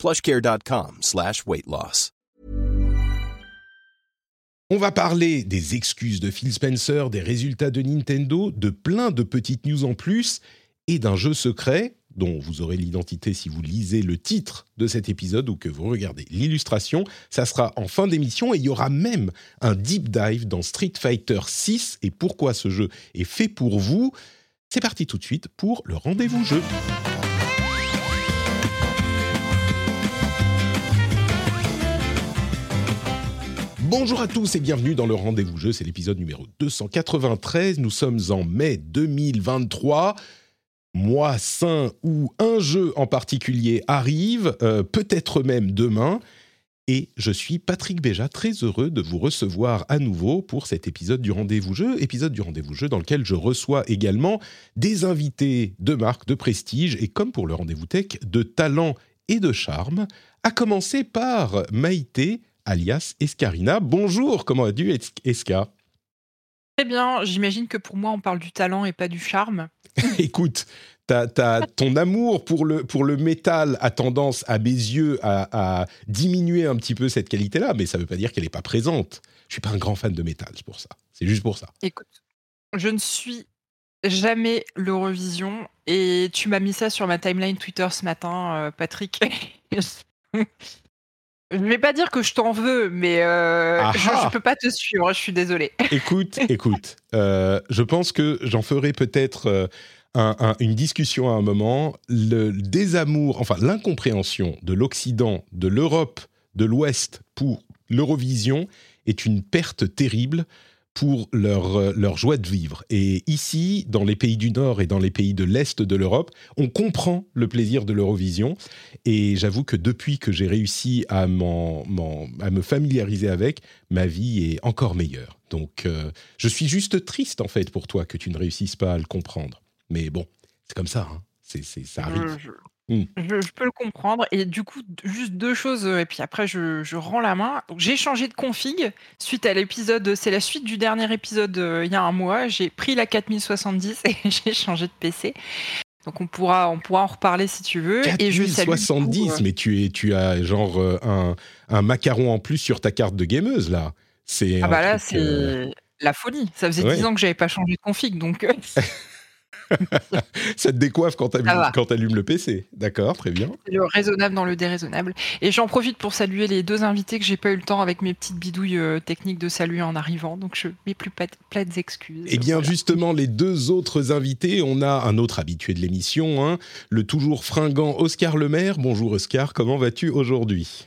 plushcare.com slash. On va parler des excuses de Phil Spencer, des résultats de Nintendo, de plein de petites news en plus et d'un jeu secret dont vous aurez l'identité si vous lisez le titre de cet épisode ou que vous regardez l'illustration. Ça sera en fin d'émission et il y aura même un deep dive dans Street Fighter 6 et pourquoi ce jeu est fait pour vous. C'est parti tout de suite pour le rendez-vous jeu. Bonjour à tous et bienvenue dans le rendez-vous jeu, c'est l'épisode numéro 293, nous sommes en mai 2023 mois sain où un jeu en particulier arrive, euh, peut-être même demain. Et je suis Patrick Béja, très heureux de vous recevoir à nouveau pour cet épisode du Rendez-vous Jeu, épisode du Rendez-vous Jeu dans lequel je reçois également des invités de marque, de prestige et comme pour le Rendez-vous Tech, de talent et de charme, à commencer par Maïté, alias Escarina. Bonjour, comment vas-tu Esca Très bien, j'imagine que pour moi on parle du talent et pas du charme. Écoute, ton amour pour le, pour le métal a tendance, à mes yeux, à, diminuer un petit peu cette qualité-là, mais ça ne veut pas dire qu'elle n'est pas présente. Je suis pas un grand fan de métal, c'est pour ça. C'est juste pour ça. Écoute, je ne suis jamais l'Eurovision et tu m'as mis ça sur ma timeline Twitter ce matin, euh, Patrick. Je ne vais pas dire que je t'en veux, mais euh, je ne peux pas te suivre, je suis désolé. Écoute, écoute, euh, je pense que j'en ferai peut-être une discussion à un moment, le désamour, enfin l'incompréhension de l'Occident, de l'Europe, de l'Ouest pour l'Eurovision est une perte terrible pour leur, leur joie de vivre. Et ici, dans les pays du Nord et dans les pays de l'Est de l'Europe, on comprend le plaisir de l'Eurovision. Et j'avoue que depuis que j'ai réussi à, à me familiariser avec, ma vie est encore meilleure. Donc euh, je suis juste triste en fait pour toi que tu ne réussisses pas à le comprendre. Mais bon, c'est comme ça, hein. c'est, ça arrive. Mmh. Je, peux le comprendre. Et du coup, juste deux choses, et puis après, je, rends la main. J'ai changé de config suite à l'épisode. C'est la suite du dernier épisode il y a un mois. J'ai pris la 4070 et j'ai changé de PC. Donc on pourra, on pourra en reparler si tu veux. 4070, mais tu, es, tu as genre un, un, macaron en plus sur ta carte de gameuse là. C'est ah bah là, c'est la folie. Ça faisait 10 ans que j'avais pas changé de config, donc. ça te décoiffe quand tu allumes le PC. D'accord, très bien. Le raisonnable dans le déraisonnable. Et j'en profite pour saluer les deux invités que j'ai pas eu le temps avec mes petites bidouilles euh, techniques de saluer en arrivant. Donc je mets plus plates excuses. Eh bien, justement, les deux autres invités, on a un autre habitué de l'émission, hein, le toujours fringant Oscar Lemaire. Bonjour Oscar, comment vas-tu aujourd'hui?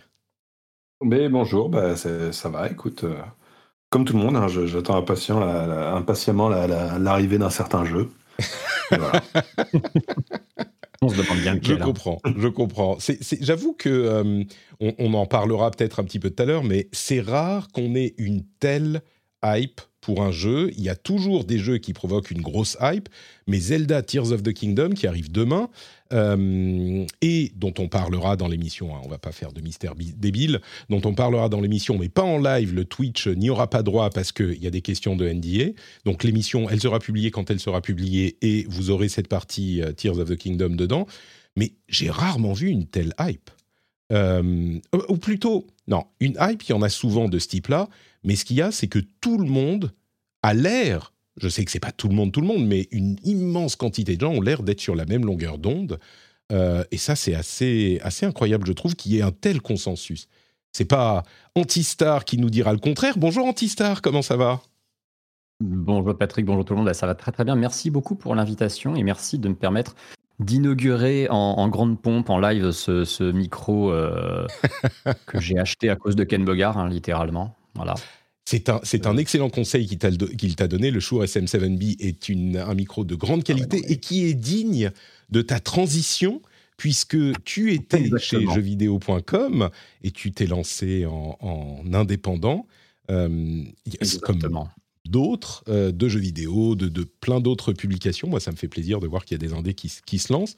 Mais bonjour, bah, ça va, écoute. Euh, comme tout le monde, hein, j'attends impatiemment l'arrivée d'un certain jeu. on se demande bien Je comprends, je comprends. J'avoue que euh, on, en parlera peut-être un petit peu tout à l'heure, mais c'est rare qu'on ait une telle hype pour un jeu. Il y a toujours des jeux qui provoquent une grosse hype, mais Zelda Tears of the Kingdom, qui arrive demain, euh, et dont on parlera dans l'émission, hein, on va pas faire de mystère débile, dont on parlera dans l'émission, mais pas en live, le Twitch n'y aura pas droit parce qu'il y a des questions de NDA. Donc l'émission, elle sera publiée quand elle sera publiée, et vous aurez cette partie euh, Tears of the Kingdom dedans. Mais j'ai rarement vu une telle hype. Euh, ou plutôt, non, une hype, il y en a souvent de ce type-là, mais ce qu'il y a, c'est que tout le monde a l'air, je sais que c'est pas tout le monde, tout le monde, mais une immense quantité de gens ont l'air d'être sur la même longueur d'onde. Euh, et ça, c'est assez, assez incroyable, je trouve, qu'il y ait un tel consensus. C'est pas Antistar qui nous dira le contraire. Bonjour Antistar, comment ça va? Bonjour Patrick, bonjour tout le monde. Bah, ça va très très bien. Merci beaucoup pour l'invitation et merci de me permettre d'inaugurer en, grande pompe en live ce, micro euh, que j'ai acheté à cause de Ken Bogard, hein, littéralement. Voilà. C'est un, c'est un excellent conseil qu'il t'a, donné. Le Shure SM7B est une, un micro de grande qualité ah et qui est digne de ta transition puisque tu étais chez jeuxvideo.com et tu t'es lancé en, indépendant. Euh, comme d'autres euh, de jeux vidéo, de, de plein d'autres publications. Moi, ça me fait plaisir de voir qu'il y a des indés qui, qui se lancent.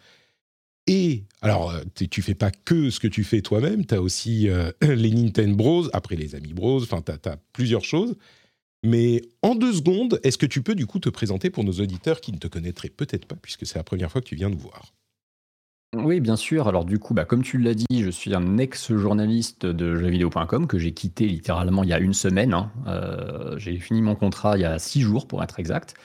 Et alors, euh, tu fais pas que ce que tu fais toi-même, tu as aussi euh, les Nintendo Bros, après les Amis Bros, enfin, tu as, plusieurs choses. Mais en deux secondes, est-ce que tu peux du coup te présenter pour nos auditeurs qui ne te connaîtraient peut-être pas, puisque c'est la première fois que tu viens nous voir? Oui, bien sûr. Alors du coup, bah, comme tu l'as dit, je suis un ex-journaliste de jeuxvideo.com que j'ai quitté littéralement il y a une semaine. Hein. Euh, j'ai fini mon contrat il y a six jours pour être exact.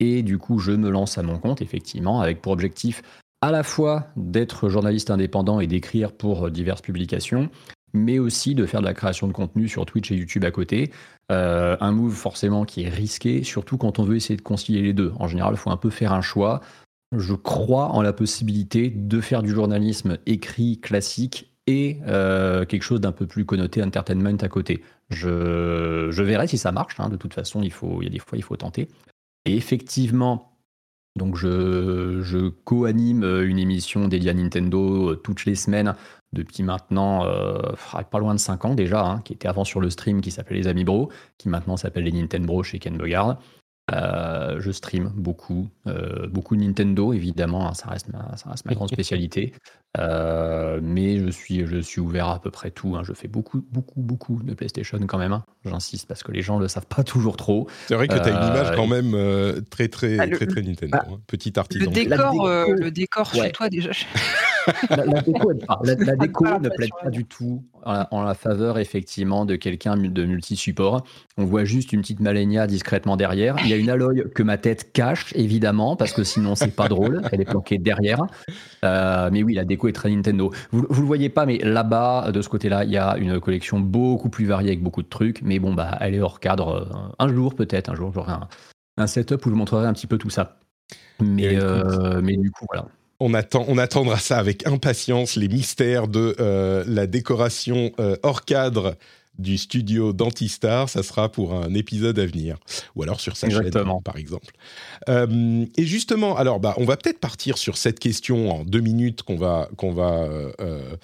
Et du coup, je me lance à mon compte, effectivement, avec pour objectif à la fois d'être journaliste indépendant et d'écrire pour diverses publications, mais aussi de faire de la création de contenu sur Twitch et YouTube à côté. Euh, un move forcément qui est risqué, surtout quand on veut essayer de concilier les deux. En général, il faut un peu faire un choix. Je crois en la possibilité de faire du journalisme écrit classique et euh, quelque chose d'un peu plus connoté entertainment à côté. Je, je verrai si ça marche. Hein. De toute façon, il, faut, il y a des fois, il faut tenter. Et effectivement, donc je, co-anime euh, une émission dédiée à Nintendo euh, toutes les semaines depuis maintenant euh, pas loin de 5 ans déjà, hein, qui était avant sur le stream qui s'appelait Les Amis Bro, qui maintenant s'appelle les Nintendo Bro chez Ken Bogard. Euh, je stream beaucoup, euh, beaucoup Nintendo évidemment, hein, ça, reste ma, ça reste ma grande spécialité. Euh, mais je suis, je suis ouvert à, peu près tout. Hein. Je fais beaucoup, beaucoup, beaucoup de PlayStation quand même. Hein. J'insiste parce que les gens ne le savent pas toujours trop. C'est vrai que tu as une image quand même très, très, ah, très, très, Nintendo. Bah, Petit artisan. Le décor, le décor chez toi déjà. la, déco, ne plaide pas du tout en, la faveur effectivement de quelqu'un de multi-support. On voit juste une petite Malenia discrètement derrière. Il y a une Aloy que ma tête cache évidemment parce que sinon c'est pas drôle. Elle est planquée derrière. Euh, mais oui, la déco est très Nintendo. Vous, vous le voyez pas, mais là-bas, de ce côté-là, il y a une collection beaucoup plus variée avec beaucoup de trucs. Mais bon, bah, elle est hors cadre. Euh, un jour peut-être, un jour j'aurai un, setup où je vous montrerai un petit peu tout ça. Mais, euh, mais du coup, voilà on, attend, on attendra ça avec impatience, les mystères de euh, la décoration euh, hors cadre du studio d'Antistar, ça sera pour un épisode à venir, ou alors sur sa chaîne, par exemple. Euh, et justement, alors, bah, on va peut-être partir sur cette question en deux minutes qu'on va, qu'on va euh,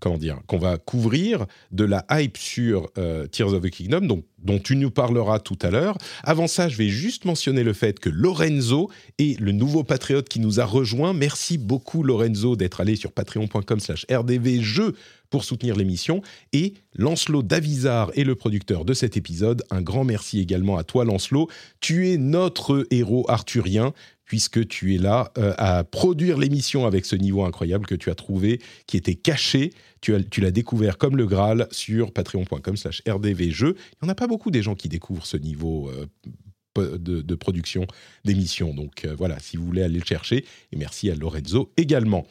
comment dire, qu'on va couvrir de la hype sur euh, Tears of the Kingdom, dont tu nous parleras tout à l'heure. Avant ça, je vais juste mentionner le fait que Lorenzo est le nouveau patriote qui nous a rejoint. Merci beaucoup Lorenzo d'être allé sur patreon.com/slash rdvjeux pour soutenir l'émission. Et Lancelot Davizard est le producteur de cet épisode. Un grand merci également à toi, Lancelot. Tu es notre héros arthurien puisque tu es là euh, à produire l'émission avec ce niveau incroyable que tu as trouvé, qui était caché. Tu, l'as découvert comme le Graal sur patreon.com slash rdvjeux. Il n'y en a pas beaucoup des gens qui découvrent ce niveau euh, de, production d'émission. Donc euh, voilà, si vous voulez aller le chercher. Et merci à Lorenzo également.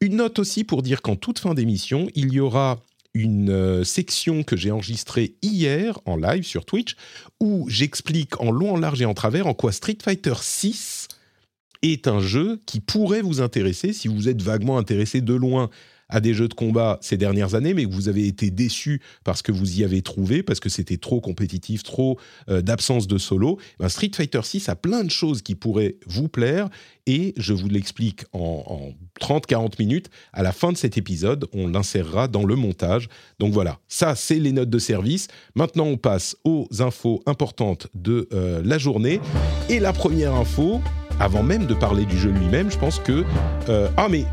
Une note aussi pour dire qu'en toute fin d'émission, il y aura une section que j'ai enregistrée hier en live sur Twitch où j'explique en long, en large et en travers en quoi Street Fighter 6 est un jeu qui pourrait vous intéresser si vous êtes vaguement intéressé de loin à des jeux de combat ces dernières années, mais que vous avez été déçu parce que vous y avez trouvé, parce que c'était trop compétitif, trop euh, d'absence de solo. Ben, Street Fighter 6 a plein de choses qui pourraient vous plaire et je vous l'explique en, 30-40 minutes. À la fin de cet épisode, on l'insérera dans le montage. Donc voilà, ça c'est les notes de service. Maintenant, on passe aux infos importantes de euh, la journée. Et la première info, avant même de parler du jeu lui-même, je pense que... Euh, ah mais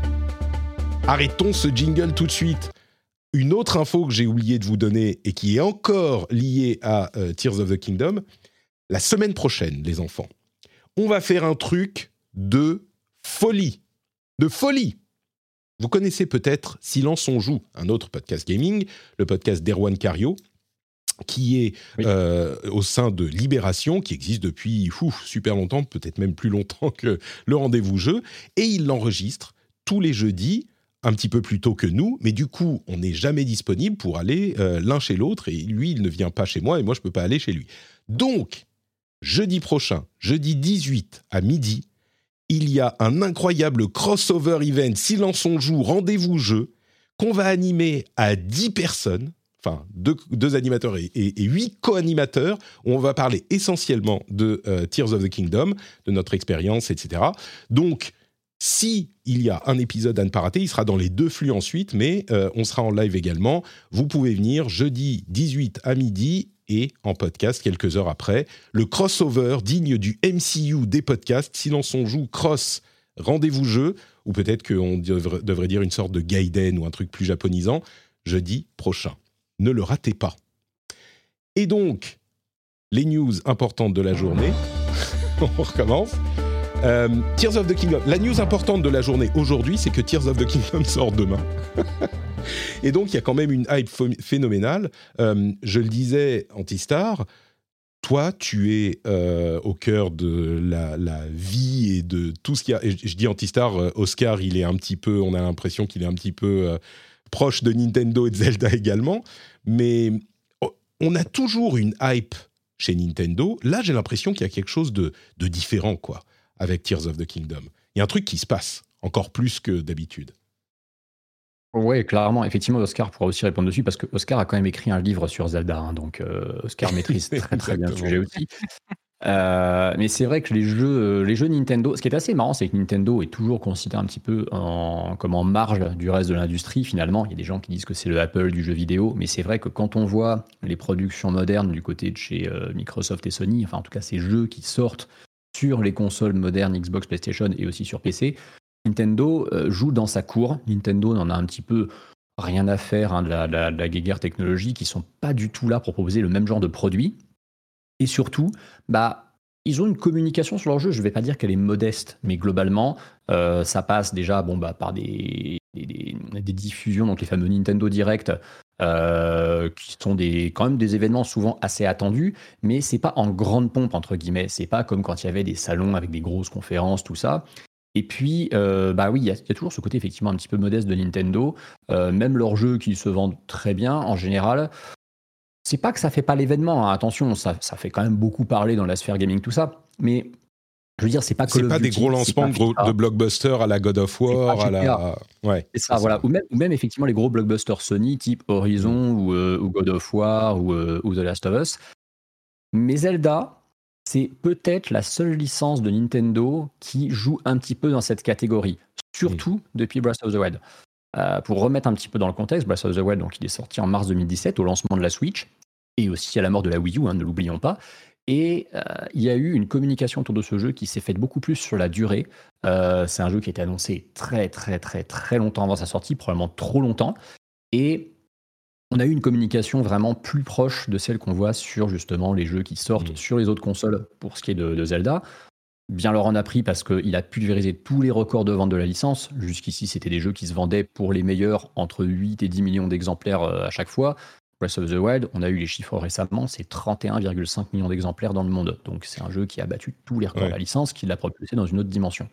arrêtons ce jingle tout de suite. Une autre info que j'ai oublié de vous donner et qui est encore liée à euh, Tears of the Kingdom, la semaine prochaine, les enfants, on va faire un truc de folie. De folie vous connaissez peut-être Silence on joue, un autre podcast gaming, le podcast d'Erwan Cario, qui est euh, au sein de Libération, qui existe depuis super longtemps, peut-être même plus longtemps que le rendez-vous jeu, et il l'enregistre tous les jeudis, un petit peu plus tôt que nous, mais du coup, on n'est jamais disponible pour aller euh, l'un chez l'autre, et lui, il ne vient pas chez moi, et moi, je ne peux pas aller chez lui. Donc, jeudi prochain, jeudi 18 à midi, il y a un incroyable crossover event, Silence on joue, rendez-vous jeu, qu'on va animer à 10 personnes enfin deux, animateurs et, huit co-animateurs, on va parler essentiellement de euh, Tears of the Kingdom, de notre expérience, etc. Donc, Si il y a un épisode à ne pas rater, il sera dans les deux flux ensuite, mais euh, on sera en live également. Vous pouvez venir jeudi 18 à midi et en podcast quelques heures après. Le crossover digne du MCU des podcasts. Si l'on s'en joue cross, rendez-vous jeu, ou peut-être qu'on devrait dire une sorte de Gaiden ou un truc plus japonisant, jeudi prochain. Ne le ratez pas. Et donc, les news importantes de la journée. on recommence. Euh, Tears of the Kingdom. La news importante de la journée aujourd'hui, c'est que Tears of the Kingdom sort demain. Et donc, il y a quand même une hype phénoménale. Euh, je le disais, Antistar, toi, tu es euh, au cœur de la, vie et de tout ce qu'il y a. Et je, dis Antistar, Oscar, il est un petit peu, on a l'impression qu'il est un petit peu proche de Nintendo et de Zelda également. Mais oh, on a toujours une hype chez Nintendo. Là, j'ai l'impression qu'il y a quelque chose de, de différent, quoi avec Tears of the Kingdom. Il y a un truc qui se passe, encore plus que d'habitude. Oui, clairement. Effectivement, Oscar pourra aussi répondre dessus parce que Oscar a quand même écrit un livre sur Zelda. Hein, donc, euh, Oscar maîtrise très, très bien le sujet aussi. Euh, mais c'est vrai que les jeux, euh, les jeux Nintendo, ce qui est assez marrant, c'est que Nintendo est toujours considéré un petit peu comme en marge du reste de l'industrie. Finalement, il y a des gens qui disent que c'est le Apple du jeu vidéo, mais c'est vrai que quand on voit les productions modernes du côté de chez Microsoft et Sony, enfin en tout cas ces jeux qui sortent sur les consoles modernes Xbox, PlayStation et aussi sur PC, Nintendo euh, joue dans sa cour. Nintendo n'en a un petit peu rien à faire hein, de, la, de, la, guéguerre. Ils sont pas du tout là pour proposer le même genre de produit. Et surtout, bah, ils ont une communication sur leur jeu. Je ne vais pas dire qu'elle est modeste, mais globalement, euh, ça passe déjà bon, bah, par des, des, diffusions, donc les fameux Nintendo Direct, euh, qui sont des, quand même des événements souvent assez attendus, mais c'est pas en grande pompe, entre guillemets. C'est pas comme quand il y avait des salons avec des grosses conférences, tout ça. Et puis, euh, bah oui, il y, a toujours ce côté effectivement un petit peu modeste de Nintendo. Même leurs jeux qui se vendent très bien, en général, c'est pas que ça fait pas l'événement. Hein. Attention, ça, ça, fait quand même beaucoup parler dans la sphère gaming, tout ça. Mais je veux dire, c'est pas C'est pas des gros lancements de, blockbusters à la God of War, à la. Ouais. C'est ça, voilà. Ou même, même, effectivement les gros blockbusters Sony, type Horizon mm. euh, ou, God of War ou, euh, ou, The Last of Us. Mais Zelda, c'est peut-être la seule licence de Nintendo qui joue un petit peu dans cette catégorie, surtout depuis Breath of the Wild. Euh, pour remettre un petit peu dans le contexte, Breath of the Wild, donc il est sorti en mars 2017 au lancement de la Switch et aussi à la mort de la Wii U, hein, ne l'oublions pas. Et euh, il y a eu une communication autour de ce jeu qui s'est faite beaucoup plus sur la durée. Euh, c'est un jeu qui a été annoncé très très très très longtemps avant sa sortie, probablement trop longtemps. Et on a eu une communication vraiment plus proche de celle qu'on voit sur justement les jeux qui sortent mmh. sur les autres consoles pour ce qui est de, Zelda. Bien leur en a pris parce qu'il a pulvérisé tous les records de vente de la licence. Jusqu'ici, c'était des jeux qui se vendaient pour les meilleurs entre 8 et 10 millions d'exemplaires euh, à chaque fois. Breath of the Wild, on a eu les chiffres récemment, c'est 31,5 millions d'exemplaires dans le monde. Donc c'est un jeu qui a battu tous les records de la licence, qui l'a propulsé dans une autre dimension.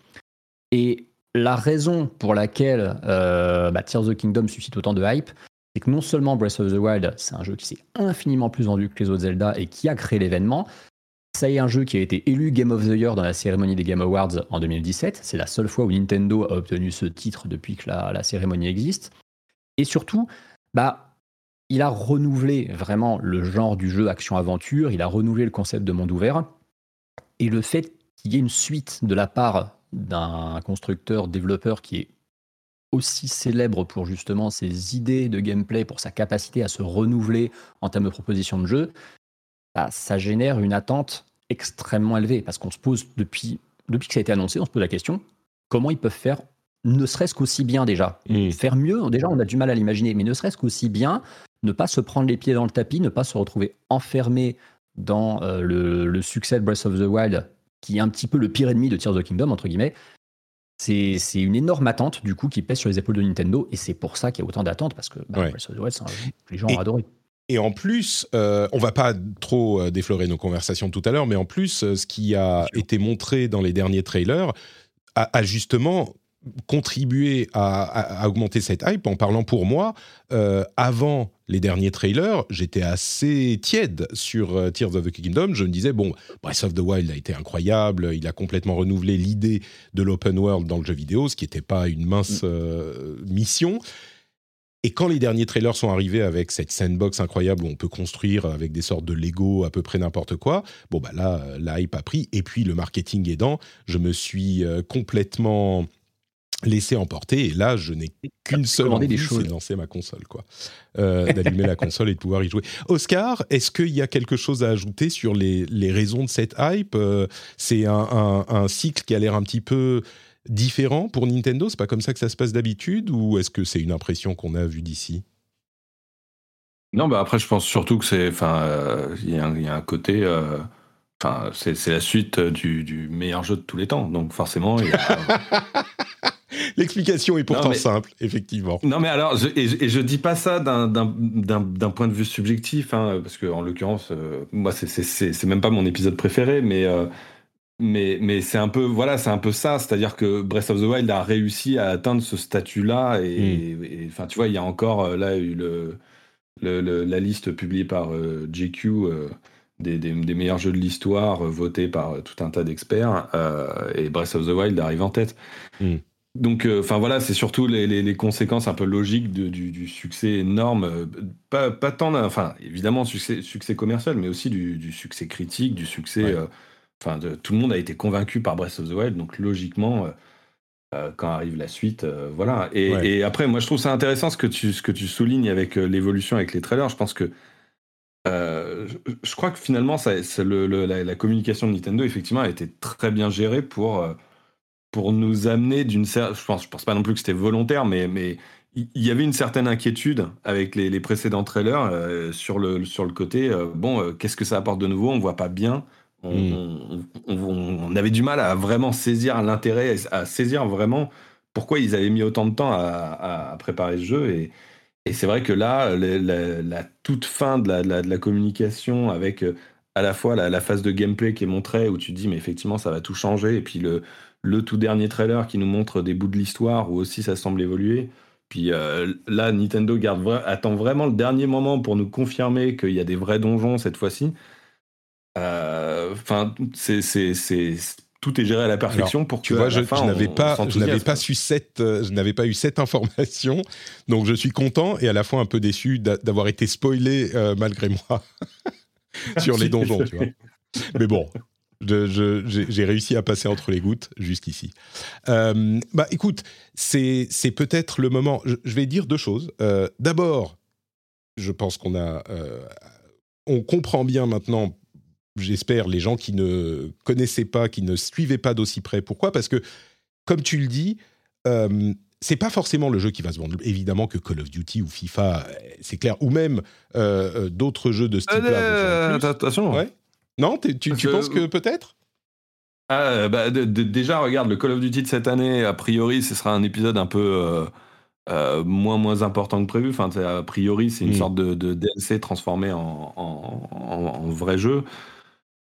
Et la raison pour laquelle euh, bah, Tears of the Kingdom suscite autant de hype, c'est que non seulement Breath of the Wild, c'est un jeu qui s'est infiniment plus vendu que les autres Zelda et qui a créé l'événement, ça y est un jeu qui a été élu Game of the Year dans la cérémonie des Game Awards en 2017. C'est la seule fois où Nintendo a obtenu ce titre depuis que la, la cérémonie existe. Et surtout, bah, il a renouvelé vraiment le genre du jeu action-aventure, il a renouvelé le concept de monde ouvert. Et le fait qu'il y ait une suite de la part d'un constructeur, développeur qui est aussi célèbre pour justement ses idées de gameplay, pour sa capacité à se renouveler en termes de proposition de jeu, bah, ça génère une attente extrêmement élevée. Parce qu'on se pose, depuis, depuis que ça a été annoncé, on se pose la question, comment ils peuvent faire ne serait-ce qu'aussi bien déjà? Mmh. Faire mieux, déjà on a du mal à l'imaginer, mais ne serait-ce qu'aussi bien, ne pas se prendre les pieds dans le tapis, ne pas se retrouver enfermé dans euh, le, succès de Breath of the Wild, qui est un petit peu le pire ennemi de Tears of the Kingdom, entre guillemets. C'est une énorme attente, du coup, qui pèse sur les épaules de Nintendo, et c'est pour ça qu'il y a autant d'attentes, parce que bah, Breath of the Wild, un jeu que les gens ont adoré. Et en plus, euh, on va pas trop euh, déflorer nos conversations tout à l'heure, mais en plus, euh, ce qui a été montré dans les derniers trailers a justement contribuer à, augmenter cette hype en parlant pour moi. Euh, avant les derniers trailers, j'étais assez tiède sur euh, Tears of the Kingdom. Je me disais, bon, Breath of the Wild a été incroyable, il a complètement renouvelé l'idée de l'open world dans le jeu vidéo, ce qui n'était pas une mince mm. euh, mission. Et quand les derniers trailers sont arrivés avec cette sandbox incroyable où on peut construire avec des sortes de Lego à peu près n'importe quoi, bon bah là, la hype a pris. Et puis le marketing aidant, je me suis complètement laisser emporter. Et là, je n'ai qu'une seule envie, c'est de lancer ma console, quoi. Euh, d'allumer la console et de pouvoir y jouer. Oscar, est-ce qu'il y a quelque chose à ajouter sur les, raisons de cette hype? Euh, C'est un, cycle qui a l'air un petit peu différent pour Nintendo? C'est pas comme ça que ça se passe d'habitude? Ou est-ce que c'est une impression qu'on a vue d'ici? Non, bah après, je pense surtout que c'est... Enfin, euh, il y, a un côté... Enfin, c'est la suite du, meilleur jeu de tous les temps. Donc forcément, il y a... L'explication est pourtant simple, effectivement. Non, mais alors, et, je dis pas ça d'un point de vue subjectif, hein, parce que en l'occurrence, euh, moi, c'est même pas mon épisode préféré, mais euh, mais, mais c'est un peu voilà, c'est un peu ça, c'est-à-dire que Breath of the Wild a réussi à atteindre ce statut-là, et hmm. enfin, tu vois, il y a encore euh, là eu le, la liste publiée par GQ. Des, des, meilleurs jeux de l'histoire votés par tout un tas d'experts et Breath of the Wild arrive en tête. Hmm. Donc, euh, enfin voilà, c'est surtout les, conséquences un peu logiques du, succès énorme, euh, pas, pas tant, enfin évidemment succès, succès commercial, mais aussi du, succès critique, du succès, euh, enfin tout le monde a été convaincu par Breath of the Wild, donc logiquement, quand arrive la suite, voilà. Et, après, moi je trouve ça intéressant ce que tu, ce que tu soulignes avec l'évolution avec les trailers. Je pense que je, crois que finalement, ça, la, la, communication de Nintendo effectivement a été très bien gérée pour pour nous amener d'une certaine. Je pense, je pense pas non plus que c'était volontaire, mais mais il y avait une certaine inquiétude avec les, précédents trailers euh, sur le sur le côté. Euh, bon, euh, qu'est-ce que ça apporte de nouveau? On voit pas bien. On, hmm. avait du mal à vraiment saisir l'intérêt, à saisir vraiment pourquoi ils avaient mis autant de temps à, préparer ce jeu. Et, et c'est vrai que là, la, toute fin de la, communication avec à la fois la, phase de gameplay qui est montrée où tu te dis mais effectivement ça va tout changer et puis le, tout dernier trailer qui nous montre des bouts de l'histoire où aussi ça semble évoluer. Puis euh, là, Nintendo attend vraiment le dernier moment pour nous confirmer qu'il y a des vrais donjons cette fois-ci. Euh, enfin, c'est tout est géré à la perfection pour que tu vois, je, n'avais pas, je n'avais pas su cette, euh, je n'avais pas eu cette information, donc je suis content et à la fois un peu déçu d'avoir été spoilé malgré moi sur les donjons, tu vois. Mais bon, j'ai réussi à passer entre les gouttes jusqu'ici. Euh, bah, écoute, c'est peut-être le moment. Je, vais dire deux choses. Euh, d'abord, je pense qu'on a, euh, on comprend bien maintenant. J'espère les gens qui ne connaissaient pas, qui ne suivaient pas d'aussi près. Pourquoi? Parce que, comme tu le dis, c'est pas forcément le jeu qui va se vendre. Évidemment que Call of Duty ou FIFA, c'est clair, ou même d'autres jeux de ce type-là. attention, ouais. Non, tu, penses que peut-être? Ah, bah, Déjà, regarde, le Call of Duty de cette année, a priori, ce sera un épisode un peu euh, euh, moins, moins important que prévu. Enfin, a priori, c'est une hmm. sorte de, DLC transformé en, vrai jeu.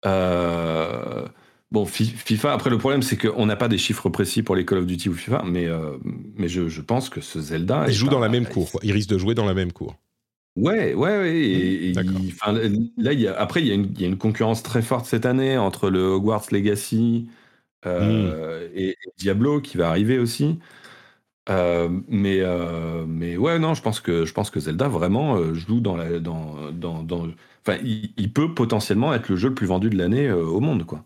Euh, bon, FIFA, après, le problème, c'est qu'on n'a pas des chiffres précis pour les Call of Duty ou FIFA, mais, mais je, pense que ce Zelda. Il joue dans la même cour. Il risque de jouer dans la même cour. Ouais, ouais, ouais. Et, là, il y a, après, il y, a une, il y, a une concurrence très forte cette année entre le Hogwarts Legacy euh, mmh. et, Diablo qui va arriver aussi. Euh, mais, euh, mais ouais, non, je pense que, je pense que Zelda vraiment joue dans la. Dans, dans, dans enfin, il, il, peut potentiellement être le jeu le plus vendu de l'année au monde, quoi.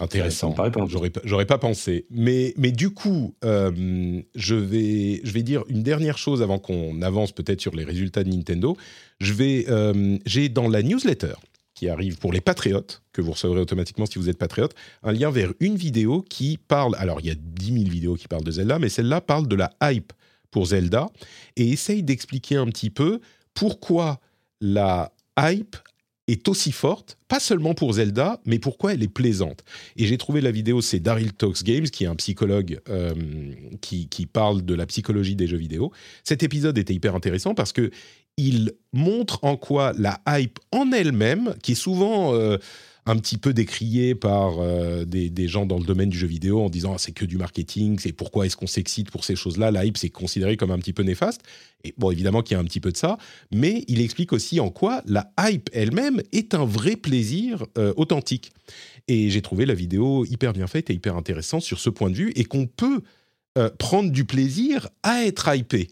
Intéressant. J'aurais pas, j'aurais pas pensé. Mais, mais du coup, euh, je, vais, je vais dire une dernière chose avant qu'on avance peut-être sur les résultats de Nintendo. Je vais, euh, j'ai dans la newsletter qui arrive pour les patriotes, que vous recevrez automatiquement si vous êtes patriote, un lien vers une vidéo qui parle. Alors, il y a 10 000 vidéos qui parlent de Zelda, mais celle-là parle de la hype pour Zelda et essaye d'expliquer un petit peu pourquoi la hype est aussi forte, pas seulement pour Zelda, mais pourquoi elle est plaisante. Et j'ai trouvé la vidéo, c'est Daryl Talks Games, qui est un psychologue euh, qui, parle de la psychologie des jeux vidéo. Cet épisode était hyper intéressant parce que il montre en quoi la hype en elle-même, qui est souvent... Euh, un petit peu décrié par euh, des, gens dans le domaine du jeu vidéo en disant ah, c'est que du marketing, c'est pourquoi est-ce qu'on s'excite pour ces choses-là. La hype, c'est considéré comme un petit peu néfaste. Et bon, évidemment qu'il y a un petit peu de ça, mais il explique aussi en quoi la hype elle-même est un vrai plaisir euh, authentique. Et j'ai trouvé la vidéo hyper bien faite et hyper intéressante sur ce point de vue et qu'on peut euh, prendre du plaisir à être hypé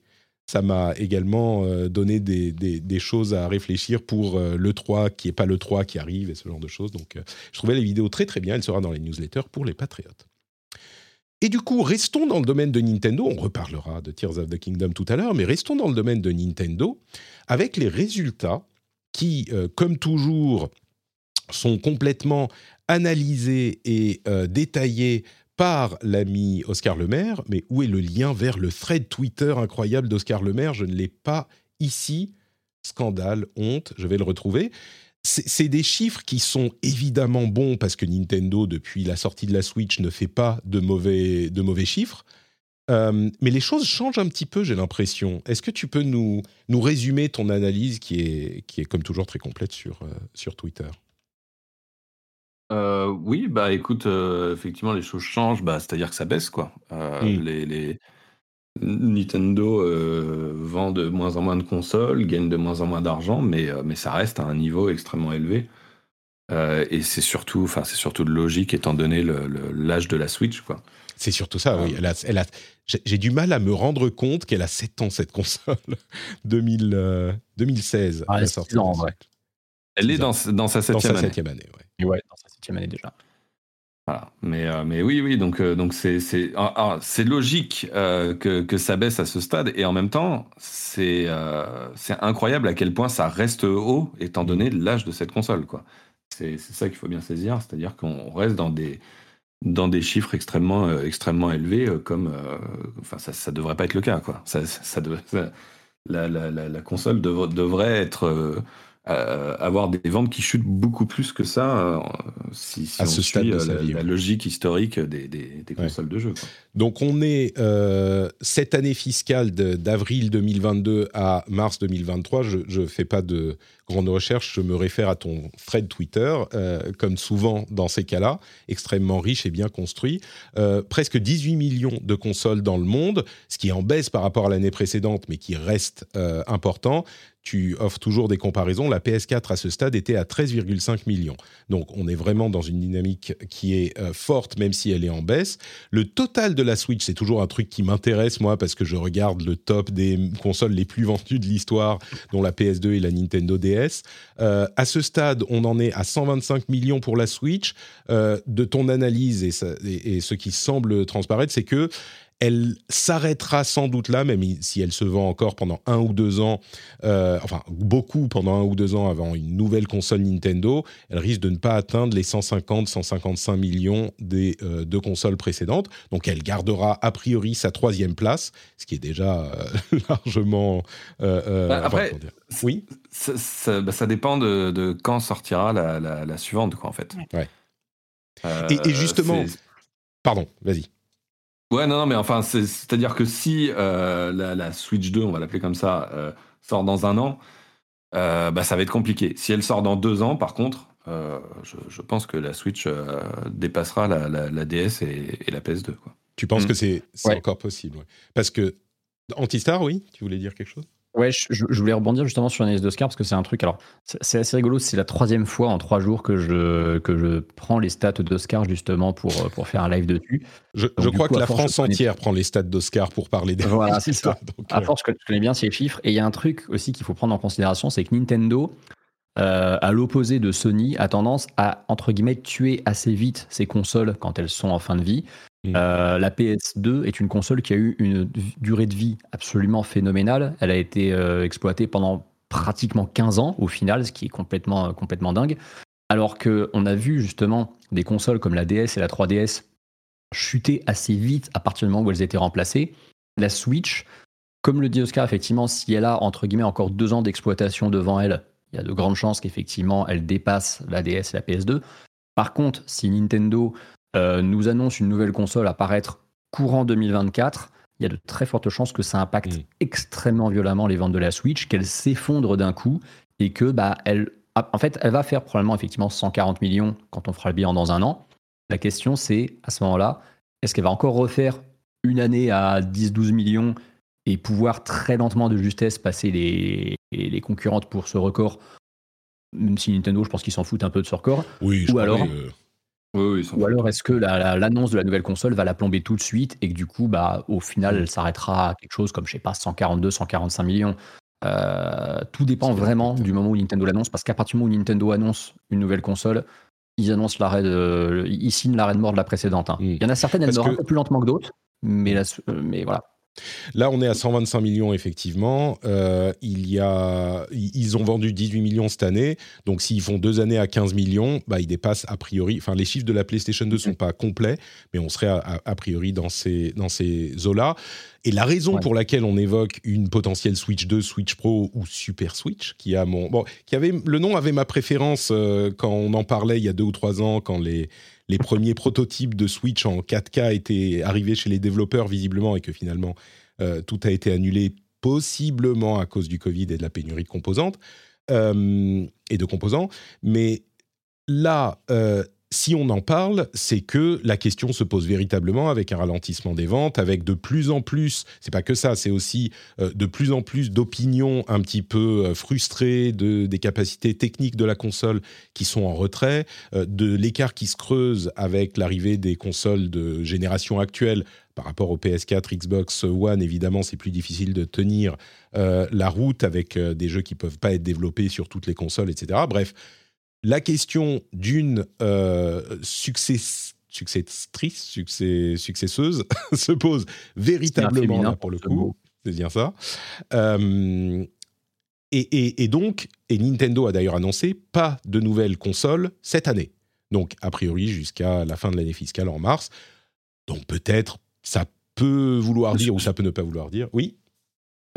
ça m'a également euh, donné des, choses à réfléchir pour euh, le 3 qui n'est pas le 3 qui arrive et ce genre de choses. Donc, euh, je trouvais les vidéos très très bien. Elle sera dans les newsletters pour les patriotes. Et du coup, restons dans le domaine de Nintendo. On reparlera de Tears of the Kingdom tout à l'heure, mais restons dans le domaine de Nintendo avec les résultats qui, comme toujours, sont complètement analysés et détaillés par l'ami Oscar Lemaire. Mais où est le lien vers le thread Twitter incroyable d'Oscar Lemaire? Je ne l'ai pas ici. Scandale, honte, je vais le retrouver. C'est des chiffres qui sont évidemment bons parce que Nintendo, depuis la sortie de la Switch, ne fait pas de mauvais, de mauvais chiffres. Euh, mais les choses changent un petit peu, j'ai l'impression. Est-ce que tu peux nous, nous résumer ton analyse qui est, qui est comme toujours très complète sur, euh, sur Twitter? Euh, oui, bah écoute, effectivement, les choses changent, bah, c'est-à-dire que ça baisse, quoi. Hmm. les, les, Nintendo euh, vend de moins en moins de consoles, gagne de moins en moins d'argent, mais, euh, mais ça reste à un niveau extrêmement élevé. Euh, et c'est surtout, enfin, c'est surtout de logique étant donné l'âge de la Switch, quoi. C'est surtout ça, oui. Elle a, j'ai du mal à me rendre compte qu'elle a 7 ans, cette console. 2000, 2016. Ah, elle, elle est dans, dans sa septième année. Septième année ouais, dans sa septième année déjà. Mais, euh, mais oui, oui, donc euh, donc c'est c'est ah, ah, c'est logique euh, que, que ça baisse à ce stade et en même temps c'est c'est incroyable à quel point ça reste haut étant donné l'âge de cette console quoi. C'est ça qu'il faut bien saisir, c'est-à-dire qu'on reste dans des dans des chiffres extrêmement extrêmement élevés comme enfin ça ça devrait pas être le cas quoi. Ça ça, la, la, la, la, console devrait être euh, avoir des ventes qui chutent beaucoup plus que ça euh, si, si à on ce suit euh, la, logique historique des, des, consoles de jeux. Donc on est cette année fiscale d'avril 2022 à mars 2023. Je ne fais pas de grande recherche, je me réfère à ton thread Twitter, comme souvent dans ces cas-là, extrêmement riche et bien construit. presque 18 millions de consoles dans le monde, ce qui est en baisse par rapport à l'année précédente, mais qui reste important tu offres toujours des comparaisons. La PS4 à ce stade était à 13,5 millions. Donc on est vraiment dans une dynamique qui est euh, forte, même si elle est en baisse. Le total de la Switch, c'est toujours un truc qui m'intéresse, moi, parce que je regarde le top des consoles les plus vendues de l'histoire, dont la PS2 et la Nintendo DS. Euh, à ce stade, on en est à 125 millions pour la Switch. Euh, de ton analyse et, et ce qui semble transparaître, c'est que elle s'arrêtera sans doute là, même si elle se vend encore pendant un ou deux ans, euh, enfin beaucoup pendant un ou deux ans avant une nouvelle console Nintendo. Elle risque de ne pas atteindre les 150-155 millions des euh, deux consoles précédentes. Donc elle gardera a priori sa troisième place, ce qui est déjà euh, largement. Bah, après, oui. Bah, ça, dépend de, quand sortira la, suivante, quoi, en fait. Ouais. et justement, pardon, vas-y. Ouais, non, non, mais enfin, c'est-à-dire que si euh, la, Switch 2, on va l'appeler comme ça, euh, sort dans un an, euh, bah, ça va être compliqué. Si elle sort dans deux ans, par contre, je, pense que la Switch dépassera la, DS et, la PS2. Quoi. Tu penses mm. que c'est encore possible Parce que Antistar, oui, tu voulais dire quelque chose? Ouais, je, voulais rebondir justement sur l'analyse d'Oscar parce que c'est un truc. Alors, c'est assez rigolo. C'est la troisième fois en trois jours que je, que je prends les stats d'Oscar justement pour, pour faire un live dessus. Je, je crois que la France entière prend les stats d'Oscar pour parler des. Voilà, c'est ça. à euh. force que tu connais bien ces chiffres. Et il y a un truc aussi qu'il faut prendre en considération c'est que Nintendo, euh, à l'opposé de Sony, a tendance à, entre guillemets, tuer assez vite ses consoles quand elles sont en fin de vie. Euh, la PS2 est une console qui a eu une durée de vie absolument phénoménale. Elle a été euh, exploitée pendant pratiquement 15 ans au final, ce qui est complètement, euh, complètement dingue. Alors qu'on a vu justement des consoles comme la DS et la 3DS chuter assez vite à partir du moment où elles étaient remplacées. La Switch, comme le dit Oscar, effectivement, si elle a entre guillemets encore deux ans d'exploitation devant elle, il y a de grandes chances qu'effectivement elle dépasse la DS et la PS2. Par contre, si Nintendo euh, nous annonce une nouvelle console apparaître courant 2024, il y a de très fortes chances que ça impacte mm. extrêmement violemment les ventes de la Switch, qu'elle s'effondre d'un coup et que bah elle en fait, elle va faire probablement effectivement 140 millions quand on fera le bilan dans un an. La question c'est à ce moment-là, est-ce qu'elle va encore refaire une année à 10-12 millions et pouvoir très lentement de justesse passer les, les concurrentes pour ce record? Même si Nintendo, je pense qu'ils s'en foutent un peu de ce record. Oui, ou alors, euh, ou alors est-ce que l'annonce de la nouvelle console va la plomber tout de suite et que du coup, bah, au final, mm. elle s'arrêtera à quelque chose comme, je sais pas, 142, 145 millions? Euh, Tout dépend vraiment du moment où Nintendo l'annonce, parce qu'à partir du moment où Nintendo annonce une nouvelle console, ils annoncent l'arrêt de, ils signent l'arrêt de mort de la précédente. Hein. Hmm. Il y en a certaines, elles meurent un peu plus lentement que d'autres, mais, mais voilà. Là, on est à 125 millions, effectivement. Euh, il y a, ils ont vendu 18 millions cette année. Donc, s'ils font deux années à 15 millions, bah, ils dépassent a priori. Enfin, les chiffres de la PlayStation 2 ne sont pas complets, mais on serait a, priori dans ces, dans ces eaux-là. Et la raison pour laquelle on évoque une potentielle Switch 2, Switch Pro ou Super Switch, qui a mon, bon, qui avait le nom avait ma préférence euh, quand on en parlait il y a deux ou trois ans, quand les les premiers prototypes de Switch en 4K étaient arrivés chez les développeurs visiblement et que finalement euh, tout a été annulé possiblement à cause du Covid et de la pénurie de composantes euh, et de composants. Mais là, euh, si on en parle, c'est que la question se pose véritablement avec un ralentissement des ventes, avec de plus en plus, c'est pas que ça, c'est aussi euh, de plus en plus d'opinions un petit peu euh, frustrées de, des capacités techniques de la console qui sont en retrait, euh, de l'écart qui se creuse avec l'arrivée des consoles de génération actuelle par rapport au PS4, Xbox One, évidemment, c'est plus difficile de tenir la route avec des jeux qui peuvent pas être développés sur toutes les consoles, etc. Bref, la question d'une euh, success, successtrice, succès, successeuse se pose véritablement pour le coup. C'est bien ça. Euh, et, et, donc, et Nintendo a d'ailleurs annoncé pas de nouvelles consoles cette année. Donc, a priori, jusqu'à la fin de l'année fiscale en mars. Donc, peut-être, ça peut vouloir dire ou ça peut ne pas vouloir dire. Oui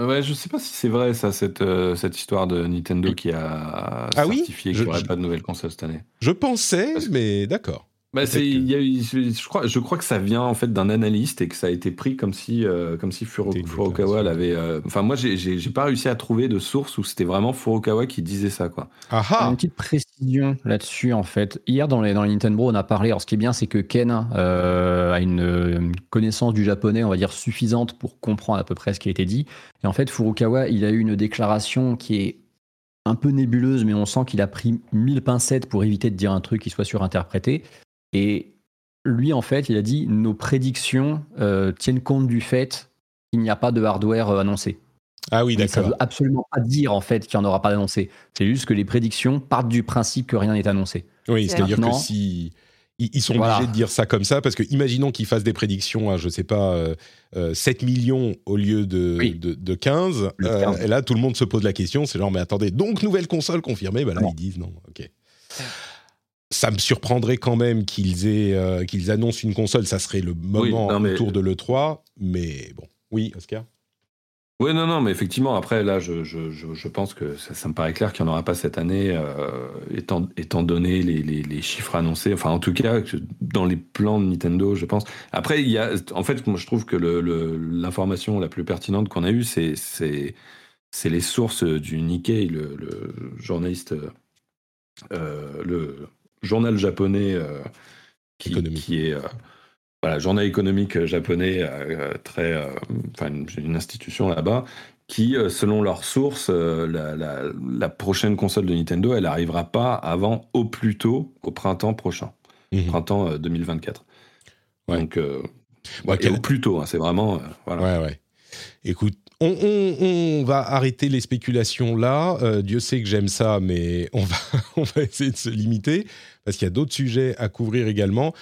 Ouais, je sais pas si c'est vrai ça, cette, euh, cette histoire de Nintendo qui a ah certifié qu'il n'y aurait pas de nouvelle console cette année. Je pensais, mais d'accord. Bah, c'est, je, crois, je crois que ça vient en fait d'un analyste et que ça a été pris comme si, euh, comme si Furukawa l'avait. Euh, enfin, moi, j'ai, j'ai, pas réussi à trouver de source où c'était vraiment Furukawa qui disait ça, quoi. Une petite précision là-dessus, en fait. Hier, dans les, dans les Nintendo, on a parlé. Alors, ce qui est bien, c'est que Ken euh, a une, connaissance du japonais, on va dire, suffisante pour comprendre à peu près ce qui a été dit. Et en fait, Furukawa, il a eu une déclaration qui est un peu nébuleuse, mais on sent qu'il a pris mille pincettes pour éviter de dire un truc qui soit surinterprété. Et lui, en fait, il a dit nos prédictions euh, tiennent compte du fait qu'il n'y a pas de hardware euh, annoncé. Ah oui, d'accord. Ça ne veut absolument pas dire en fait qu'il n'y en aura pas d'annoncé. C'est juste que les prédictions partent du principe que rien n'est annoncé. Oui, c'est-à-dire que si ils sont obligés de dire ça comme ça parce que imaginons qu'ils fassent des prédictions à je sais pas 7 euh, millions au lieu de, de, 15, et là tout le monde se pose la question c'est genre mais attendez donc nouvelle console confirmée? Bah là ils disent non ok ça me surprendrait quand même qu'ils aient euh, qu'ils annoncent une console. Ça serait le moment autour de l'E3. Mais bon, oui, Oscar? Oui, non, non, mais effectivement, après, là, je, je, je, pense que ça, me paraît clair qu'il n'y en aura pas cette année, euh, étant, étant donné les, les, les, chiffres annoncés. Enfin, en tout cas, dans les plans de Nintendo, je pense. Après, il y a, en fait, moi, je trouve que l'information le, la plus pertinente qu'on a eue, c'est les sources du Nikkei, le, journaliste. Euh, le journal japonais euh, qui, qui, est euh, voilà, journal économique japonais euh, très, enfin une, institution là-bas qui, selon leurs sources, la, la, prochaine console de Nintendo, elle n'arrivera pas avant au plus tôt au printemps prochain, mhm. printemps 2024. Donc, au plus tôt, hein, c'est vraiment. voilà. Ouais, ouais. Écoute, on, va arrêter les spéculations là. Dieu sait que j'aime ça, mais on va, on va essayer de se limiter parce qu'il y a d'autres sujets à couvrir également.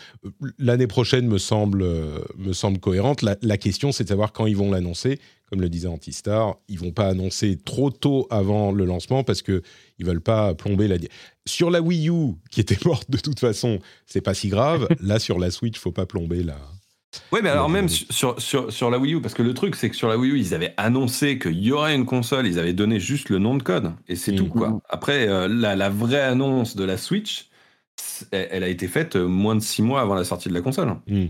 L'année prochaine me semble, me semble cohérente. La, question, c'est de savoir quand ils vont l'annoncer. Comme le disait Antistar, ils vont pas annoncer trop tôt avant le lancement parce que ils veulent pas plomber la. Sur la Wii U, qui était morte de toute façon, c'est pas si grave. Là, sur la Switch, faut pas plomber la. Oui, mais alors même sur, sur, sur, la Wii U, parce que le truc, c'est que sur la Wii U, ils avaient annoncé qu'il y aurait une console, ils avaient donné juste le nom de code, et c'est tout, quoi. Mm-hmm. Après, euh, la, la, vraie annonce de la Switch, elle a été faite euh, moins de six mois avant la sortie de la console. Hmm.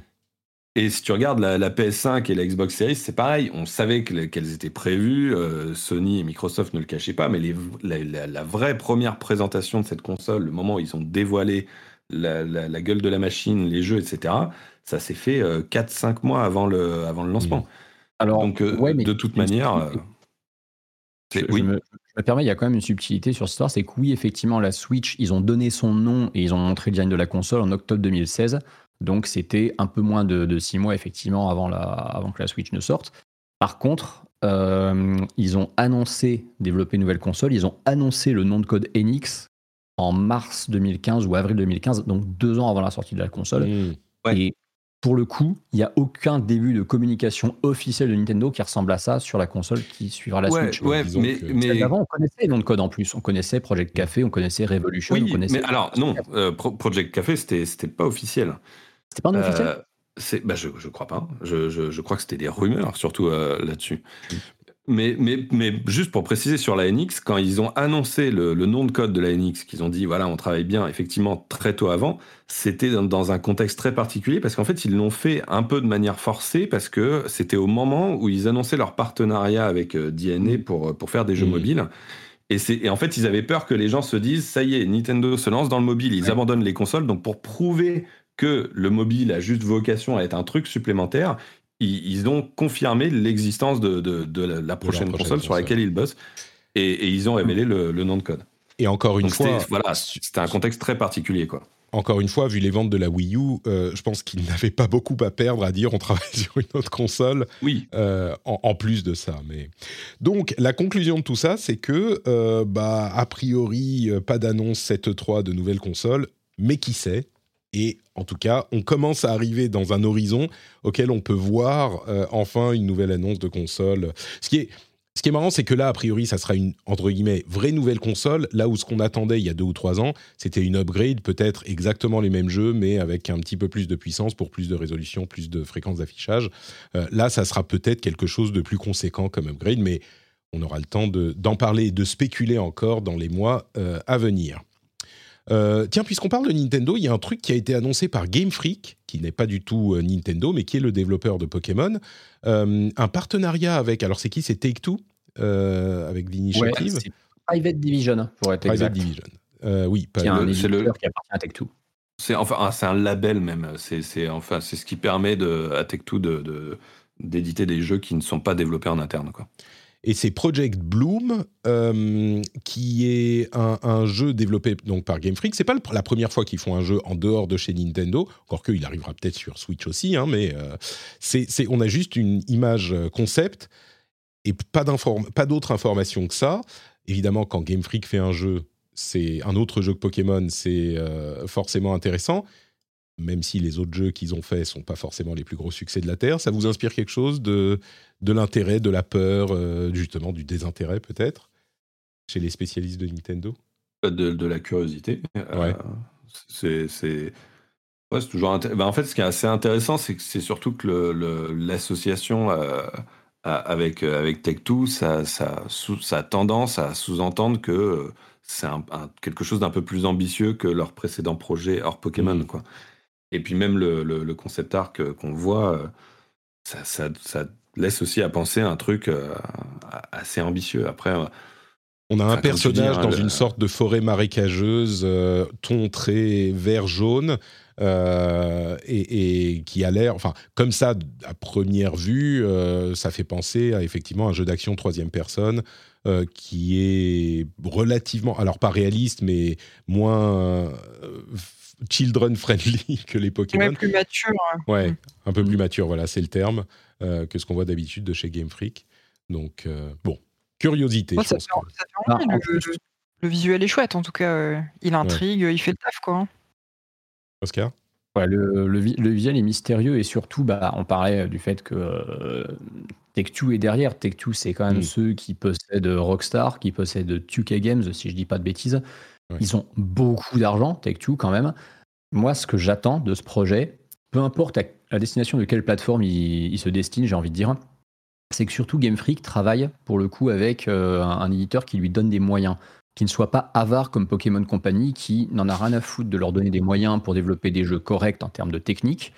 Et si tu regardes la, PS5 et la Xbox Series, c'est pareil. On savait qu'elles étaient prévues. Euh, Sony et Microsoft ne le cachaient pas. Mais la, vraie première présentation de cette console, le moment où ils ont dévoilé la, gueule de la machine, les jeux, etc., ça s'est fait 4-5 euh, mois avant le, avant le lancement. Hmm. Alors, Donc, de toute manière. oui me permet, il y a quand même une subtilité sur cette histoire, c'est que oui, effectivement, la Switch, ils ont donné son nom et ils ont montré le design de la console en octobre 2016. Donc c'était un peu moins de, six mois, effectivement, avant, la, avant que la Switch ne sorte. Par contre, euh, ils ont annoncé développer une nouvelle console, ils ont annoncé le nom de code Enix en mars 2015 ou avril 2015, donc deux ans avant la sortie de la console. Mmh. Et pour le coup, il n'y a aucun début de communication officielle de Nintendo qui ressemble à ça sur la console qui suivra la Switch. Ouais, mais, mais... Avant, on connaissait les noms de code en plus. On connaissait Project Café, on connaissait Revolution. Oui, on connaissait... mais alors, non, euh, Project Café, c'était pas officiel. C'était pas un officiel? Euh, bah je, je crois pas. Je, je, je crois que c'était des rumeurs, surtout euh, là-dessus. Mais, mais, mais, juste pour préciser sur la NX, quand ils ont annoncé le, nom de code de la NX, qu'ils ont dit voilà, on travaille bien, effectivement, très tôt avant, c'était dans, un contexte très particulier parce qu'en fait, ils l'ont fait un peu de manière forcée parce que c'était au moment où ils annonçaient leur partenariat avec euh, DNA mmh. pour, pour faire des jeux mmh. mobiles. Et, et, en fait, ils avaient peur que les gens se disent ça y est, Nintendo se lance dans le mobile, ils abandonnent les consoles. Donc, pour prouver que le mobile a juste vocation à être un truc supplémentaire, ils, ont confirmé l'existence de, de, la, prochaine console, sur laquelle ils bossent et, ils ont révélé le, nom de code. Et encore une fois, voilà, c'était un contexte très particulier, quoi. Encore une fois, vu les ventes de la Wii U, euh, je pense qu'ils n'avaient pas beaucoup à perdre à dire on travaille sur une autre console. Oui. Euh, en, plus de ça, mais donc la conclusion de tout ça, c'est que euh, bah a priori pas d'annonce cette 3 de nouvelles consoles, mais qui sait? Et en tout cas, on commence à arriver dans un horizon auquel on peut voir euh, enfin une nouvelle annonce de console. Ce qui est, marrant, c'est que là, a priori, ça sera une, entre guillemets, vraie nouvelle console, là où ce qu'on attendait il y a deux ou trois ans, c'était une upgrade, peut-être exactement les mêmes jeux, mais avec un petit peu plus de puissance pour plus de résolution, plus de fréquence d'affichage. Euh, là, ça sera peut-être quelque chose de plus conséquent comme upgrade, mais on aura le temps d'en parler et de spéculer encore dans les mois euh, à venir. Euh, tiens, puisqu'on parle de Nintendo, il y a un truc qui a été annoncé par Game Freak, qui n'est pas du tout euh, Nintendo, mais qui est le développeur de Pokémon. Euh, un partenariat avec, alors c'est qui? C'est Take-Two avec l'initiative ouais, Private Division, pour être Private exact. Division. oui, c'est éditeur qui appartient à Take-Two. C'est enfin, c'est un label même. C'est enfin, c'est ce qui permet de, à Take-Two de, d'éditer des jeux qui ne sont pas développés en interne, quoi et c'est Project Bloom, euh, qui est un, jeu développé donc par Game Freak. C'est pas la première fois qu'ils font un jeu en dehors de chez Nintendo, encore qu'il arrivera peut-être sur Switch aussi, hein, mais euh, c'est, on a juste une image concept et pas, pas d'autres informations que ça. Évidemment, quand Game Freak fait un jeu, c'est un autre jeu que Pokémon, c'est euh, forcément intéressant même si les autres jeux qu'ils ont faits sont pas forcément les plus gros succès de la Terre, ça vous inspire quelque chose de, de l'intérêt, de la peur, euh, justement du désintérêt peut-être, chez les spécialistes de Nintendo? De, la curiosité. Euh, c'est c'est toujours bah, en fait, ce qui est assez intéressant, c'est que c'est surtout que l'association euh, avec, avec Tech2, ça, ça, ça, a tendance à sous-entendre que c'est quelque chose d'un peu plus ambitieux que leur précédent projet hors Pokémon. Mmh. Quoi. Et puis même le, le, concept art qu'on voit, euh, ça, ça, ça, laisse aussi à penser un truc euh, assez ambitieux. Après, euh, on a un personnage hein, dans une sorte de forêt marécageuse, ton très vert-jaune, et, qui a l'air, enfin, comme ça, à première vue, ça fait penser à effectivement un jeu d'action troisième personne qui est relativement, alors pas réaliste, mais moins children friendly que les Pokémon. Ouais, plus mature. Ouais, un peu plus mature, voilà, c'est le terme, euh, que ce qu'on voit d'habitude de chez Game Freak. Donc, euh, bon, curiosité. je pense le, visuel est chouette, en tout cas. Euh, il intrigue, il fait le taf, quoi. Hein. Oscar? Ouais, le, le, visuel est mystérieux et surtout, bah, on parlait du fait que Tech2 est derrière. Tech2, c'est quand même mm. ceux qui possèdent Rockstar, qui possèdent 2K Games, si je dis pas de bêtises. Ils ont beaucoup d'argent, Take-Two quand même. Moi, ce que j'attends de ce projet, peu importe la destination de quelle plateforme il, se destine, j'ai envie de dire, c'est que surtout Game Freak travaille pour le coup avec euh, un, éditeur qui lui donne des moyens, qui ne soit pas avare comme Pokémon Company, qui n'en a rien à foutre de leur donner des moyens pour développer des jeux corrects en termes de technique,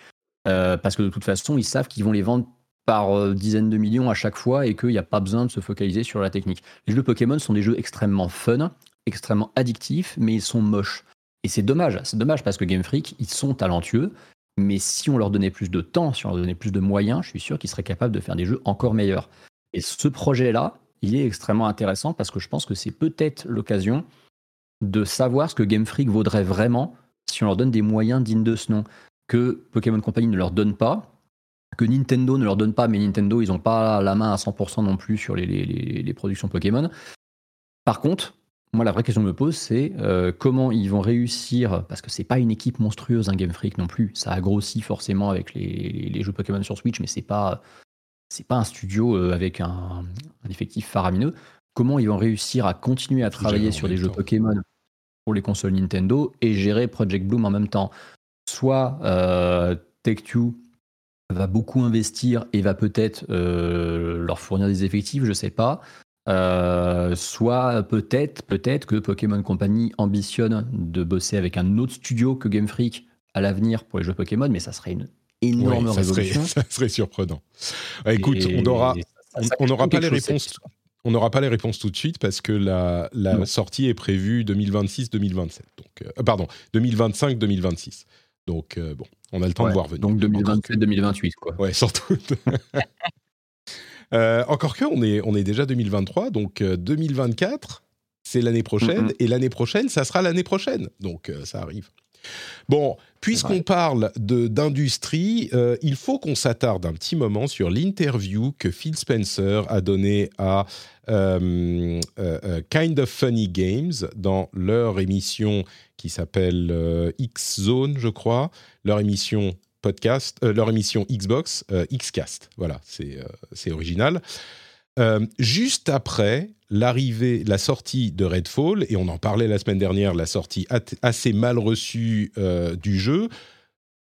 euh, parce que de toute façon, ils savent qu'ils vont les vendre par euh, dizaines de millions à chaque fois et qu'il n'y a pas besoin de se focaliser sur la technique. Les jeux Pokémon sont des jeux extrêmement fun, extrêmement addictifs, mais ils sont moches. Et c'est dommage, c'est dommage parce que Game Freak, ils sont talentueux, mais si on leur donnait plus de temps, si on leur donnait plus de moyens, je suis sûr qu'ils seraient capables de faire des jeux encore meilleurs. Et ce projet-là, il est extrêmement intéressant parce que je pense que c'est peut-être l'occasion de savoir ce que Game Freak vaudrait vraiment si on leur donne des moyens dignes de ce nom, que Pokémon Company ne leur donne pas, que Nintendo ne leur donne pas, mais Nintendo, ils n'ont pas la main à 100% non plus sur les, les productions Pokémon. Par contre, moi, la vraie question que je me pose, c'est euh, comment ils vont réussir, parce que c'est pas une équipe monstrueuse, un Game Freak non plus. Ça a grossi forcément avec les, jeux Pokémon sur Switch, mais c'est pas c'est pas un studio euh, avec un, effectif faramineux. Comment ils vont réussir à continuer à travailler sur des jeux Pokémon pour les consoles Nintendo et gérer Project Bloom en même temps? Soit euh, Take-Two va beaucoup investir et va peut-être leur fournir des effectifs, je sais pas. Euh, soit peut-être peut-être que Pokémon Company ambitionne de bosser avec un autre studio que Game Freak à l'avenir pour les jeux Pokémon, mais ça serait une énorme révolution. ça serait surprenant. écoute, on aura, on n'aura pas les réponses. On n'aura pas les réponses tout de suite parce que la, la sortie est prévue 2026-2027. Donc, euh, pardon, 2025-2026. Donc, euh, bon, on a le temps de voir venir. Donc 2027-2028, quoi. Ouais, sans doute. Euh, encore que, on est, on est déjà 2023, donc 2024, euh, c'est l'année prochaine, et l'année prochaine, ça sera l'année prochaine. Donc euh, ça arrive. Bon, puisqu'on parle d'industrie, il faut qu'on s'attarde un petit moment sur l'interview que Phil Spencer a donnée à Kind of Funny Games dans leur émission qui s'appelle X Zone, je crois, leur émission podcast, euh, leur émission Xbox, euh, Xcast. Voilà, c'est euh, original. juste après l'arrivée, la sortie de Redfall, et on en parlait la semaine dernière, la sortie assez mal reçue du jeu,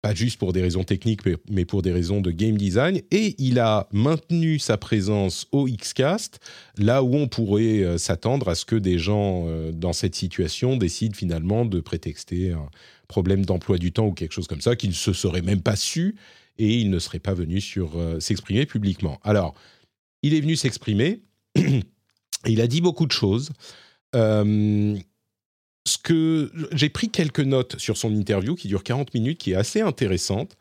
pas juste pour des raisons techniques, mais, pour des raisons de game design. Et il a maintenu sa présence au Xcast, là où on pourrait s'attendre à ce que des gens dans cette situation décident finalement de prétexter un, problème d'emploi du temps ou quelque chose comme ça, qu'il ne se serait même pas su et il ne serait pas venu sur euh, s'exprimer publiquement. Alors, il est venu s'exprimer. il a dit beaucoup de choses. Euh, ce que j'ai pris quelques notes sur son interview qui dure 40 minutes, qui est assez intéressante.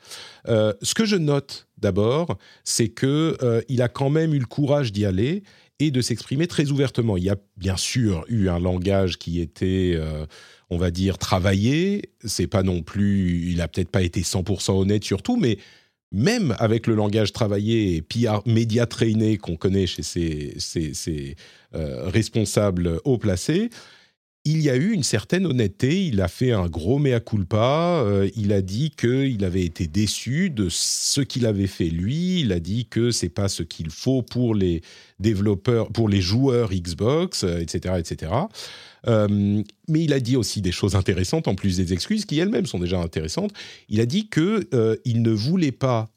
Euh, ce que je note d'abord, c'est que il a quand même eu le courage d'y aller et de s'exprimer très ouvertement. Il y a bien sûr eu un langage qui était on va dire, travaillé. C'est pas non plus, il a peut-être pas été 100% honnête sur tout, mais même avec le langage travaillé et PR, média traîné qu'on connaît chez ces, euh, responsables haut placés, il y a eu une certaine honnêteté. Il a fait un gros mea culpa. Euh, il a dit qu'il avait été déçu de ce qu'il avait fait lui. Il a dit que c'est pas ce qu'il faut pour les développeurs, pour les joueurs Xbox, etc., euh, etc. Euh, mais il a dit aussi des choses intéressantes, en plus des excuses qui elles-mêmes sont déjà intéressantes. Il a dit que il ne voulait pas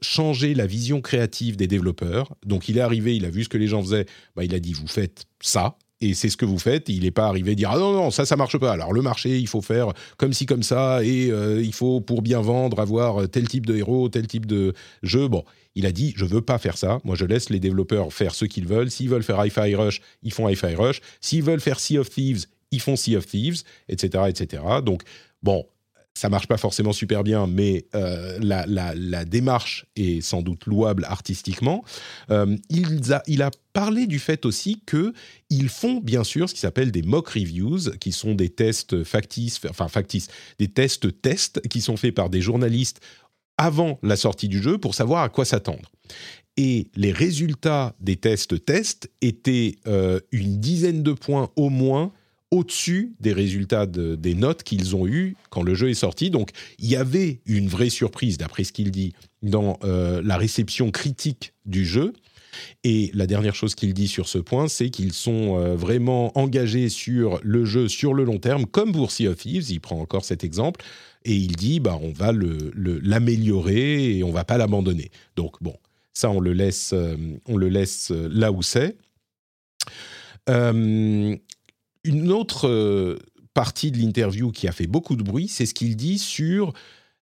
changer la vision créative des développeurs. Donc il est arrivé, il a vu ce que les gens faisaient, bah, il a dit vous faites ça, et c'est ce que vous faites. Il n'est pas arrivé à dire ah non non ça ça marche pas. Alors le marché il faut faire comme ci comme ça et il faut pour bien vendre avoir tel type de héros, tel type de jeu. Bon, il a dit je veux pas faire ça. Moi, je laisse les développeurs faire ce qu'ils veulent. S'ils veulent faire Hi-Fi Rush, ils font Hi-Fi Rush. S'ils veulent faire Sea of Thieves, ils font Sea of Thieves, etc., etc. Donc bon, ça marche pas forcément super bien, mais euh, la, démarche est sans doute louable artistiquement. Euh, il, a, parlé du fait aussi que ils font bien sûr ce qui s'appelle des mock reviews, qui sont des tests factices, enfin factices, des tests tests qui sont faits par des journalistes avant la sortie du jeu pour savoir à quoi s'attendre. Et les résultats des tests tests étaient euh, une dizaine de points au moins au-dessus des résultats des notes qu'ils ont eues quand le jeu est sorti. Donc il y avait une vraie surprise, d'après ce qu'il dit, dans euh, la réception critique du jeu. Et la dernière chose qu'il dit sur ce point, c'est qu'ils sont euh, vraiment engagés sur le jeu sur le long terme, comme pour Sea of Thieves, il prend encore cet exemple, et il dit bah, on va l'améliorer le, et on va pas l'abandonner. Donc bon, ça on le laisse, euh, on le laisse euh, là où c'est. Une autre partie de l'interview qui a fait beaucoup de bruit, c'est ce qu'il dit sur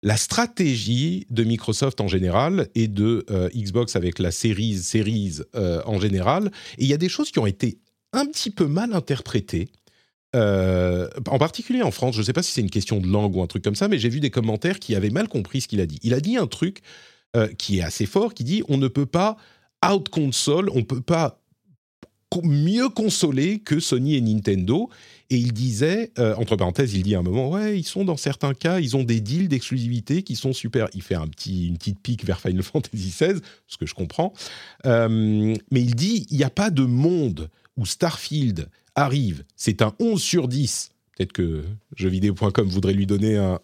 la stratégie de Microsoft en général et de euh, Xbox avec la Series, Series euh, en général. Et il y a des choses qui ont été un petit peu mal interprétées. Euh, en particulier en France, je ne sais pas si c'est une question de langue ou un truc comme ça, mais j'ai vu des commentaires qui avaient mal compris ce qu'il a dit. Il a dit un truc qui est assez fort, qui dit on ne peut pas out console, on ne peut pas mieux consoler que Sony et Nintendo. Et il disait, euh, entre parenthèses, il dit à un moment, ouais, ils sont dans certains cas, ils ont des deals d'exclusivité qui sont super. Il fait un petit, une petite pique vers Final Fantasy XVI, ce que je comprends. Euh, mais il dit, il n'y a pas de monde où Starfield arrive, c'est un 11 sur 10. Peut-être que jeuxvideo.com voudrait lui donner un,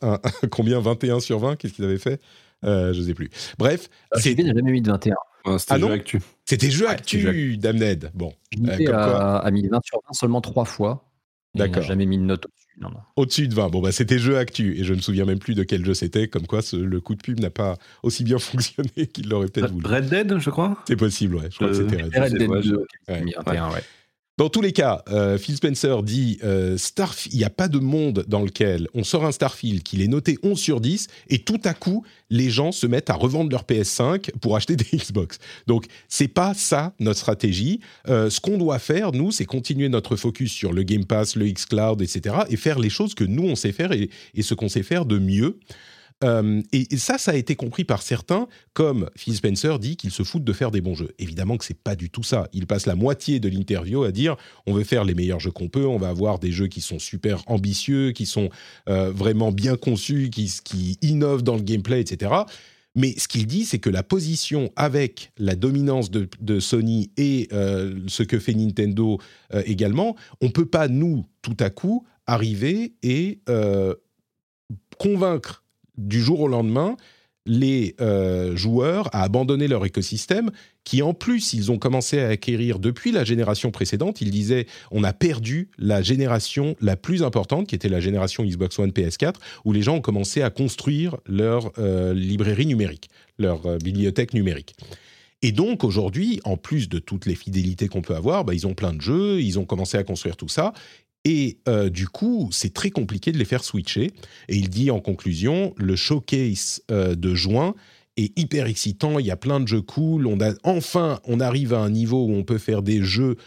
combien 21 sur 20 Qu'est-ce qu'ils avaient fait? Euh, Je ne sais plus. Bref. Ah, c'est n'a jamais mis de 21. C'était ah jeu actu. C'était jeu actu, Damned. Bon. Euh, a, mis 20 sur 20 seulement trois fois. D'accord. jamais mis de note au-dessus. Au-dessus de 20. Bon, bah, c'était jeu actu. Et je ne me souviens même plus de quel jeu c'était. Comme quoi, le coup de pub n'a pas aussi bien fonctionné qu'il l'aurait peut-être voulu. Red Dead, je crois? C'est possible, ouais. Je crois que c'était Red, Red Dead. 2, ouais. Dans tous les cas, euh, Phil Spencer dit euh, il n'y a pas de monde dans lequel on sort un Starfield qu'il est noté 11 sur 10 et tout à coup, les gens se mettent à revendre leur PS5 pour acheter des Xbox. Donc, c'est pas ça notre stratégie. Euh, ce qu'on doit faire, nous, c'est continuer notre focus sur le Game Pass, le xCloud, etc. et faire les choses que nous, on sait faire et ce qu'on sait faire de mieux. Euh, et, ça, ça a été compris par certains, comme Phil Spencer dit qu'il se fout de faire des bons jeux. Évidemment que c'est pas du tout ça. Il passe la moitié de l'interview à dire on veut faire les meilleurs jeux qu'on peut, on va avoir des jeux qui sont super ambitieux, qui sont euh, vraiment bien conçus, qui, innovent dans le gameplay, etc. Mais ce qu'il dit, c'est que la position avec la dominance de, Sony et euh, ce que fait Nintendo également, on peut pas, nous, tout à coup, arriver et convaincre du jour au lendemain les euh, joueurs à abandonner leur écosystème, qui en plus, ils ont commencé à acquérir depuis la génération précédente. Ils disaient, on a perdu la génération la plus importante, qui était la génération Xbox One PS4, où les gens ont commencé à construire leur euh, librairie numérique, leur euh, bibliothèque numérique. Et donc aujourd'hui, en plus de toutes les fidélités qu'on peut avoir, bah, ils ont plein de jeux, ils ont commencé à construire tout ça, et euh, du coup, c'est très compliqué de les faire switcher. Et il dit en conclusion, le showcase euh, de juin est hyper excitant. Il y a plein de jeux cool. On a, enfin, on arrive à un niveau où on peut faire des jeux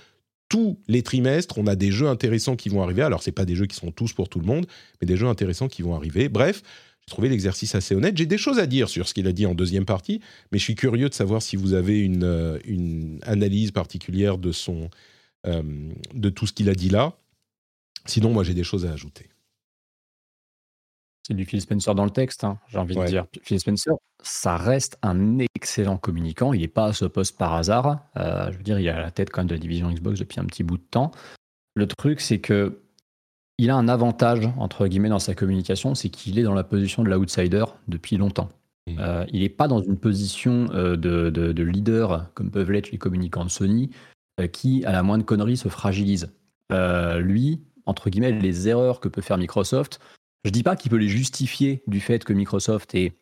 tous les trimestres. On a des jeux intéressants qui vont arriver. Alors, c'est pas des jeux qui sont tous pour tout le monde, mais des jeux intéressants qui vont arriver. Bref, j'ai trouvé l'exercice assez honnête. J'ai des choses à dire sur ce qu'il a dit en deuxième partie, mais je suis curieux de savoir si vous avez une, euh, analyse particulière de son, de tout ce qu'il a dit là. Sinon, moi, j'ai des choses à ajouter. C'est du Phil Spencer dans le texte, hein, j'ai envie de dire. Phil Spencer, ça reste un excellent communicant. Il n'est pas à ce poste par hasard. Euh, je veux dire, il a la tête quand même de la division Xbox depuis un petit bout de temps. Le truc, c'est que il a un avantage, entre guillemets, dans sa communication, c'est qu'il est dans la position de l'outsider depuis longtemps. Mmh. Euh, il n'est pas dans une position euh, de, de, leader, comme peuvent l'être les communicants de Sony, qui, à la moindre connerie, se fragilise. lui, entre guillemets, les erreurs que peut faire Microsoft. Je dis pas qu'il peut les justifier du fait que Microsoft est,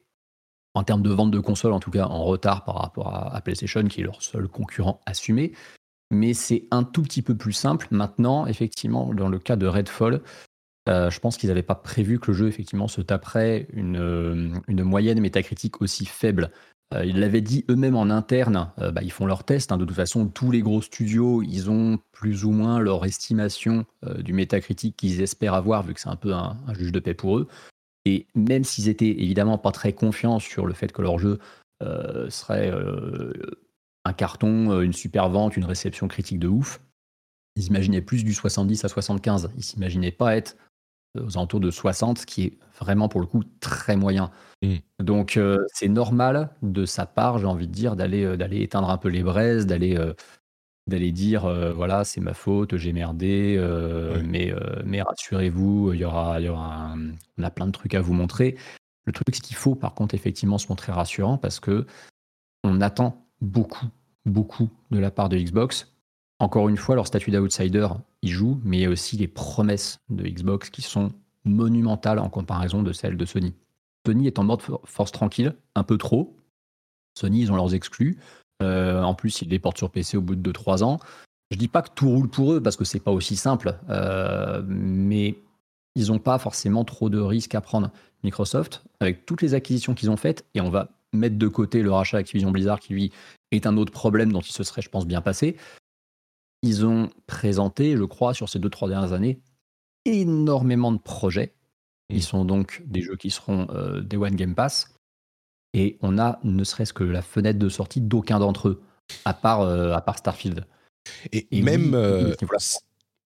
en termes de vente de consoles, en tout cas, en retard par rapport à, PlayStation, qui est leur seul concurrent assumé. Mais c'est un tout petit peu plus simple. Maintenant, effectivement, dans le cas de Redfall, euh, je pense qu'ils n'avaient pas prévu que le jeu effectivement se taperait une, euh, une moyenne métacritique aussi faible. Euh, ils l'avaient dit eux-mêmes en interne, euh, bah, ils font leurs tests. Hein. de toute façon, tous les gros studios, ils ont plus ou moins leur estimation euh, du métacritique qu'ils espèrent avoir, vu que c'est un peu un, juge de paix pour eux. Et même s'ils étaient évidemment pas très confiants sur le fait que leur jeu serait un carton, une super vente, une réception critique de ouf, ils imaginaient plus du 70 à 75. Ils s'imaginaient pas être aux alentours de 60, ce qui est vraiment pour le coup très moyen. Mm. Donc euh, c'est normal de sa part, j'ai envie de dire, d'aller euh, d'aller éteindre un peu les braises, d'aller euh, d'aller dire voilà c'est ma faute, j'ai merdé, mais mais rassurez-vous, il y aura il y aura on a plein de trucs à vous montrer. Le truc c'est qu'il faut par contre effectivement se montrer rassurant parce que on attend beaucoup beaucoup de la part de Xbox. Encore une fois, leur statut d'outsider, il joue, mais il y a aussi les promesses de Xbox qui sont monumentales en comparaison de celles de Sony. Sony est en mode force tranquille, un peu trop. Sony, ils ont leurs exclus. Euh, en plus, ils les portent sur PC au bout de 2-3 ans. Je dis pas que tout roule pour eux parce que c'est pas aussi simple, euh, mais ils n'ont pas forcément trop de risques à prendre. Microsoft, avec toutes les acquisitions qu'ils ont faites, et on va mettre de côté le rachat Activision Blizzard qui lui est un autre problème dont il se serait, je pense, bien passé. Ils ont présenté, je crois, sur ces deux, trois dernières années, énormément de projets. Ils mm. sont donc des jeux qui seront euh, des One Game Pass. Et on a ne serait-ce que la fenêtre de sortie d'aucun d'entre eux, à part, euh, à part Starfield. Et, même, euh,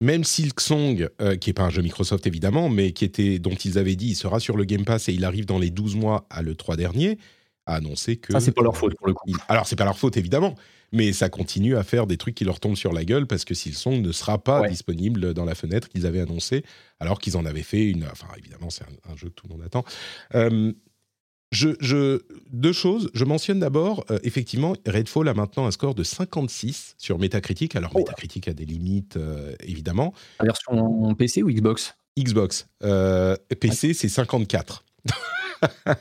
même Silksong, qui n'est pas un jeu Microsoft évidemment, mais qui était, dont ils avaient dit il sera sur le Game Pass et il arrive dans les 12 mois à l'E3 dernier, a annoncé que. Ça, c'est pas leur faute pour le coup. Alors, c'est pas leur faute évidemment, mais ça continue à faire des trucs qui leur tombent sur la gueule parce que Silsong ne sera pas disponible dans la fenêtre qu'ils avaient annoncé, alors qu'ils en avaient fait une. Enfin, évidemment, c'est un, jeu que tout le monde attend. Euh, je, deux choses. Je mentionne d'abord, euh, effectivement, Redfall a maintenant un score de 56 sur Metacritic. Alors, oh. Metacritic a des limites, euh, évidemment. La version PC ou Xbox? Xbox. PC, c'est 54.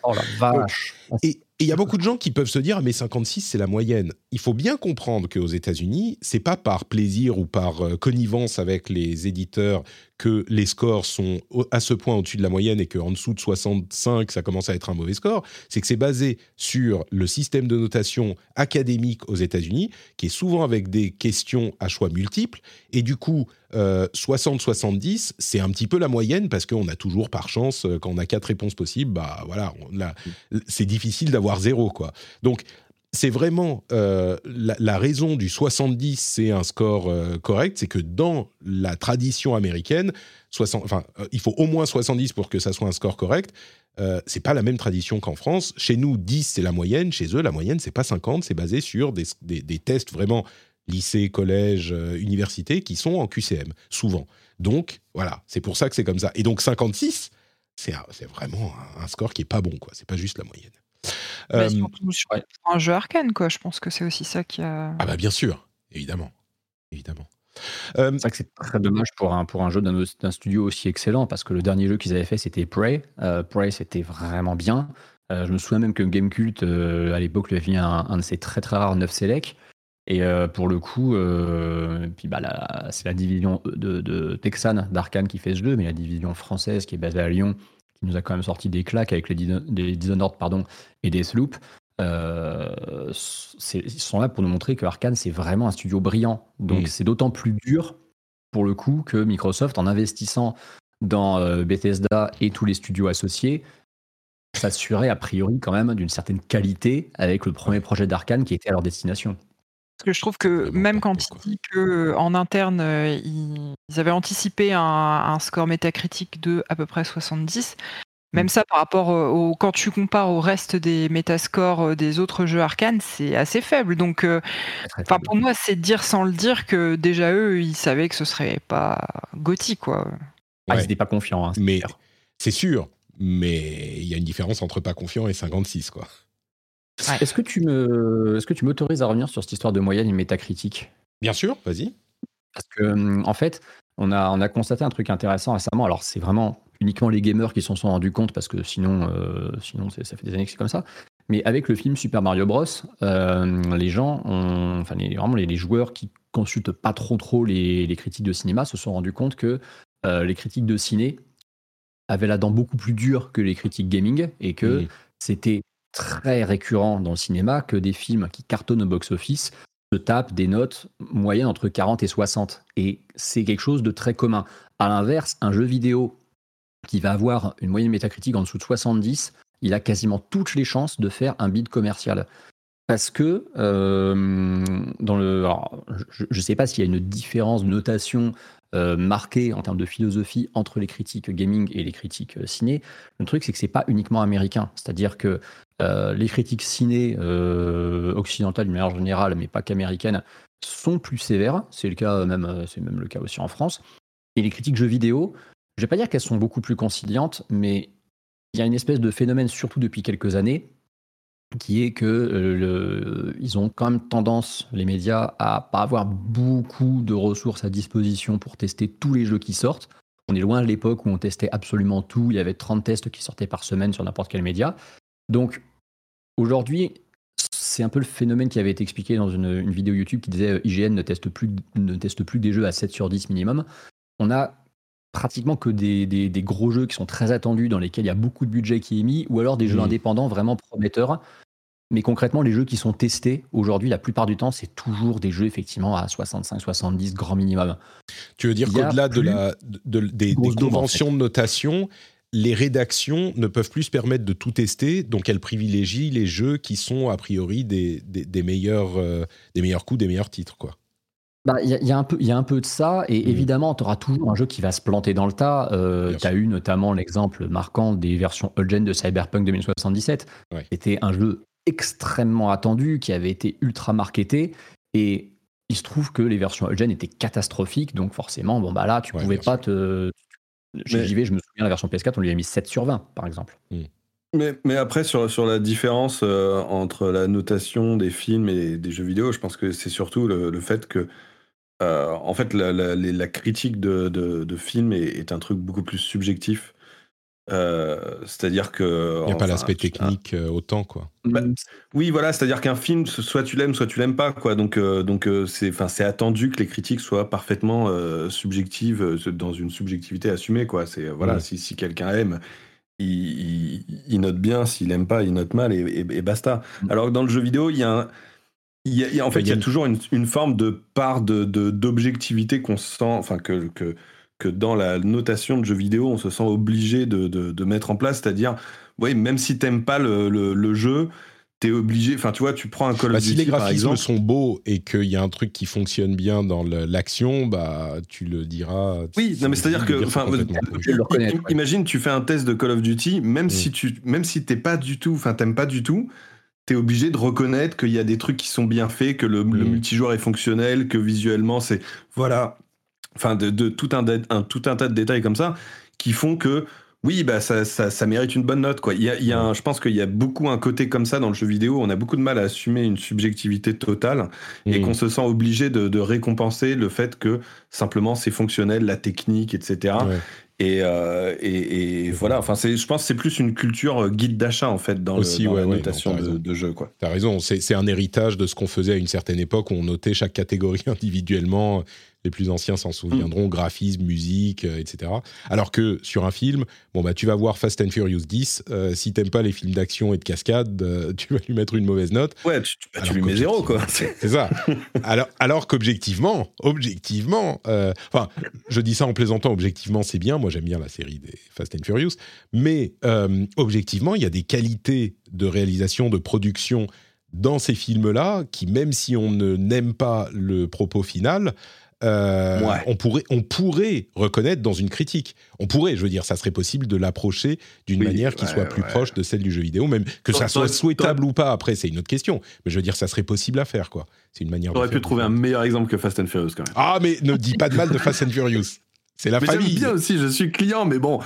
oh la vache. Et il y a beaucoup de gens qui peuvent se dire, mais 56, c'est la moyenne. Il faut bien comprendre qu'aux États-Unis, c'est pas par plaisir ou par euh, connivence avec les éditeurs que les scores sont à ce point au-dessus de la moyenne et qu'en dessous de 65, ça commence à être un mauvais score. C'est que c'est basé sur le système de notation académique aux États-Unis, qui est souvent avec des questions à choix multiples. Et du coup, 60-70, euh, c'est un petit peu la moyenne parce qu'on a toujours par chance, euh, quand on a quatre réponses possibles, bah voilà, c'est difficile d'avoir zéro quoi. Donc c'est vraiment euh, la, raison du 70, c'est un score correct, c'est que dans la tradition américaine, 60, enfin, il faut au moins 70 pour que ça soit un score correct. Euh, c'est pas la même tradition qu'en France. Chez nous, 10 c'est la moyenne. Chez eux, la moyenne c'est pas 50. C'est basé sur des, des, tests vraiment lycée, collège, euh, université, qui sont en QCM, souvent. Donc, voilà, c'est pour ça que c'est comme ça. Et donc, 56, c'est vraiment un, score qui est pas bon, quoi. C'est pas juste la moyenne. Euh, sur un jeu arcane, quoi. Je pense que c'est aussi ça qui a. Ah, bah, bien sûr, évidemment. Évidemment. Euh, c'est vrai que c'est très dommage pour un, pour un jeu d'un studio aussi excellent, parce que le dernier jeu qu'ils avaient fait, c'était Prey. Prey, c'était vraiment bien. je me souviens même que Gamecult, à l'époque, lui avait mis un, un, de ses très très rares 9 Select. Et euh, pour le coup, euh, puis bah, c'est la division de, de Texan d'Arkane qui fait ce jeu, mais la division française qui est basée à Lyon, qui nous a quand même sorti des claques avec les, Dishonored pardon, et des euh, ils sont là pour nous montrer que Arkane, c'est vraiment un studio brillant. Donc mm. c'est d'autant plus dur, pour le coup, que Microsoft, en investissant dans Bethesda et tous les studios associés, s'assurait a priori quand même d'une certaine qualité avec le premier projet d'Arkane qui était à leur destination. Parce que je trouve que même quand il dit qu'en interne, euh, ils, avaient anticipé un, score métacritique de à peu près 70, même mmh. ça par rapport au, quand tu compares au reste des métascores euh, des autres jeux arcane, c'est assez faible. Donc, euh, pour moi, c'est dire sans le dire que déjà eux, ils savaient que ce serait pas gothique, quoi. Ah, ils n'étaient pas confiants. Hein, mais c'est sûr. Mais il y a une différence entre pas confiant et 56, quoi. Est-ce que tu me, est-ce que tu m'autorises à revenir sur cette histoire de moyenne et métacritique? Bien sûr, vas-y. Parce que hum, en fait, on a, on a constaté un truc intéressant récemment. Alors c'est vraiment uniquement les gamers qui s'en sont rendus compte parce que sinon, euh, sinon ça fait des années que c'est comme ça. Mais avec le film Super Mario Bros, euh, les gens, ont, enfin les, vraiment les, joueurs qui consultent pas trop trop les, critiques de cinéma se sont rendus compte que euh, les critiques de ciné avaient la dent beaucoup plus dure que les critiques gaming et que c'était très récurrent dans le cinéma que des films qui cartonnent au box-office se tapent des notes moyennes entre 40 et 60. Et c'est quelque chose de très commun. À l'inverse, un jeu vidéo qui va avoir une moyenne métacritique en dessous de 70, il a quasiment toutes les chances de faire un bid commercial. Parce que euh, dans le, je ne sais pas s'il y a une différence de notation euh, marquée en termes de philosophie entre les critiques gaming et les critiques euh, ciné. Le truc, c'est que c'est pas uniquement américain. C'est-à-dire que euh, les critiques ciné occidentales d'une manière générale, mais pas qu'américaines, sont plus sévères. C'est le cas même, c'est même le cas aussi en France. Et les critiques jeux vidéo, je vais pas dire qu'elles sont beaucoup plus conciliantes, mais il y a une espèce de phénomène, surtout depuis quelques années, qui est que ils ont quand même tendance, les médias, à pas avoir beaucoup de ressources à disposition pour tester tous les jeux qui sortent. On est loin de l'époque où on testait absolument tout. Il y avait 30 tests qui sortaient par semaine sur n'importe quel média. Donc, aujourd'hui, c'est un peu le phénomène qui avait été expliqué dans une, vidéo YouTube qui disait euh, IGN ne teste, plus, ne teste plus des jeux à 7 sur 10 minimum. On a pratiquement que des, gros jeux qui sont très attendus, dans lesquels il y a beaucoup de budget qui est mis, ou alors des jeux mmh. indépendants vraiment prometteurs. Mais concrètement, les jeux qui sont testés aujourd'hui, la plupart du temps, c'est toujours des jeux effectivement à 65-70 grand minimum. Tu veux dire qu'au-delà de la, des, conventions de notation, les rédactions ne peuvent plus se permettre de tout tester, donc elles privilégient les jeux qui sont a priori des, meilleurs, euh, des meilleurs coups, des meilleurs titres. quoi. Bah, il y, a un peu, y a un peu de ça, et mm. évidemment, tu auras toujours un jeu qui va se planter dans le tas. Euh, tu as eu notamment l'exemple marquant des versions old-gen de Cyberpunk 2077. C'était un jeu extrêmement attendu, qui avait été ultra marketé. Et il se trouve que les versions old-gen étaient catastrophiques, donc forcément, bon bah là, tu pouvais pas te. J'y vais, je me souviens, la version PS4, on lui a mis 7 sur 20, par exemple. Hmm. Mais, mais, après, sur, sur la différence euh, entre la notation des films et des jeux vidéo, je pense que c'est surtout le, fait que, euh, en fait, la, la, critique de, de, de film est, est, un truc beaucoup plus subjectif euh, c'est-à-dire que. Il n'y a pas l'aspect technique euh, autant, quoi. Bah, oui, voilà, c'est-à-dire qu'un film, soit tu l'aimes, soit tu l'aimes pas, quoi. Donc, euh, donc c'est, c'est attendu que les critiques soient parfaitement subjectives, dans une subjectivité assumée, quoi. C'est voilà, si, si quelqu'un aime, il, il, note bien, s'il aime pas, il note mal, et, basta. Mm. Alors que dans le jeu vidéo, il y a un, il y a, en fait, il y a toujours une, une forme de part de, d'objectivité qu'on sent, enfin que, que que dans la notation de jeux vidéo, on se sent obligé de, de, mettre en place, c'est-à-dire, oui, même si t'aimes pas le, le, jeu, t'es obligé. Enfin, tu vois, tu prends un Call bah, of Duty. Si les graphismes sont beaux et qu'il y a un truc qui fonctionne bien dans l'action, bah, tu le diras. Oui, non, mais c'est-à-dire que. Enfin, imagine, tu fais un test de Call of Duty, même mm. si tu, même si t'es pas du tout, enfin, t'aimes pas du tout. T'es obligé de reconnaître qu'il y a des trucs qui sont bien faits, que le, le mm. multijoueur est fonctionnel, que visuellement c'est voilà, enfin de, tout, un, tout un tas de détails comme ça qui font que oui, bah ça, ça, mérite une bonne note. Quoi. Il y a, il y a je pense qu'il y a beaucoup un côté comme ça dans le jeu vidéo. On a beaucoup de mal à assumer une subjectivité totale et mmh. qu'on se sent obligé de, récompenser le fait que simplement c'est fonctionnel, la technique, etc. Euh, et, et, voilà, enfin, je pense que c'est plus une culture euh, guide d'achat en fait dans, Aussi, la notation de, de, jeu. Tu as raison, c'est un héritage de ce qu'on faisait à une certaine époque où on notait chaque catégorie individuellement les plus anciens s'en souviendront, mm. graphisme, musique, euh, etc. Alors que sur un film, bon bah tu vas voir Fast and Furious 10, euh, si t'aimes pas les films d'action et de cascade, euh, tu vas lui mettre une mauvaise note. Ouais, tu, bah, lui mets zéro quoi. C'est ça. alors alors qu'objectivement, objectivement, enfin, je dis ça en plaisantant, objectivement c'est bien. Moi j'aime bien la série des Fast and Furious, mais objectivement il y a des qualités de réalisation, de production dans ces films-là, qui même si on ne n'aime pas le propos final, euh, on, pourrait, on pourrait reconnaître dans une critique. On pourrait, je veux dire, ça serait possible de l'approcher d'une manière qui soit plus proche de celle du jeu vidéo, même que ça soit souhaitable ou pas. Après, c'est une autre question. Mais je veux dire, ça serait possible à faire, quoi. C'est une manière. J'aurais pu trouver un meilleur exemple que Fast and Furious, quand même. Ah, mais ne dis pas de mal de Fast and Furious. C'est la famille. J'aime bien aussi, je suis client, mais bon,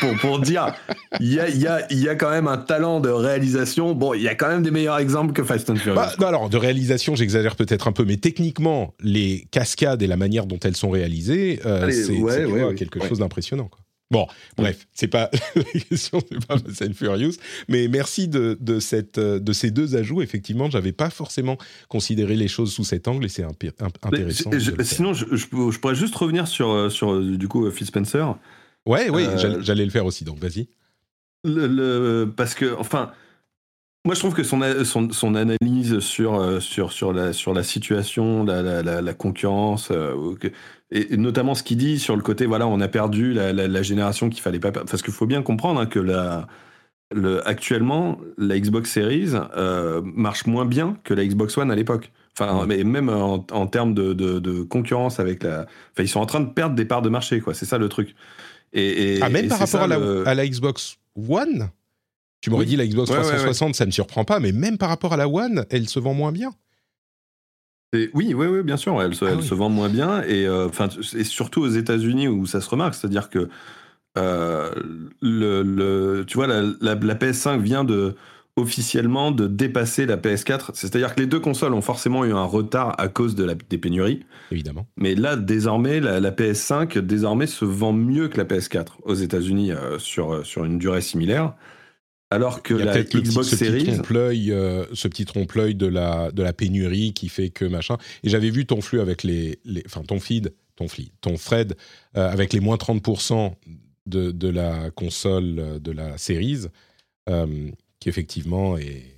pour, pour, dire, il y a, y, a, y a quand même un talent de réalisation. Bon, il y a quand même des meilleurs exemples que Fast and Furious. Bah, non, alors, de réalisation, j'exagère peut-être un peu, mais techniquement, les cascades et la manière dont elles sont réalisées, euh, c'est quelque chose d'impressionnant. Bon, bref, c'est pas la question, c'est pas Fast and Furious, mais merci de, de, cette, de ces deux ajouts. Effectivement, j'avais pas forcément considéré les choses sous cet angle et c'est intéressant. sinon, je, je, pourrais juste revenir sur, euh, sur euh, du coup Phil Spencer. Ouais, oui, euh, j'allais le faire aussi, donc vas-y. Le, parce que, enfin, moi je trouve que son, son, son analyse sur, sur, sur, la, sur la situation, la, la, la concurrence, et, notamment ce qu'il dit sur le côté, voilà, on a perdu la, génération qu'il fallait pas perdre. Parce qu'il faut bien comprendre hein, que la, le, actuellement, la Xbox Series euh, marche moins bien que la Xbox One à l'époque. Enfin, mais même en, termes de, de, concurrence avec la. Enfin, ils sont en train de perdre des parts de marché, quoi. C'est ça le truc. Et, ah, même par rapport à, la, à, la, Xbox One Tu m'aurais dit la Xbox 360, ça ne me surprend pas, mais même par rapport à la One, elle se vend moins bien. Oui, oui, oui, bien sûr. Elle, se, ah vend moins bien et, euh, et surtout aux États-Unis où ça se remarque, c'est-à-dire que euh, le, tu vois, la, la, PS5 vient de officiellement de dépasser la PS4. C'est-à-dire que les deux consoles ont forcément eu un retard à cause de la, des pénuries. Évidemment. Mais là, désormais, la, PS5 désormais se vend mieux que la PS4 aux États-Unis euh, sur, sur une durée similaire. Alors que la Xbox ce Series, petit euh, ce petit trompe-l'œil de la de la pénurie qui fait que machin. Et j'avais vu ton flux avec les, enfin ton feed, ton feed, ton thread euh, avec les moins 30% de, de la console euh, de la Series, qui effectivement est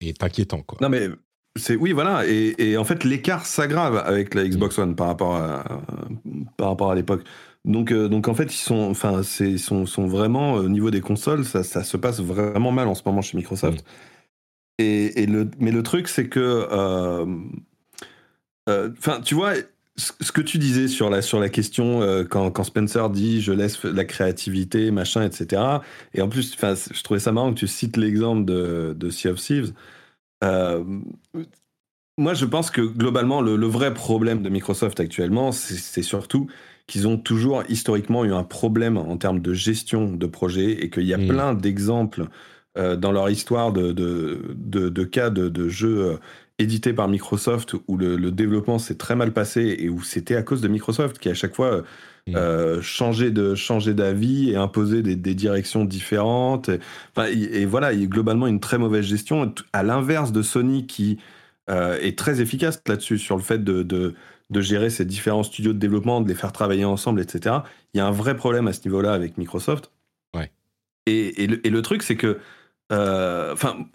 est inquiétant quoi. Non mais c'est oui voilà et, et en fait l'écart s'aggrave avec la Xbox One par rapport à par rapport à l'époque. Donc, euh, donc en fait, ils sont, enfin, c'est, sont, sont vraiment au niveau des consoles, ça, ça, se passe vraiment mal en ce moment chez Microsoft. Mm. Et, et, le, mais le truc, c'est que, euh, euh, enfin, tu vois, ce que tu disais sur la, sur la question, euh, quand, quand, Spencer dit je laisse la créativité, machin, etc. Et en plus, je trouvais ça marrant que tu cites l'exemple de, de Sea of Thieves. Euh, moi, je pense que globalement, le, vrai problème de Microsoft actuellement, c'est surtout qu'ils ont toujours historiquement eu un problème en termes de gestion de projet et qu'il y a mm. plein d'exemples euh, dans leur histoire de, de, de, cas de, jeux édité par Microsoft où le, développement s'est très mal passé et où c'était à cause de Microsoft qui à chaque fois mm. euh, changeait de changer d'avis et imposait des, directions différentes. Et, voilà, il y a globalement une très mauvaise gestion. À l'inverse de Sony qui euh, est très efficace là-dessus sur le fait de, de, gérer ces différents studios de développement, de les faire travailler ensemble, etc. Il y a un vrai problème à ce niveau-là avec Microsoft. Ouais. Et, le, le, truc, c'est que, euh, enfin,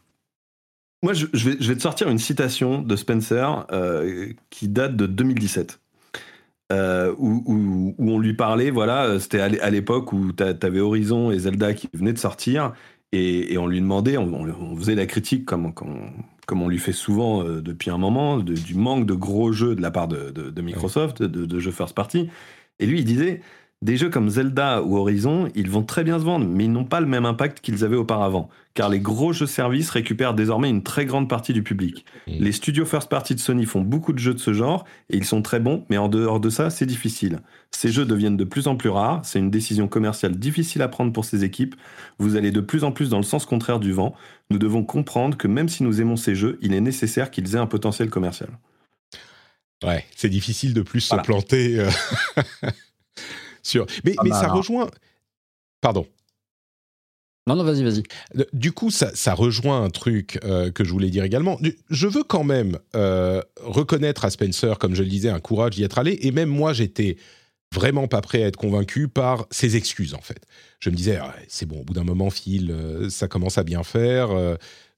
moi, je, vais, te sortir une citation de Spencer euh, qui date de 2017. Euh, où, on lui parlait, voilà, c'était à l'époque où tu avais Horizon et Zelda qui venaient de sortir, et, on lui demandait, on, faisait la critique comme, comme, on lui fait souvent euh, depuis un moment, du manque de gros jeux de la part de, Microsoft, de, de, jeux first party. Et lui, il disait, des jeux comme Zelda ou Horizon, ils vont très bien se vendre, mais ils n'ont pas le même impact qu'ils avaient auparavant, car les gros jeux services récupèrent désormais une très grande partie du public. Les studios first party de Sony font beaucoup de jeux de ce genre, et ils sont très bons, mais en dehors de ça, c'est difficile. Ces jeux deviennent de plus en plus rares, c'est une décision commerciale difficile à prendre pour ces équipes, vous allez de plus en plus dans le sens contraire du vent, nous devons comprendre que même si nous aimons ces jeux, il est nécessaire qu'ils aient un potentiel commercial. Ouais, c'est difficile de plus se planter. Mais, mais ça rejoint. Pardon. Non, non, vas-y, vas-y. Du coup, ça, ça rejoint un truc euh, que je voulais dire également. Je veux quand même euh, reconnaître à Spencer, comme je le disais, un courage d'y être allé. Et même moi, j'étais vraiment pas prêt à être convaincu par ses excuses, en fait. Je me disais, ah, c'est bon, au bout d'un moment, Phil, euh, ça commence à bien faire.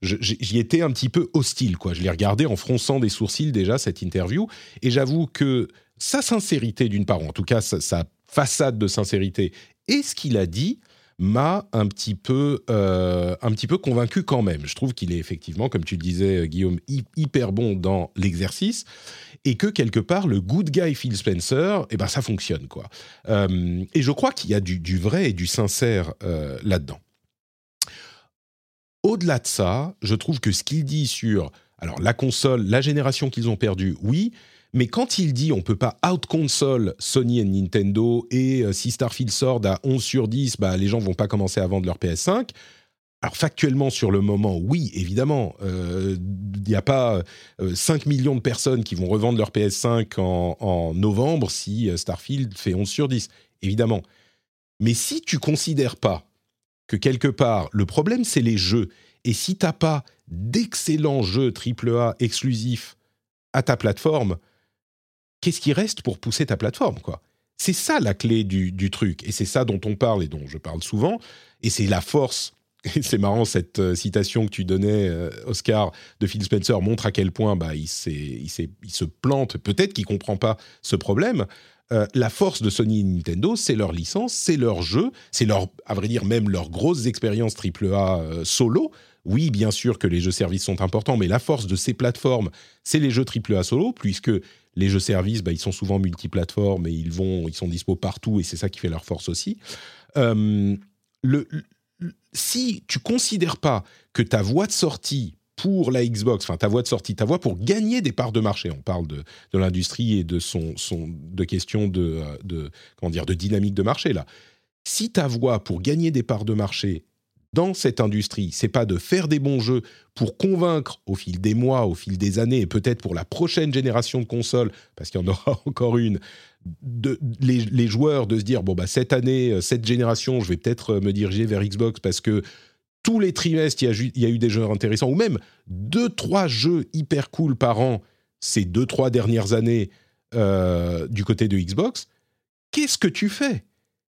J'y étais un petit peu hostile, quoi. Je l'ai regardé en fronçant des sourcils déjà, cette interview. Et j'avoue que sa sincérité, d'une part, ou en tout cas, ça, ça façade de sincérité et ce qu'il a dit m'a un petit peu euh, un petit peu convaincu quand même. Je trouve qu'il est effectivement, comme tu le disais euh, Guillaume, hyper bon dans l'exercice et que quelque part le good guy Phil Spencer, eh ben ça fonctionne quoi. Euh, et je crois qu'il y a du, vrai et du sincère là-dedans. Au-delà de ça, je trouve que ce qu'il dit sur alors la console, la génération qu'ils ont perdue, oui, mais quand il dit on peut pas out-console Sony et Nintendo et euh, si Starfield sort à 11 sur 10, bah, les gens vont pas commencer à vendre leur PS5. Alors factuellement, sur le moment, oui, évidemment, il euh, n'y a pas 5 euh, millions de personnes qui vont revendre leur PS5 en, novembre si Starfield fait 11 sur 10, évidemment. Mais si tu considères pas que quelque part, le problème, c'est les jeux, et si tu n'as pas d'excellents jeux AAA exclusifs à ta plateforme, qu'est-ce qui reste pour pousser ta plateforme, quoi? C'est ça la clé du, truc, et c'est ça dont on parle et dont je parle souvent, et c'est la force. c'est marrant cette euh, citation que tu donnais, euh, Oscar, de Phil Spencer montre à quel point bah, il, il, il se plante. Peut-être qu'il comprend pas ce problème. Euh, la force de Sony et Nintendo, c'est leur licence, c'est leur jeu, c'est leur, à vrai dire, même leurs grosses expériences AAA solo. Oui, bien sûr que les jeux services sont importants, mais la force de ces plateformes, c'est les jeux AAA solo, puisque les jeux services, bah, ils sont souvent multiplateformes et ils vont, ils sont dispo partout et c'est ça qui fait leur force aussi. Euh, le, si tu considères pas que ta voie de sortie pour la Xbox, enfin ta voie de sortie, ta voie pour gagner des parts de marché, on parle de, de l'industrie et de son, son de questions de, de comment dire de dynamique de marché là. Si ta voie pour gagner des parts de marché dans cette industrie, c'est pas de faire des bons jeux pour convaincre au fil des mois, au fil des années, et peut-être pour la prochaine génération de consoles, parce qu'il y en aura encore une, de, les, joueurs de se dire bon bah cette année, euh, cette génération, je vais peut-être euh, me diriger vers Xbox parce que tous les trimestres il y a, eu des jeux intéressants, ou même deux trois jeux hyper cool par an ces deux trois dernières années euh, du côté de Xbox. Qu'est-ce que tu fais?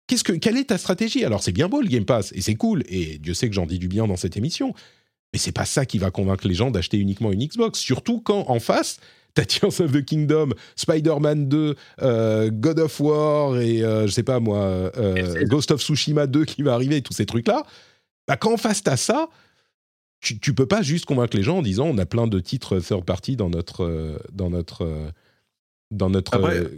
Qu'est-ce que, quelle est ta stratégie? Alors, c'est bien beau le Game Pass, et c'est cool, et Dieu sait que j'en dis du bien dans cette émission, mais c'est pas ça qui va convaincre les gens d'acheter uniquement une Xbox, surtout quand en face, t'as Tears of the Kingdom, Spider-Man 2, euh, God of War et euh, je sais pas moi, euh, Ghost of Tsushima 2 qui va arriver, tous ces trucs-là. Bah, quand en face t'as ça, tu, tu peux pas juste convaincre les gens en disant on a plein de titres third party dans notre dans notre dans notre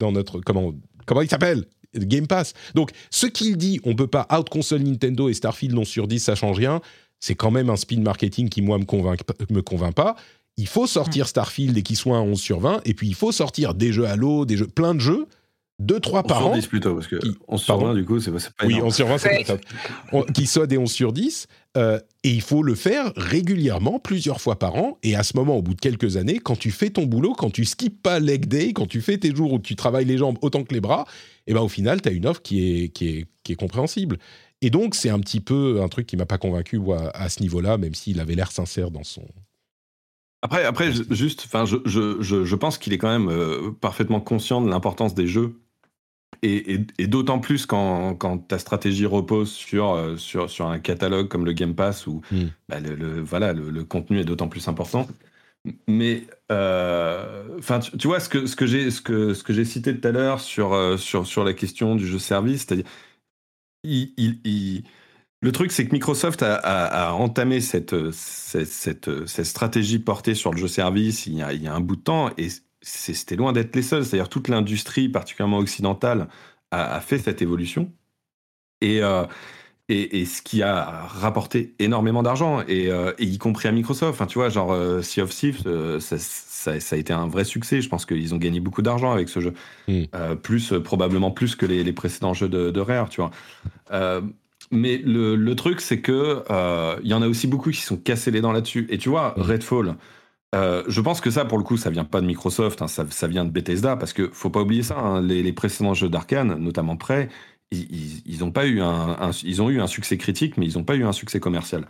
dans notre comment comment il s'appelle? Game Pass. Donc, ce qu'il dit, on peut pas out console Nintendo et Starfield non sur 10, ça change rien. C'est quand même un spin marketing qui moi me convainc me convainc pas. Il faut sortir mm. Starfield et qu'il soit un 11 sur 20 et puis il faut sortir des jeux Halo, des jeux plein de jeux deux, trois par an. 10 plutôt, parce que 11 sur 20, du coup, c'est pas, pas Oui, 11 sur 20, c'est pas top. Qui soit des 11 sur 10. Euh, et il faut le faire régulièrement, plusieurs fois par an. Et à ce moment, au bout de quelques années, quand tu fais ton boulot, quand tu skippes pas leg day, quand tu fais tes jours où tu travailles les jambes autant que les bras, et eh ben au final, tu as une offre qui est, qui est, qui est compréhensible. Et donc, c'est un petit peu un truc qui m'a pas convaincu à, à ce niveau-là, même s'il avait l'air sincère dans son, après, après juste, enfin, je, je, je, je, pense qu'il est quand même euh, parfaitement conscient de l'importance des jeux et, d'autant plus quand, ta stratégie repose sur, euh, sur, sur un catalogue comme le Game Pass où hmm. bah, le, voilà, le, contenu est d'autant plus important. Mais euh, enfin, tu, vois ce que, ce que j'ai ce que, ce que j'ai cité tout à l'heure sur, euh, sur, sur la question du jeu service, c'est-à-dire le truc, c'est que Microsoft a, entamé cette, cette, cette, cette, stratégie portée sur le jeu service il y a, un bout de temps et c'était loin d'être les seuls. C'est-à-dire toute l'industrie, particulièrement occidentale, a, fait cette évolution. Euh, et, et, ce qui a rapporté énormément d'argent, et, euh, y compris à Microsoft. Enfin, tu vois, genre euh, Sea of Thieves, ça, a été un vrai succès. Je pense qu'ils ont gagné beaucoup d'argent avec ce jeu. Hmm. plus, probablement plus que les, précédents jeux de, Rare, tu vois. mais le, truc, c'est que il y en a aussi beaucoup qui sont cassés les dents là-dessus. Et tu vois, hmm. Redfall, euh, je pense que ça, pour le coup, ça vient pas de Microsoft, hein, ça, vient de Bethesda, parce que faut pas oublier ça. Hein, les, précédents jeux d'Arkane, notamment Prey, ils, ont pas eu un, ils ont eu un succès critique, mais ils n'ont pas eu un succès commercial.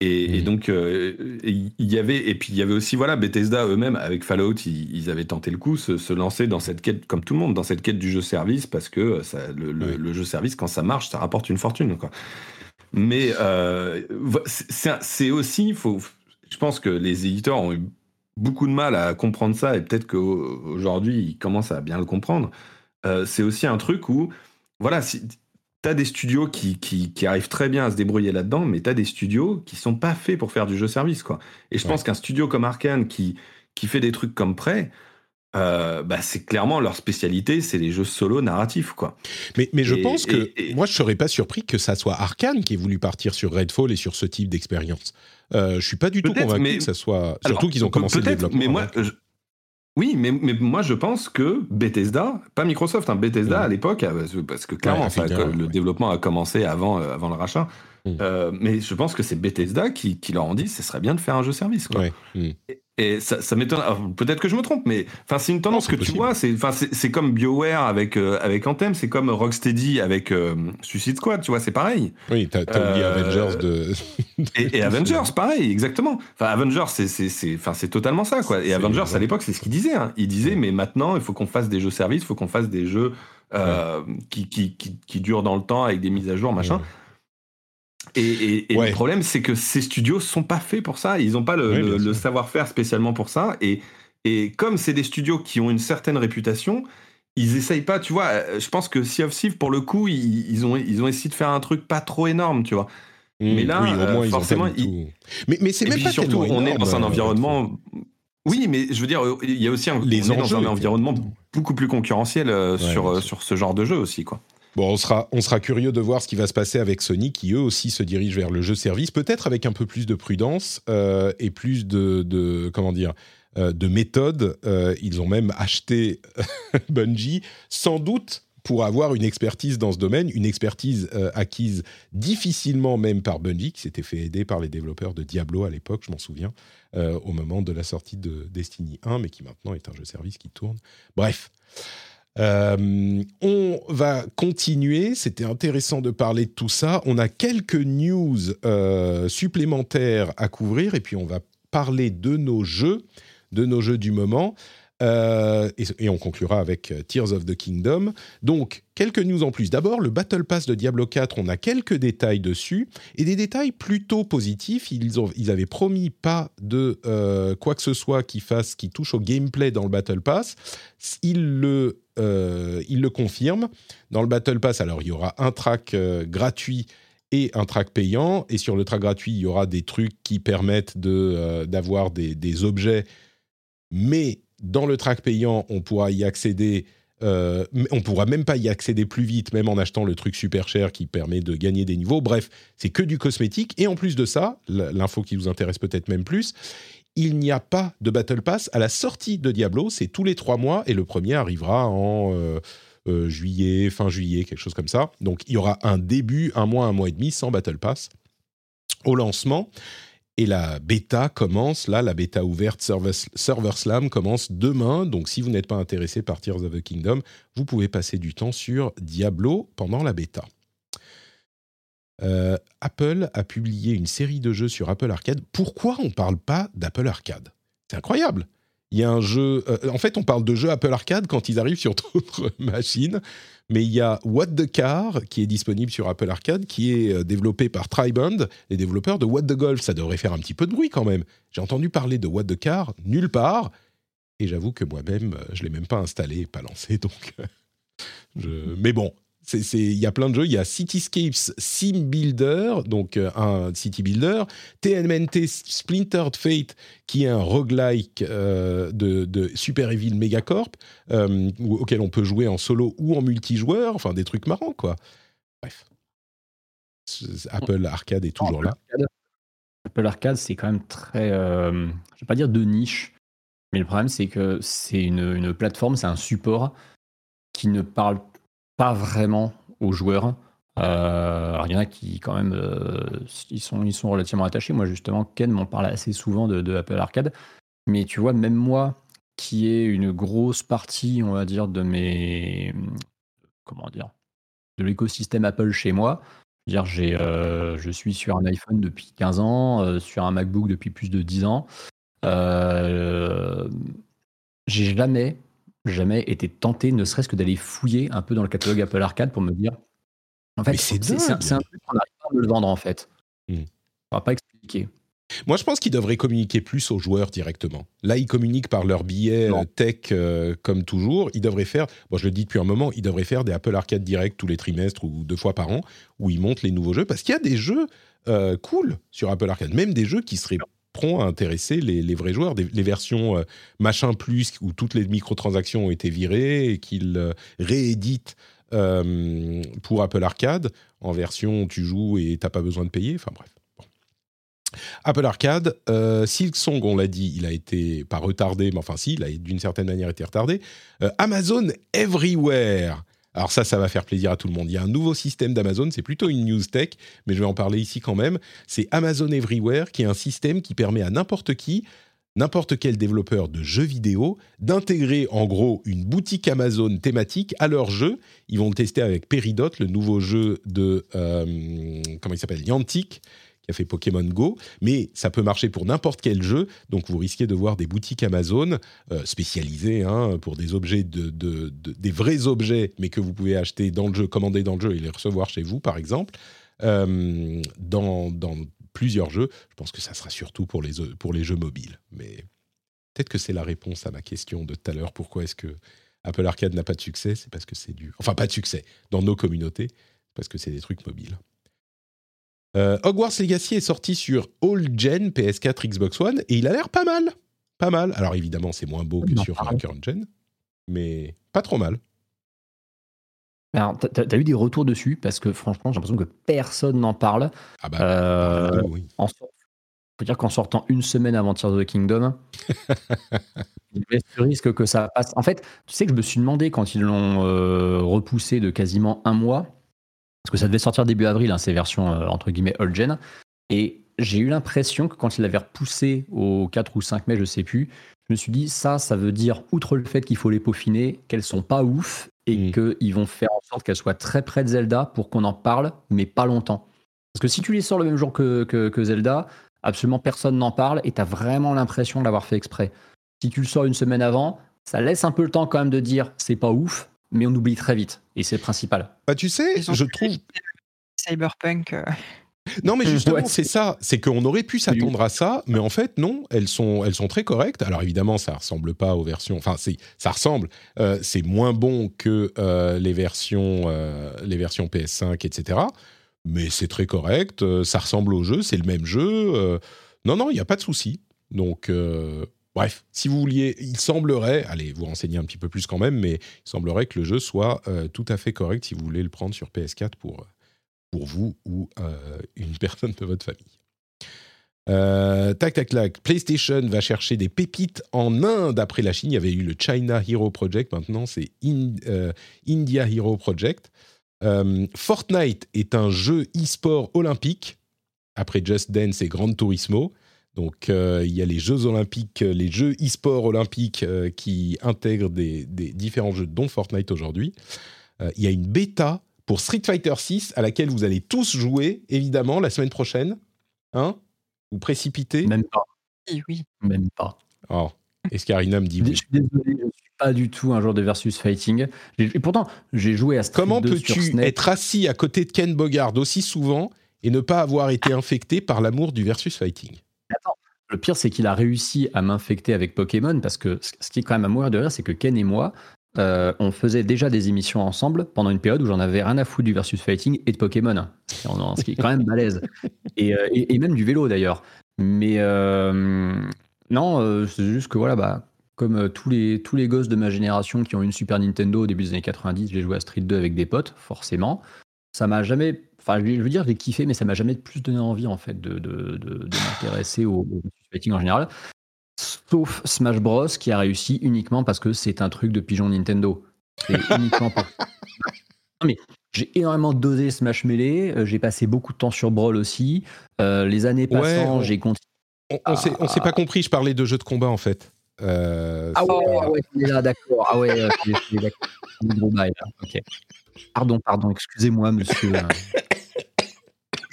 Et, mmh. donc, euh, il y avait, et puis il y avait aussi, voilà, Bethesda eux-mêmes, avec Fallout, ils, avaient tenté le coup, se, se, lancer dans cette quête, comme tout le monde, dans cette quête du jeu-service, parce que ça, le, jeu-service, quand ça marche, ça rapporte une fortune. Quoi. Mais euh, c'est aussi, faut, je pense que les éditeurs ont eu beaucoup de mal à comprendre ça et peut-être qu'aujourd'hui ils commencent à bien le comprendre. Euh, c'est aussi un truc où, voilà, si, tu as des studios qui, qui, arrivent très bien à se débrouiller là-dedans, mais tu as des studios qui sont pas faits pour faire du jeu service. quoi. Et je pense qu'un studio comme Arkane qui, qui fait des trucs comme Prey, euh, bah, c'est clairement leur spécialité, c'est les jeux solo narratifs, quoi. Mais, mais je pense que moi, je serais pas surpris que ça soit Arkane qui ait voulu partir sur Redfall et sur ce type d'expérience. Euh, je suis pas du tout convaincu que ça soit. Surtout qu'ils ont commencé le développement. Mais moi, oui, mais, mais moi je pense que Bethesda, pas Microsoft, hein, Bethesda à l'époque, euh, parce que clairement, le développement a commencé avant, avant le rachat. mais je pense que c'est Bethesda qui, qui, leur ont dit ce serait bien de faire un jeu service. Quoi. Et ça, ça m'étonne. Peut-être que je me trompe, mais enfin, c'est une tendance que tu vois. C'est, enfin, c'est, comme Bioware avec euh, avec Anthem, c'est comme Rocksteady avec euh, Suicide Squad. Tu vois, c'est pareil. Oui, t'as, oublié euh, Avengers de. et, Avengers, pareil, exactement. Enfin, Avengers, c'est, c'est, c'est, enfin, c'est totalement ça, quoi. Et Avengers, à l'époque, c'est ce qu'il disait. Hein. Il disait, mais maintenant, il faut qu'on fasse des jeux services, il faut qu'on fasse des jeux qui, qui, qui, qui, durent dans le temps avec des mises à jour, machin. Et, le problème, c'est que ces studios sont pas faits pour ça. Ils n'ont pas le, savoir-faire spécialement pour ça. Et, et comme c'est des studios qui ont une certaine réputation, ils essayent pas, tu vois. Euh, je pense que Sea of Thieves, pour le coup, ils, ont, ils ont essayé de faire un truc pas trop énorme, tu vois. Mmh. mais là, euh, forcément, mais, mais c'est même pas surtout, on est dans un euh, environnement. Oui, mais je veux dire, il y a aussi un, les on est dans un environnement beaucoup plus concurrentiel sur, sur ce genre de jeu aussi, quoi. Bon, on sera, on sera curieux de voir ce qui va se passer avec Sony, qui eux aussi se dirigent vers le jeu service, peut-être avec un peu plus de prudence euh, et plus de, comment dire, euh, de méthode. Euh, ils ont même acheté Bungie, sans doute pour avoir une expertise dans ce domaine, une expertise acquise difficilement même par Bungie, qui s'était fait aider par les développeurs de Diablo à l'époque, je m'en souviens, au moment de la sortie de Destiny 1, mais qui maintenant est un jeu service qui tourne. Bref. Euh, on va continuer. C'était intéressant de parler de tout ça. On a quelques news euh, supplémentaires à couvrir et puis on va parler de nos jeux, de nos jeux du moment. Euh, et, on conclura avec Tears of the Kingdom. Donc, quelques news en plus. D'abord, le Battle Pass de Diablo 4, on a quelques détails dessus, et des détails plutôt positifs. Ils, ont, ils avaient promis pas de quoi que ce soit qui, fasse, qui touche au gameplay dans le Battle Pass. Ils le, ils le confirment. Dans le Battle Pass, alors, il y aura un track gratuit et un track payant. Et sur le track gratuit, il y aura des trucs qui permettent d'avoir des, des objets mais dans le track payant, on pourra y accéder. Euh, on pourra même pas y accéder plus vite, même en achetant le truc super cher qui permet de gagner des niveaux. Bref, c'est que du cosmétique. Et en plus de ça, l'info qui vous intéresse peut-être même plus, il n'y a pas de Battle Pass à la sortie de Diablo. C'est tous les trois mois et le premier arrivera en euh, euh, juillet, fin juillet, quelque chose comme ça. Donc il y aura un début, un mois, un mois et demi sans Battle Pass au lancement. Et la bêta commence, là, la bêta ouverte Server, Slam commence demain. Donc, si vous n'êtes pas intéressé par Tears of the Kingdom, vous pouvez passer du temps sur Diablo pendant la bêta. Euh, Apple a publié une série de jeux sur Apple Arcade. Pourquoi on ne parle pas d'Apple Arcade? C'est incroyable. Il y a un jeu. Euh, en fait, on parle de jeux Apple Arcade quand ils arrivent sur d'autres machines. Mais il y a What the Car qui est disponible sur Apple Arcade, qui est euh, développé par Triband, les développeurs de What the Golf. Ça devrait faire un petit peu de bruit quand même. J'ai entendu parler de What the Car nulle part. Et j'avoue que moi-même, je ne l'ai même pas installé, pas lancé. Donc, je... Mais bon, il y a plein de jeux. Il y a Cityscapes Sim Builder, donc euh, un city builder. TMNT Splintered Fate, qui est un roguelike euh, de, Super Evil Megacorp, euh, auquel on peut jouer en solo ou en multijoueur. Enfin, des trucs marrants, quoi. Bref. Apple Arcade est toujours là. Apple Arcade, c'est quand même très, je ne vais pas dire de niche, mais le problème, c'est que c'est une, une plateforme, c'est un support qui ne parle pas vraiment aux joueurs. Euh, alors il y en a qui quand même euh, ils, sont, ils sont relativement attachés. Moi justement, Ken m'en parle assez souvent de, Apple Arcade. Mais tu vois, même moi, qui ai une grosse partie, on va dire, de mes comment dire, de l'écosystème Apple chez moi. Dire, j'ai, euh, je suis sur un iPhone depuis 15 ans, sur un MacBook depuis plus de 10 ans. j'ai jamais jamais été tenté, ne serait-ce que d'aller fouiller un peu dans le catalogue Apple Arcade pour me dire. En fait, c'est un, truc qu'on n'arrive pas à me le vendre en fait. Hmm. On va pas expliquer. Moi, je pense qu'ils devraient communiquer plus aux joueurs directement. Là, ils communiquent par leurs billets euh, tech euh, comme toujours. Ils devraient faire, bon, je le dis depuis un moment, ils devraient faire des Apple Arcade Direct tous les trimestres ou deux fois par an où ils montent les nouveaux jeux parce qu'il y a des jeux euh, cool sur Apple Arcade, même des jeux qui seraient à intéresser les, vrais joueurs. les versions euh, machin plus où toutes les microtransactions ont été virées et qu'ils euh, rééditent euh, pour Apple Arcade en version où tu joues et t'as pas besoin de payer. Enfin bref. Apple Arcade, Silksong, on l'a dit, il a été pas retardé, mais enfin si, il a d'une certaine manière été retardé. Amazon Everywhere, alors ça, ça va faire plaisir à tout le monde. Il y a un nouveau système d'Amazon, c'est plutôt une news tech, mais je vais en parler ici quand même. C'est Amazon Everywhere, qui est un système qui permet à n'importe qui, n'importe quel développeur de jeux vidéo, d'intégrer en gros une boutique Amazon thématique à leur jeu. Ils vont le tester avec Peridot, le nouveau jeu de... Euh, comment il s'appelle? Yantic qui a fait Pokémon Go, mais ça peut marcher pour n'importe quel jeu, donc vous risquez de voir des boutiques Amazon euh, spécialisées hein, pour des objets, de, des vrais objets, mais que vous pouvez acheter dans le jeu, commander dans le jeu et les recevoir chez vous, par exemple, euh, dans, plusieurs jeux. Je pense que ça sera surtout pour les, pour les jeux mobiles, mais peut-être que c'est la réponse à ma question de tout à l'heure, pourquoi est-ce que Apple Arcade n'a pas de succès, c'est parce que c'est du... Enfin, pas de succès. Dans nos communautés, parce que c'est des trucs mobiles. Euh, Hogwarts Legacy est sorti sur All Gen, PS4, Xbox One, et il a l'air pas mal. Pas mal. Alors évidemment, c'est moins beau que sur Current Gen, mais pas trop mal. Alors, t'as as eu des retours dessus? Parce que franchement, j'ai l'impression que personne n'en parle. Ah bah, euh, oui. faut dire qu'en sortant une semaine avant Tears of the Kingdom, il y a risque que ça passe. En fait, tu sais que je me suis demandé quand ils l'ont euh, repoussé de quasiment un mois, parce que ça devait sortir début avril, hein, ces versions euh, entre guillemets old gen. Et j'ai eu l'impression que quand il l'avait repoussé au 4 ou 5 mai, je sais plus, je me suis dit ça, ça veut dire, outre le fait qu'il faut les peaufiner, qu'elles sont pas ouf et mm. qu'ils vont faire en sorte qu'elles soient très près de Zelda pour qu'on en parle, mais pas longtemps. Parce que si tu les sors le même jour que, que, Zelda, absolument personne n'en parle et tu as vraiment l'impression de l'avoir fait exprès. Si tu le sors une semaine avant, ça laisse un peu le temps quand même de dire c'est pas ouf, mais on oublie très vite. Et c'est le principal. Bah, tu sais, je trouve. Cyberpunk. Euh. Non, mais justement, c'est ça. C'est qu'on aurait pu s'attendre à ça, mais en fait, non. Elles sont, elles sont très correctes. Alors évidemment, ça ressemble pas aux versions. Enfin, ça ressemble. Euh, c'est moins bon que euh, les versions, les versions PS5, etc. Mais c'est très correct. ça ressemble au jeu. C'est le même jeu. non, non, il n'y a pas de souci. Donc, Bref, si vous vouliez, il semblerait, allez vous renseigner un petit peu plus quand même, mais il semblerait que le jeu soit tout à fait correct si vous voulez le prendre sur PS4 pour, pour vous ou une personne de votre famille. Euh, tac, tac, tac. PlayStation va chercher des pépites en Inde après la Chine. Il y avait eu le China Hero Project. Maintenant, c'est euh, India Hero Project. Euh, Fortnite est un jeu e-sport olympique après Just Dance et Gran Turismo. Donc, il y a les Jeux olympiques, les Jeux e-sport olympiques qui intègrent des, des, différents jeux, dont Fortnite aujourd'hui. il y a une bêta pour Street Fighter 6 à laquelle vous allez tous jouer, évidemment, la semaine prochaine. Hein? Vous précipitez? Même pas. Oui, oui. Même pas. Oh. Escarina me dit oui. Je suis désolé, je ne suis pas du tout un joueur de versus fighting. Et pourtant, j'ai joué à Street Comment peux-tu être assis à côté de Ken Bogard aussi souvent et ne pas avoir été infecté par l'amour du versus fighting? Attends, le pire, c'est qu'il a réussi à m'infecter avec Pokémon parce que ce qui est quand même à mourir de rire, c'est que Ken et moi, euh, on faisait déjà des émissions ensemble pendant une période où j'en avais rien à foutre du versus fighting et de Pokémon, ce qui est quand même balèze. Euh, et, même du vélo d'ailleurs. Mais euh, non, c'est juste que voilà, bah, comme tous les, tous les gosses de ma génération qui ont une Super Nintendo au début des années 90, j'ai joué à Street 2 avec des potes, forcément. Ça m'a jamais. Enfin, je veux dire, j'ai kiffé, mais ça m'a jamais plus donné envie en fait de, de, m'intéresser au, au fighting en général sauf Smash Bros qui a réussi uniquement parce que c'est un truc de pigeon Nintendo. C'est uniquement mais j'ai énormément dosé Smash Melee, euh, j'ai passé beaucoup de temps sur Brawl aussi. Euh, les années passant, j'ai continué. On, on s'est pas compris, je parlais de jeux de combat en fait. Euh, ah ouais, ouais, là, d'accord. Ah ouais, Ok. Pardon, pardon, excusez-moi, monsieur.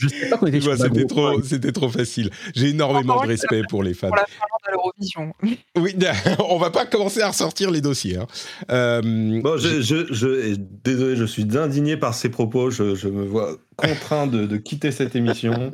Je sais pas était C'était trop, c'était trop facile. J'ai énormément de respect pour les fans. Pour la de l'Eurovision. Oui, on va pas commencer à ressortir les dossiers. Hein. Euh, bon, je, je, désolé, je suis indigné par ces propos. Je, me vois contraint de, quitter cette émission.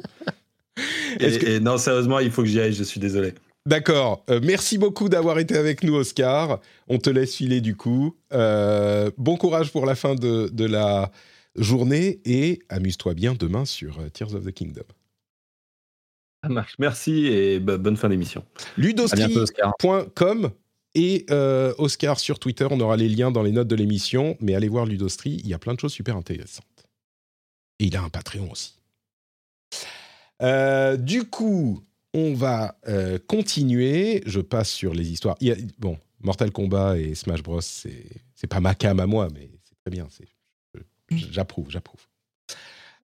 et, non, sérieusement, il faut que j'y aille. Je suis désolé. D'accord. Euh, merci beaucoup d'avoir été avec nous, Oscar. On te laisse filer du coup. Euh, bon courage pour la fin de, de la journée et amuse-toi bien demain sur euh, Tears of the Kingdom. Ça marche. Merci et bonne fin d'émission. Ludostri.com et euh, Oscar sur Twitter. On aura les liens dans les notes de l'émission, mais allez voir Ludostri, il y a plein de choses super intéressantes. Et il a un Patreon aussi. Du coup, on va continuer. Je passe sur les histoires. bon, Mortal Kombat et Smash Bros, c'est pas ma cam à moi, mais c'est très bien. C'est J'approuve, j'approuve.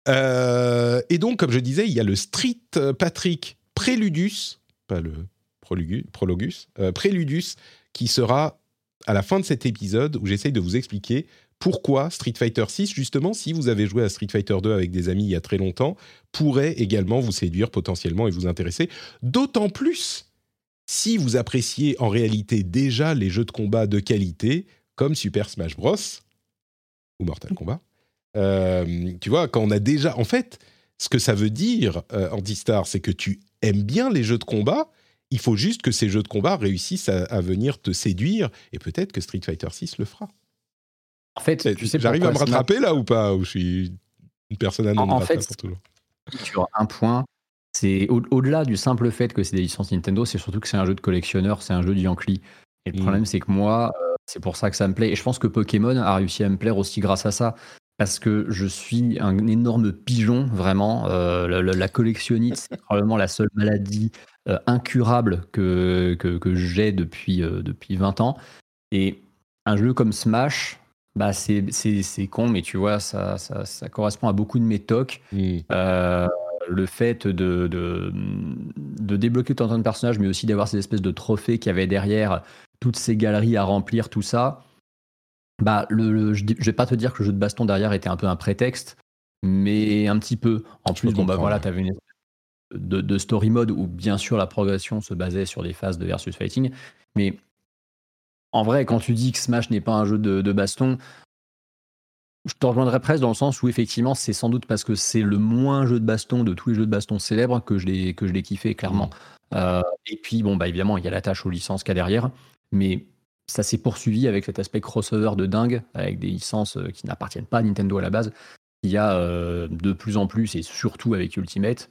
Euh, et donc, comme je disais, il y a le Street Patrick Préludus, pas le Prologus, euh, Préludus, qui sera à la fin de cet épisode où j'essaye de vous expliquer pourquoi Street Fighter 6, justement, si vous avez joué à Street Fighter 2 avec des amis il y a très longtemps, pourrait également vous séduire potentiellement et vous intéresser. D'autant plus si vous appréciez en réalité déjà les jeux de combat de qualité comme Super Smash Bros. ou Mortal Kombat. Euh, tu vois, quand on a déjà. En fait, ce que ça veut dire, euh, Antistar, c'est que tu aimes bien les jeux de combat. Il faut juste que ces jeux de combat réussissent à, venir te séduire. Et peut-être que Street Fighter 6 le fera. En fait, tu sais j'arrive à me rattraper là ou pas Ou je suis une personne anonyme en, fait, pour toujours Sur un point, c'est au-delà du simple fait que c'est des licences Nintendo, c'est surtout que c'est un jeu de collectionneur, c'est un jeu de Yankee. Et le mm. problème, c'est que moi, euh, c'est pour ça que ça me plaît. Et je pense que Pokémon a réussi à me plaire aussi grâce à ça parce que je suis un énorme pigeon, vraiment. Euh, la, collectionnite, c'est probablement la seule maladie euh, incurable que, que, j'ai depuis, euh, depuis 20 ans. Et un jeu comme Smash, bah c'est con, mais tu vois, ça, ça, ça, correspond à beaucoup de mes tocs. le fait de, de, de débloquer tant de personnages, mais aussi d'avoir ces espèces de trophées qu'il y avait derrière, toutes ces galeries à remplir, tout ça bah, le, je, vais pas te dire que le jeu de baston derrière était un peu un prétexte, mais un petit peu. En plus, bon, bah voilà, tu avais une de, de, story mode où bien sûr la progression se basait sur des phases de versus fighting, mais en vrai, quand tu dis que Smash n'est pas un jeu de, baston, je te rejoindrais presque dans le sens où effectivement c'est sans doute parce que c'est le moins jeu de baston de tous les jeux de baston célèbres que je l'ai que je l'ai kiffé clairement. Mmh. Euh, et puis bon bah évidemment il y a la tâche aux licences qu'il y a derrière, mais ça s'est poursuivi avec cet aspect crossover de dingue, avec des licences euh, qui n'appartiennent pas à Nintendo à la base. Il y a euh, de plus en plus, et surtout avec Ultimate,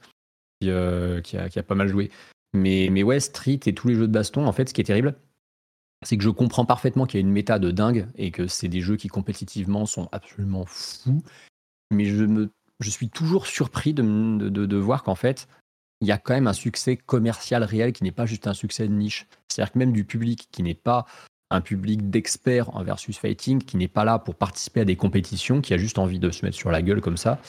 qui, euh, a, pas mal joué. Mais, mais ouais, Street et tous les jeux de baston, en fait, ce qui est terrible, c'est que je comprends parfaitement qu'il y a une méta de dingue et que c'est des jeux qui compétitivement sont absolument fous. Mais je, me, je suis toujours surpris de, de, de voir qu'en fait, il y a quand même un succès commercial réel qui n'est pas juste un succès de niche. C'est-à-dire que même du public qui n'est pas un public d'experts en versus fighting, qui n'est pas là pour participer à des compétitions, qui a juste envie de se mettre sur la gueule comme ça,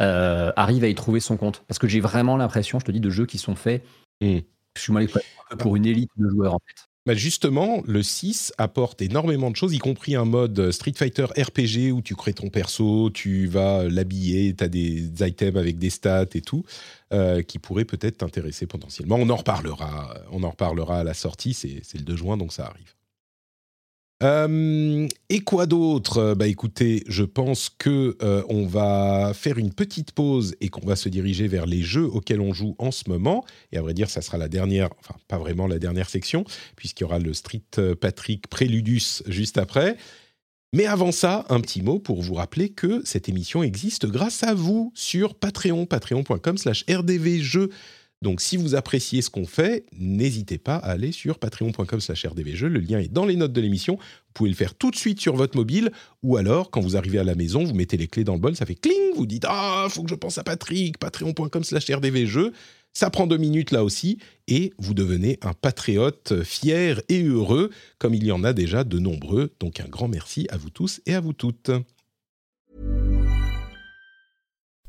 euh, arrive à y trouver son compte. Parce que j'ai vraiment l'impression, je te dis, de jeux qui sont faits je suis pour une élite de joueurs en fait. Bah justement, le 6 apporte énormément de choses, y compris un mode Street Fighter RPG où tu crées ton perso, tu vas l'habiller, tu as des items avec des stats et tout, euh, qui pourraient peut-être t'intéresser potentiellement. On en reparlera, on en reparlera à la sortie, c'est le 2 juin, donc ça arrive. Euh, et quoi d'autre? Bah écoutez, je pense que euh, on va faire une petite pause et qu'on va se diriger vers les jeux auxquels on joue en ce moment. Et à vrai dire, ça sera la dernière, enfin pas vraiment la dernière section, puisqu'il y aura le Street euh, Patrick Préludus juste après. Mais avant ça, un petit mot pour vous rappeler que cette émission existe grâce à vous sur Patreon, patreon.com/rdvjeux. Donc si vous appréciez ce qu'on fait, n'hésitez pas à aller sur patreon.com slash rdvjeux. Le lien est dans les notes de l'émission. Vous pouvez le faire tout de suite sur votre mobile ou alors quand vous arrivez à la maison, vous mettez les clés dans le bol, ça fait cling, vous dites « Ah, faut que je pense à Patrick, patreon.com slash rdvjeux ». Ça prend deux minutes là aussi et vous devenez un patriote fier et heureux comme il y en a déjà de nombreux. Donc un grand merci à vous tous et à vous toutes.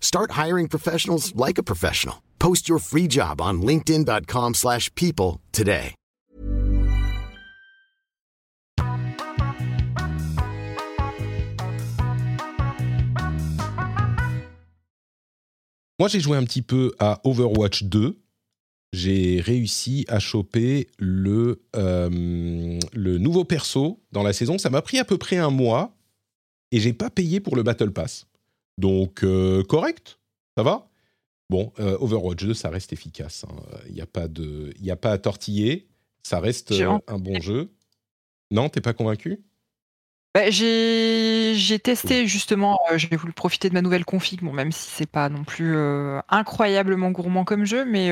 Start hiring professionals like a professional. Post your free job on linkedin.com/people today. Moi, j'ai joué un petit peu à Overwatch 2. J'ai réussi à choper le, euh, le nouveau perso dans la saison. Ça m'a pris à peu près un mois et j'ai pas payé pour le Battle Pass. Donc, euh, correct, ça va Bon, euh, Overwatch 2, ça reste efficace. Il hein. n'y a, pas de, a pas à tortiller. Ça reste euh, un bon jeu. Non, t'es pas convaincu? Bah, j'ai testé justement, j'ai voulu profiter de ma nouvelle config, bon, même si c'est pas non plus incroyablement gourmand comme jeu, mais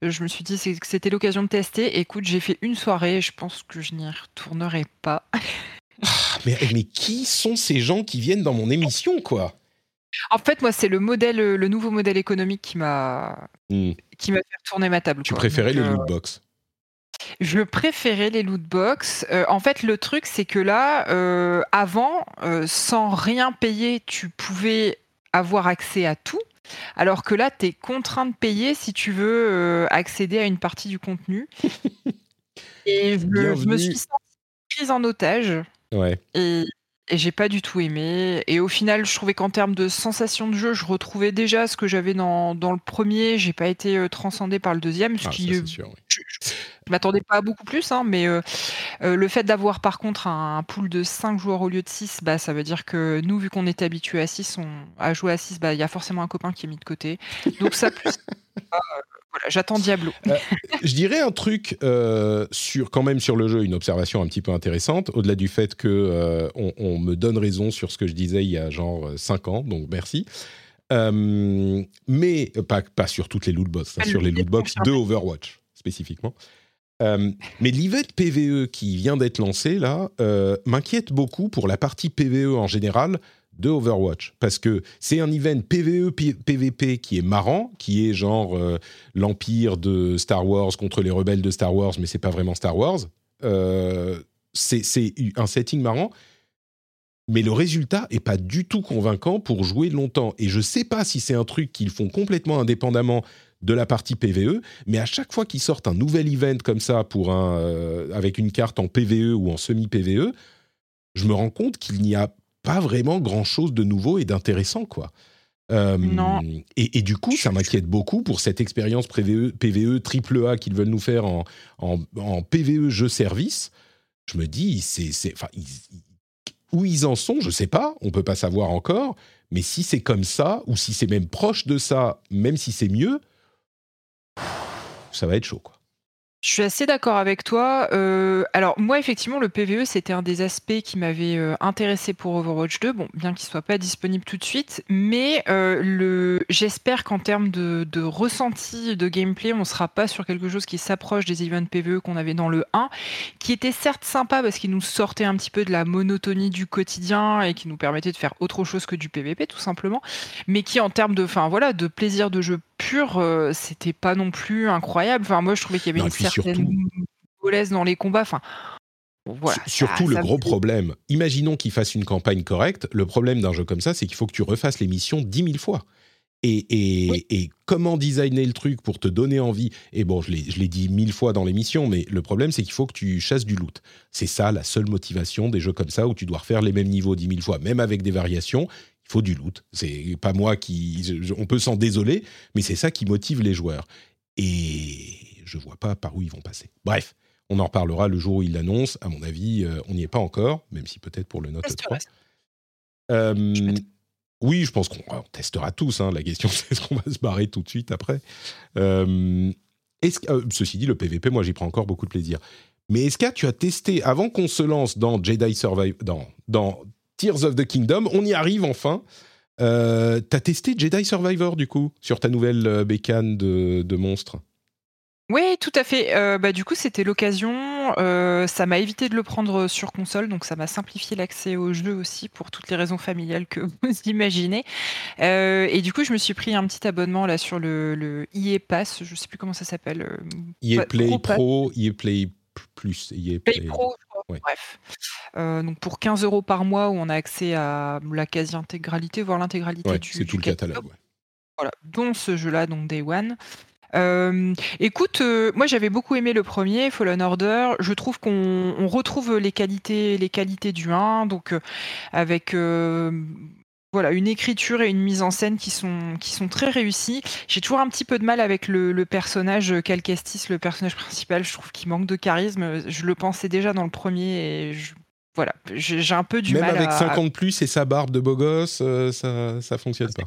je me suis dit que c'était l'occasion de tester. Écoute, j'ai fait une soirée, je pense que je n'y retournerai pas. Ah, mais, mais qui sont ces gens qui viennent dans mon émission, quoi? En fait, moi, c'est le modèle, le nouveau modèle économique qui m'a hmm. qui m'a fait tourner ma table. Tu préférais les euh, loot box? Je préférais les loot box. Euh, en fait, le truc, c'est que là, euh, avant, sans rien payer, tu pouvais avoir accès à tout. Alors que là, tu es contraint de payer si tu veux accéder à une partie du contenu. Et je, me suis sentie prise en otage. Ouais. Et et j'ai pas du tout aimé. Et au final, je trouvais qu'en termes de sensation de jeu, je retrouvais déjà ce que j'avais dans, dans le premier. J'ai pas été euh, transcendé par le deuxième. Ce ah, qui, euh, sûr, Je, m'attendais pas à beaucoup plus, hein, mais euh, le fait d'avoir par contre un, pool de 5 joueurs au lieu de 6, bah, ça veut dire que nous, vu qu'on était habitué à 6, on, à jouer à 6, bah, il y a forcément un copain qui est mis de côté. Donc ça, plus. j'attends Diablo. Euh, je dirais un truc euh, sur, quand même sur le jeu, une observation un petit peu intéressante, au-delà du fait que euh, on, me donne raison sur ce que je disais il y a genre 5 ans, donc merci. mais pas, pas sur toutes les loot box, hein, sur les loot box de Overwatch spécifiquement. mais l'event PVE qui vient d'être lancé là m'inquiète beaucoup pour la partie PVE en général de Overwatch parce que c'est un event PVE PVP qui est marrant, qui est genre euh, l'empire de Star Wars contre les rebelles de Star Wars, mais c'est pas vraiment Star Wars. Euh, c'est un setting marrant, mais le résultat est pas du tout convaincant pour jouer longtemps. Et je sais pas si c'est un truc qu'ils font complètement indépendamment de la partie PVE, mais à chaque fois qu'ils sortent un nouvel event comme ça pour un, euh, avec une carte en PVE ou en semi-PVE, je me rends compte qu'il n'y a pas vraiment grand-chose de nouveau et d'intéressant, quoi. Euh, non. Et, du coup, ça m'inquiète beaucoup pour cette expérience PVE, PVE AAA qu'ils veulent nous faire en, en, PVE jeu service. Je me dis, c'est, enfin, où ils en sont, je sais pas, on peut pas savoir encore. Mais si c'est comme ça, ou si c'est même proche de ça, même si c'est mieux, ça va être chaud, quoi. Je suis assez d'accord avec toi. Alors moi, effectivement, le PVE, c'était un des aspects qui m'avait intéressé pour Overwatch 2, bon, bien qu'il soit pas disponible tout de suite, mais j'espère qu'en termes de, ressenti de gameplay, on sera pas sur quelque chose qui s'approche des events PVE qu'on avait dans le 1, qui était certes sympa parce qu'il nous sortait un petit peu de la monotonie du quotidien et qui nous permettait de faire autre chose que du PVP, tout simplement, mais qui en termes de, voilà, de plaisir de jeu pur, c'était pas non plus incroyable. Enfin, moi, je trouvais qu'il y avait une certaine mollesse dans les combats. Enfin, voilà, surtout le gros problème. Imaginons qu'il fasse une campagne correcte. Le problème d'un jeu comme ça, c'est qu'il faut que tu refasses les missions dix mille fois. Et, et, comment designer le truc pour te donner envie? Et bon, je l'ai dit mille fois dans l'émission, mais le problème, c'est qu'il faut que tu chasses du loot. C'est ça la seule motivation des jeux comme ça où tu dois refaire les mêmes niveaux dix mille fois, même avec des variations il faut du loot. C'est pas moi qui. On peut s'en désoler, mais c'est ça qui motive les joueurs. Et je vois pas par où ils vont passer. Bref, on en reparlera le jour où ils l'annoncent. À mon avis, euh, on n'y est pas encore, même si peut-être pour le Note 3. Euh, oui, je pense qu'on testera tous. Hein. La question, c'est est-ce qu'on va se barrer tout de suite après euh, Ceci dit, le PVP, moi, j'y prends encore beaucoup de plaisir. Mais est-ce que tu as testé, avant qu'on se lance dans Jedi Survive, dans, dans Tears of the Kingdom. On y arrive enfin. Euh, T'as testé Jedi Survivor du coup sur ta nouvelle euh, bécane de, de monstre? Oui, tout à fait. Euh, bah, du coup, c'était l'occasion. Euh, ça m'a évité de le prendre sur console, donc ça m'a simplifié l'accès au jeu aussi pour toutes les raisons familiales que vous imaginez. et du coup, je me suis pris un petit abonnement là sur le, le EA Pass. Je sais plus comment ça s'appelle. EA Play Pro, EA Play Plus, EA Play, Pro, Bref. Euh, donc pour 15 euros par mois, où on a accès à la quasi-intégralité, voire l'intégralité du, c'est tout le catalogue. Voilà, dont ce jeu-là, donc Day One. Euh, écoute, euh, moi j'avais beaucoup aimé le premier, Fallen Order. Je trouve qu'on retrouve les qualités, les qualités du 1, donc avec voilà, une écriture et une mise en scène qui sont, qui sont très réussies. J'ai toujours un petit peu de mal avec le, le personnage Cal Kestis, le personnage principal. Je trouve qu'il manque de charisme. Je le pensais déjà dans le premier et voilà, j'ai un peu du mal. Même avec 50 plus et sa barbe de beau gosse, euh, ça, ça fonctionne pas.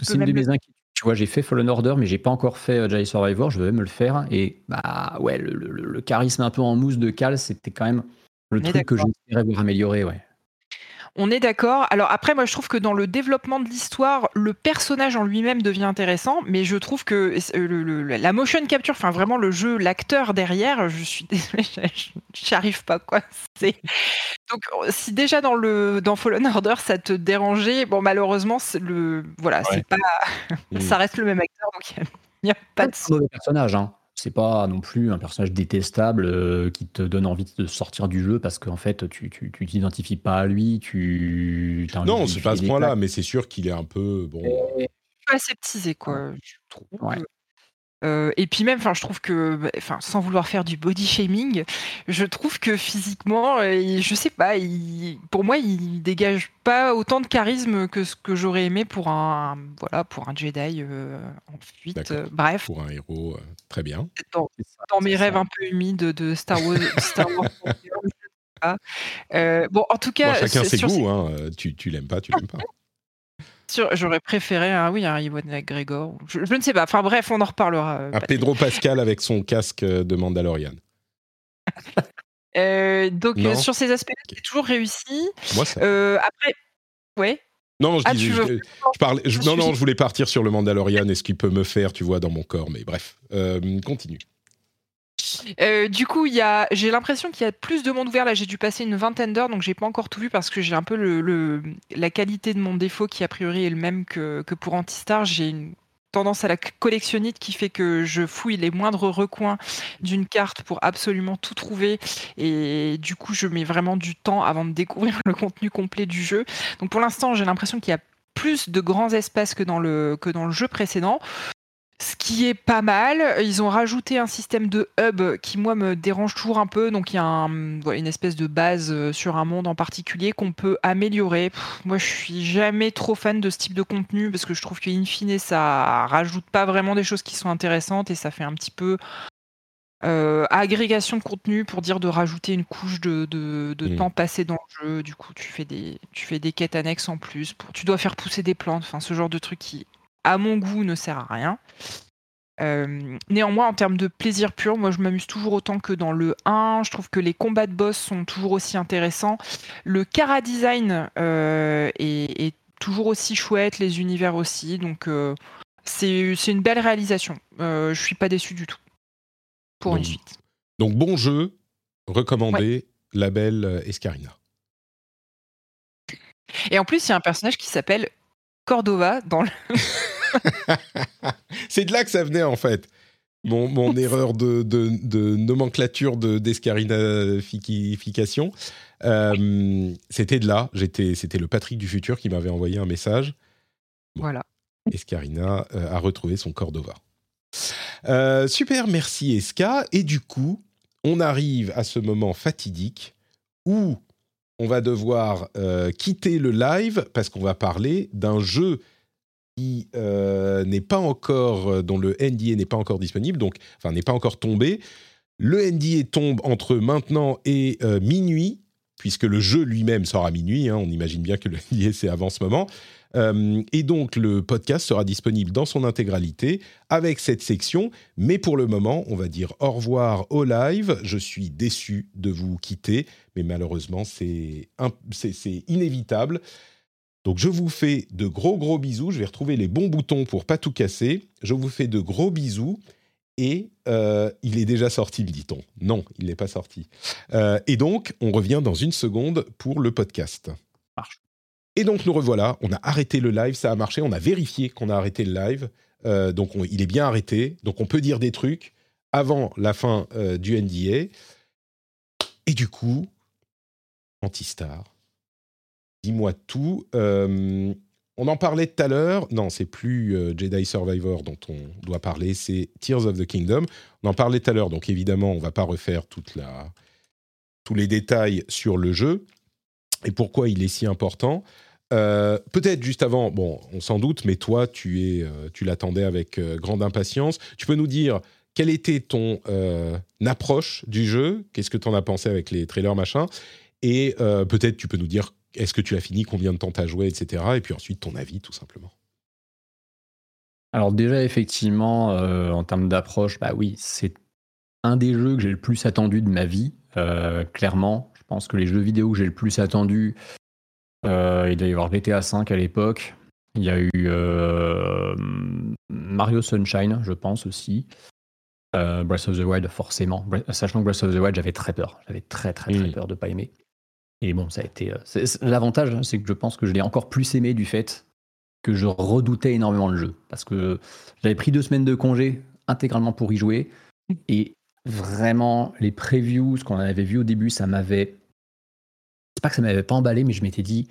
C'est une de mes inquiétudes. Tu vois, j'ai fait Fallen Order, mais j'ai pas encore fait euh, Jedi Survivor. Je vais me le faire. Et bah ouais, le, le, charisme un peu en mousse de Cal, c'était quand même le truc que j'espérais voir améliorer. Ouais. On est d'accord. Alors après, moi, je trouve que dans le développement de l'histoire, le personnage en lui-même devient intéressant, mais je trouve que euh, la motion capture, enfin vraiment le jeu, l'acteur derrière, je suis désolée, j'arrive pas quoi. Donc si déjà dans le dans Fallen Order ça te dérangeait, bon malheureusement le voilà, c'est pas, ça reste le même acteur, donc il n'y a, pas de. mauvais personnage, hein c'est pas non plus un personnage détestable euh, qui te donne envie de sortir du jeu parce qu'en fait tu tu t'identifies pas à lui tu non c'est pas à ce point-là mais c'est sûr qu'il est un peu bon. Aseptisé quoi je trouve. Ouais. Euh, et puis même, enfin, je trouve que, bah, enfin, sans vouloir faire du body shaming, je trouve que physiquement, euh, je sais pas, pour moi, il dégage pas autant de charisme que ce que j'aurais aimé pour un, voilà, pour un Jedi euh, en fuite. bref. Pour un héros, très bien. Dans, mes rêves un peu humides de Star Wars. Star Wars bon, en tout cas, chacun ses goûts. Hein, tu, tu l'aimes pas, tu l'aimes pas. J'aurais préféré un, oui, un Iwan McGregor. Je, je, ne sais pas. Enfin bref, on en reparlera. Euh, un Pedro Pascal avec son casque de Mandalorian. euh, donc euh, sur ces aspects, c'est toujours réussi. Moi, ça. Euh, après, ouais. Non, je, ah, dis, je, je, parlais, non, non, je voulais partir sur le Mandalorian et ce qu'il peut me faire, tu vois, dans mon corps. Mais bref, continue. Euh, du coup, j'ai l'impression qu'il y a plus de monde ouvert. Là, j'ai dû passer une vingtaine d'heures, donc j'ai pas encore tout vu parce que j'ai un peu le, la qualité de mon défaut qui a priori est le même que, pour Antistar. J'ai une tendance à la collectionnite qui fait que je fouille les moindres recoins d'une carte pour absolument tout trouver et du coup je mets vraiment du temps avant de découvrir le contenu complet du jeu. Donc pour l'instant j'ai l'impression qu'il y a plus de grands espaces que dans le jeu précédent. Ce qui est pas mal. Ils ont rajouté un système de hub qui, moi, me dérange toujours un peu. Donc, il y a une espèce de base euh, sur un monde en particulier qu'on peut améliorer. moi, je suis jamais trop fan de ce type de contenu parce que je trouve qu'in fine, ça rajoute pas vraiment des choses qui sont intéressantes et ça fait un petit peu euh, agrégation de contenu pour dire de rajouter une couche de, mmh. temps passé dans le jeu. Du coup, tu fais des, tu fais des quêtes annexes en plus. Pour, tu dois faire pousser des plantes. Enfin, ce genre de truc qui à mon goût, ne sert à rien. Euh, néanmoins, en termes de plaisir pur, moi je m'amuse toujours autant que dans le 1. Je trouve que les combats de boss sont toujours aussi intéressants. Le Cara design euh, est, toujours aussi chouette, les univers aussi. Donc euh, c'est une belle réalisation. je suis pas déçu du tout pour une suite. Donc bon jeu, recommandé, label Escarina. Et en plus, il y a un personnage qui s'appelle Cordova dans le. c'est de là que ça venait en fait. Mon, mon erreur de, de, de nomenclature d'escarinification. Euh, c'était de là. J'étais, c'était le Patrick du futur qui m'avait envoyé un message. Voilà. Escarina euh, a retrouvé son Cordova. Euh, super, merci Esca. Et du coup, on arrive à ce moment fatidique où on va devoir euh, quitter le live parce qu'on va parler d'un jeu qui euh, n'est pas encore, euh, dont le NDA n'est pas encore disponible, donc enfin n'est pas encore tombé. Le NDA tombe entre maintenant et minuit, puisque le jeu lui-même sort à minuit. Hein, on imagine bien que le NDA c'est avant ce moment. Euh, et donc le podcast sera disponible dans son intégralité avec cette section. Mais pour le moment, on va dire au revoir au live. Je suis déçu de vous quitter, mais malheureusement, c'est inévitable. Donc je vous fais de gros gros bisous. Je vais retrouver les bons boutons pour pas tout casser. Je vous fais de gros bisous. Et euh, il est déjà sorti, me dit-on. Non, il n'est pas sorti. Euh, et donc, on revient dans une seconde pour le podcast. Et donc nous revoilà, on a arrêté le live, ça a marché, on a vérifié qu'on a arrêté le live, euh, donc il est bien arrêté, donc on peut dire des trucs avant la fin euh, du NDA. Et du coup, Antistar, dis-moi tout. Euh, on en parlait tout à l'heure, non, c'est plus Jedi Survivor dont on doit parler, c'est Tears of the Kingdom. On en parlait tout à l'heure, donc évidemment, on va pas refaire toute tous les détails sur le jeu et pourquoi il est si important? Euh, peut-être juste avant, bon, on s'en doute, mais toi, tu euh, l'attendais avec euh, grande impatience. Tu peux nous dire quelle était ton approche du jeu? Qu'est-ce que tu en as pensé avec les trailers, machin? Et peut-être tu peux nous dire est-ce que tu as fini, combien de temps tu as joué, etc. Et puis ensuite ton avis, tout simplement. Alors déjà, effectivement, en termes d'approche, bah oui, c'est un des jeux que j'ai le plus attendu de ma vie, clairement. Je pense que les jeux vidéo que j'ai le plus attendu, euh, il doit y avoir GTA V à l'époque. Il y a eu euh, Mario Sunshine, je pense aussi. Euh, Breath of the Wild, forcément. Sachant que Breath of the Wild, j'avais très peur. J'avais très, très, très peur de pas aimer. Et bon, ça a été. L'avantage, hein, c'est que je pense que je l'ai encore plus aimé du fait que je redoutais énormément le jeu. Parce que j'avais pris deux semaines de congé intégralement pour y jouer. Et vraiment, les previews, ce qu'on avait vu au début, ça m'avait c'est pas que ça m'avait pas emballé, mais je m'étais dit,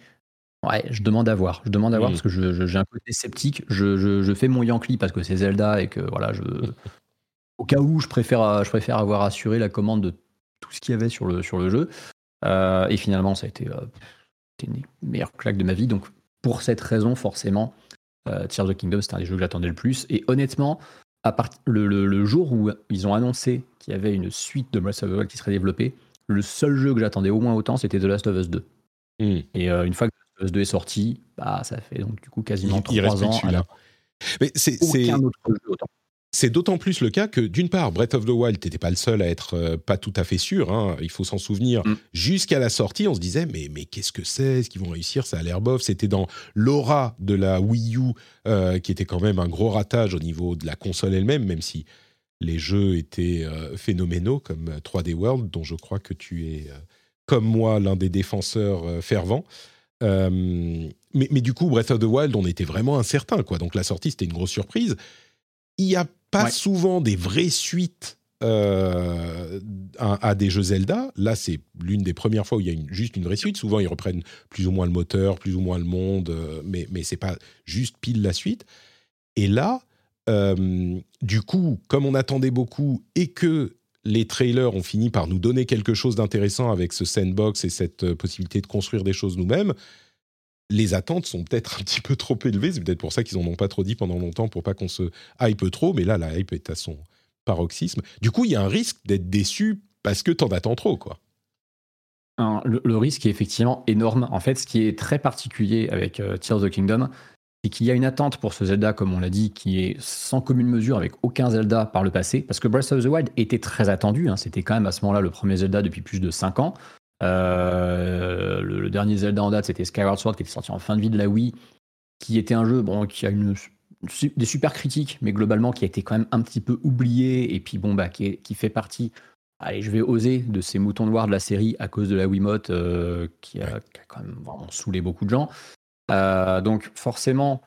ouais, je demande à voir. Je demande à voir parce que j'ai un côté sceptique. Je, fais mon Yankee parce que c'est Zelda et que voilà, je, au cas où, je préfère, je préfère avoir assuré la commande de tout ce qu'il y avait sur le, sur le jeu. Euh, et finalement, ça a été, euh, une meilleure claque de ma vie. Donc, pour cette raison, forcément, euh, Tears of the Kingdom, c'était un des jeux que j'attendais le plus. Et honnêtement, à part, le, le, jour où ils ont annoncé qu'il y avait une suite de Breath of the Wild qui serait développée, le seul jeu que j'attendais au moins autant, c'était The Last of Us 2. Hmm. Et euh, une fois que The Last of Us 2 est sorti, bah, ça fait donc du coup quasiment trois ans. Mais c'est, c'est d'autant plus le cas que, d'une part, Breath of the Wild, n'étais pas le seul à être euh, pas tout à fait sûr. Hein, il faut s'en souvenir. Hmm. Jusqu'à la sortie, on se disait mais mais qu'est-ce que c'est? Est-ce qu'ils vont réussir? Ça a l'air bof. C'était dans l'aura de la Wii U, euh, qui était quand même un gros ratage au niveau de la console elle-même, même si les jeux étaient euh, phénoménaux comme 3D euh, World, dont je crois que tu es, euh, comme moi, l'un des défenseurs fervents. mais, mais, du coup, Breath of the Wild, on était vraiment incertain, quoi. Donc la sortie, c'était une grosse surprise. Il n'y a pas souvent des vraies suites à, des jeux Zelda. Là, c'est l'une des premières fois où il y a juste une vraie suite. Souvent, ils reprennent plus ou moins le moteur, plus ou moins le monde, mais, mais c'est pas juste pile la suite. Et là, euh, du coup, comme on attendait beaucoup et que les trailers ont fini par nous donner quelque chose d'intéressant avec ce sandbox et cette possibilité de construire des choses nous-mêmes, les attentes sont peut-être un petit peu trop élevées. C'est peut-être pour ça qu'ils en ont pas trop dit pendant longtemps pour pas qu'on se hype trop. Mais là, la hype est à son, paroxysme. Du coup, il y a un risque d'être déçu parce que t'en attends trop, quoi. Le, risque est effectivement énorme. En fait, ce qui est très particulier avec euh, Tears of the Kingdom, c'est qu'il y a une attente pour ce Zelda, comme on l'a dit, qui est sans commune mesure avec aucun Zelda par le passé. Parce que Breath of the Wild était très attendu. Hein. C'était quand même à ce moment-là le premier Zelda depuis plus de 5 ans. Euh, le, dernier Zelda en date, c'était Skyward Sword, qui était sorti en fin de vie de la Wii, qui était un jeu bon, qui a une des super critiques, mais globalement qui a été quand même un petit peu oublié et puis bon bah qui, fait partie. Allez, je vais oser de ces moutons noirs de la série à cause de la Wiimote euh, qui, a, quand même vraiment saoulé beaucoup de gens. Euh, donc forcément,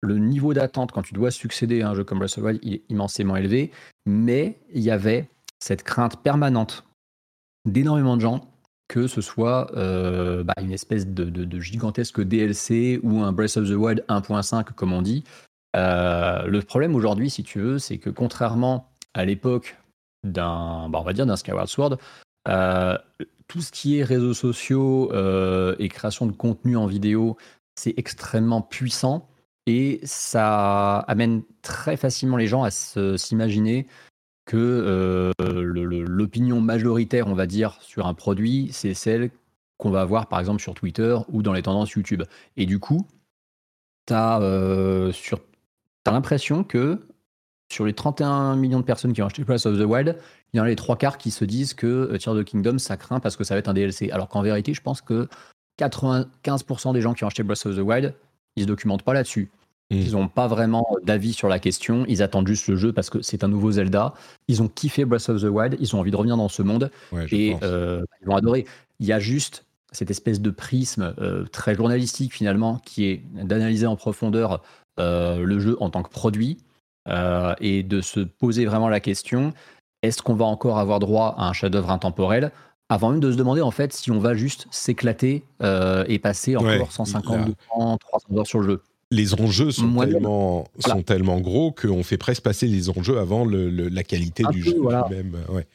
le niveau d'attente quand tu dois succéder à un jeu comme Breath of the Wild il est immensément élevé, mais il y avait cette crainte permanente d'énormément de gens que ce soit euh, bah, une espèce de, gigantesque DLC ou un Breath of the Wild 1.5 comme on dit, euh, le problème aujourd'hui, si tu veux, c'est que contrairement à l'époque d'un, bah, on va dire d'un Skyward Sword, tout ce qui est réseaux sociaux et création de contenu en vidéo, c'est extrêmement puissant et ça amène très facilement les gens à s'imaginer que l'opinion majoritaire, on va dire, sur un produit, c'est celle qu'on va avoir par exemple sur Twitter ou dans les tendances YouTube. Et du coup, tu as T'as l'impression que sur les 31 millions de personnes qui ont acheté Breath of the Wild, il y en a les trois quarts qui se disent que euh, Tears of Kingdom, ça craint parce que ça va être un DLC. Alors qu'en vérité, je pense que 95% des gens qui ont acheté Breath of the Wild, ils se documentent pas là-dessus. Mm. Ils n'ont pas vraiment d'avis sur la question. Ils attendent juste le jeu parce que c'est un nouveau Zelda. Ils ont kiffé Breath of the Wild. Ils ont envie de revenir dans ce monde. et euh, ils vont adorer. Il y a juste cette espèce de prisme euh, très journalistique finalement qui est d'analyser en profondeur euh, le jeu en tant que produit et de se poser vraiment la question est-ce qu'on va encore avoir droit à un chef-d'œuvre intemporel avant même de se demander en fait si on va juste s'éclater euh, et passer encore 150, 200, 300 heures sur le jeu. Les enjeux sont, tellement, sont tellement gros qu'on fait presque passer les enjeux avant la qualité du jeu lui-même. Ouais.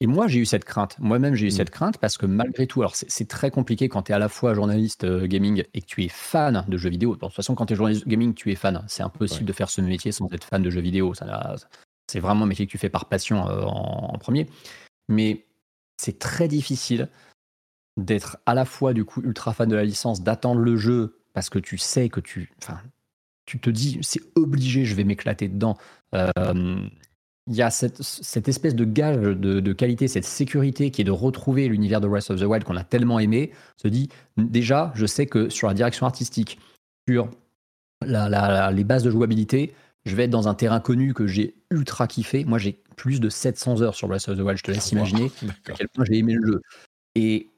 Et moi, j'ai eu cette crainte. Moi-même, j'ai eu mmh. cette crainte parce que malgré tout, alors c'est très compliqué quand tu es à la fois journaliste euh, gaming et que tu es fan de jeux vidéo. De toute façon, quand tu es journaliste gaming, tu es fan. C'est impossible de faire ce métier sans être fan de jeux vidéo. C'est vraiment un métier que tu fais par passion euh, en, premier. Mais c'est très difficile d'être à la fois du coup ultra fan de la licence, d'attendre le jeu parce que tu sais que tu, tu te dis c'est obligé, je vais m'éclater dedans. Euh, il y a cette, espèce de gage de, qualité, cette sécurité qui est de retrouver l'univers de Breath of the Wild qu'on a tellement aimé, se dit déjà, je sais que sur la direction artistique, sur les bases de jouabilité, je vais être dans un terrain connu que j'ai ultra kiffé. Moi, j'ai plus de 700 heures sur Breath of the Wild, je te laisse imaginer à quel point j'ai aimé le jeu. Et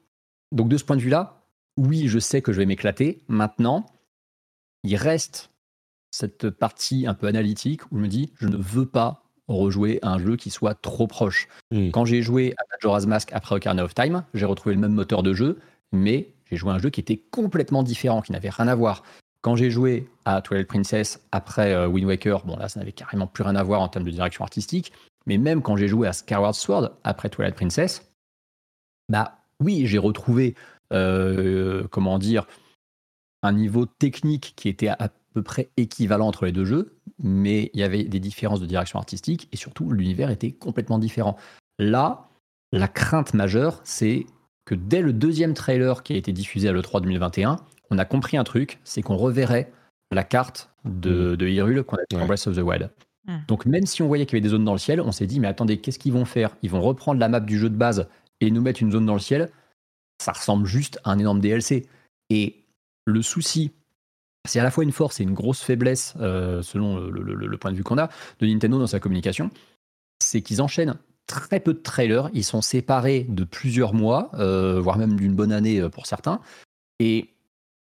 donc, de ce point de vue-là, oui, je sais que je vais m'éclater. Maintenant, il reste cette partie un peu analytique où je me dis, je ne veux pas rejouer un jeu qui soit trop proche. Quand j'ai joué à Majora's Mask après Ocarina of Time, j'ai retrouvé le même moteur de jeu, mais j'ai joué un jeu qui était complètement différent, qui n'avait rien à voir. Quand j'ai joué à Twilight Princess après euh, Wind Waker, bon là ça n'avait carrément plus rien à voir en termes de direction artistique, mais même quand j'ai joué à Skyward Sword après Twilight Princess, bah oui, j'ai retrouvé, euh, comment dire, un niveau technique qui était à peu près équivalent entre les deux jeux, mais il y avait des différences de direction artistique et surtout l'univers était complètement différent. Là, la crainte majeure, c'est que dès le deuxième trailer qui a été diffusé à l'E3 2021, on a compris un truc, c'est qu'on reverrait la carte de, mm. de Hyrule qu'on a dans Breath of the Wild. Mm. Donc même si on voyait qu'il y avait des zones dans le ciel, on s'est dit mais attendez, qu'est-ce qu'ils vont faire? Ils vont reprendre la map du jeu de base et nous mettre une zone dans le ciel? Ça ressemble juste à un énorme DLC. Et le souci c'est à la fois une force et une grosse faiblesse, euh, selon le, point de vue qu'on a, de Nintendo dans sa communication. C'est qu'ils enchaînent très peu de trailers. Ils sont séparés de plusieurs mois, euh, voire même d'une bonne année euh, pour certains. Et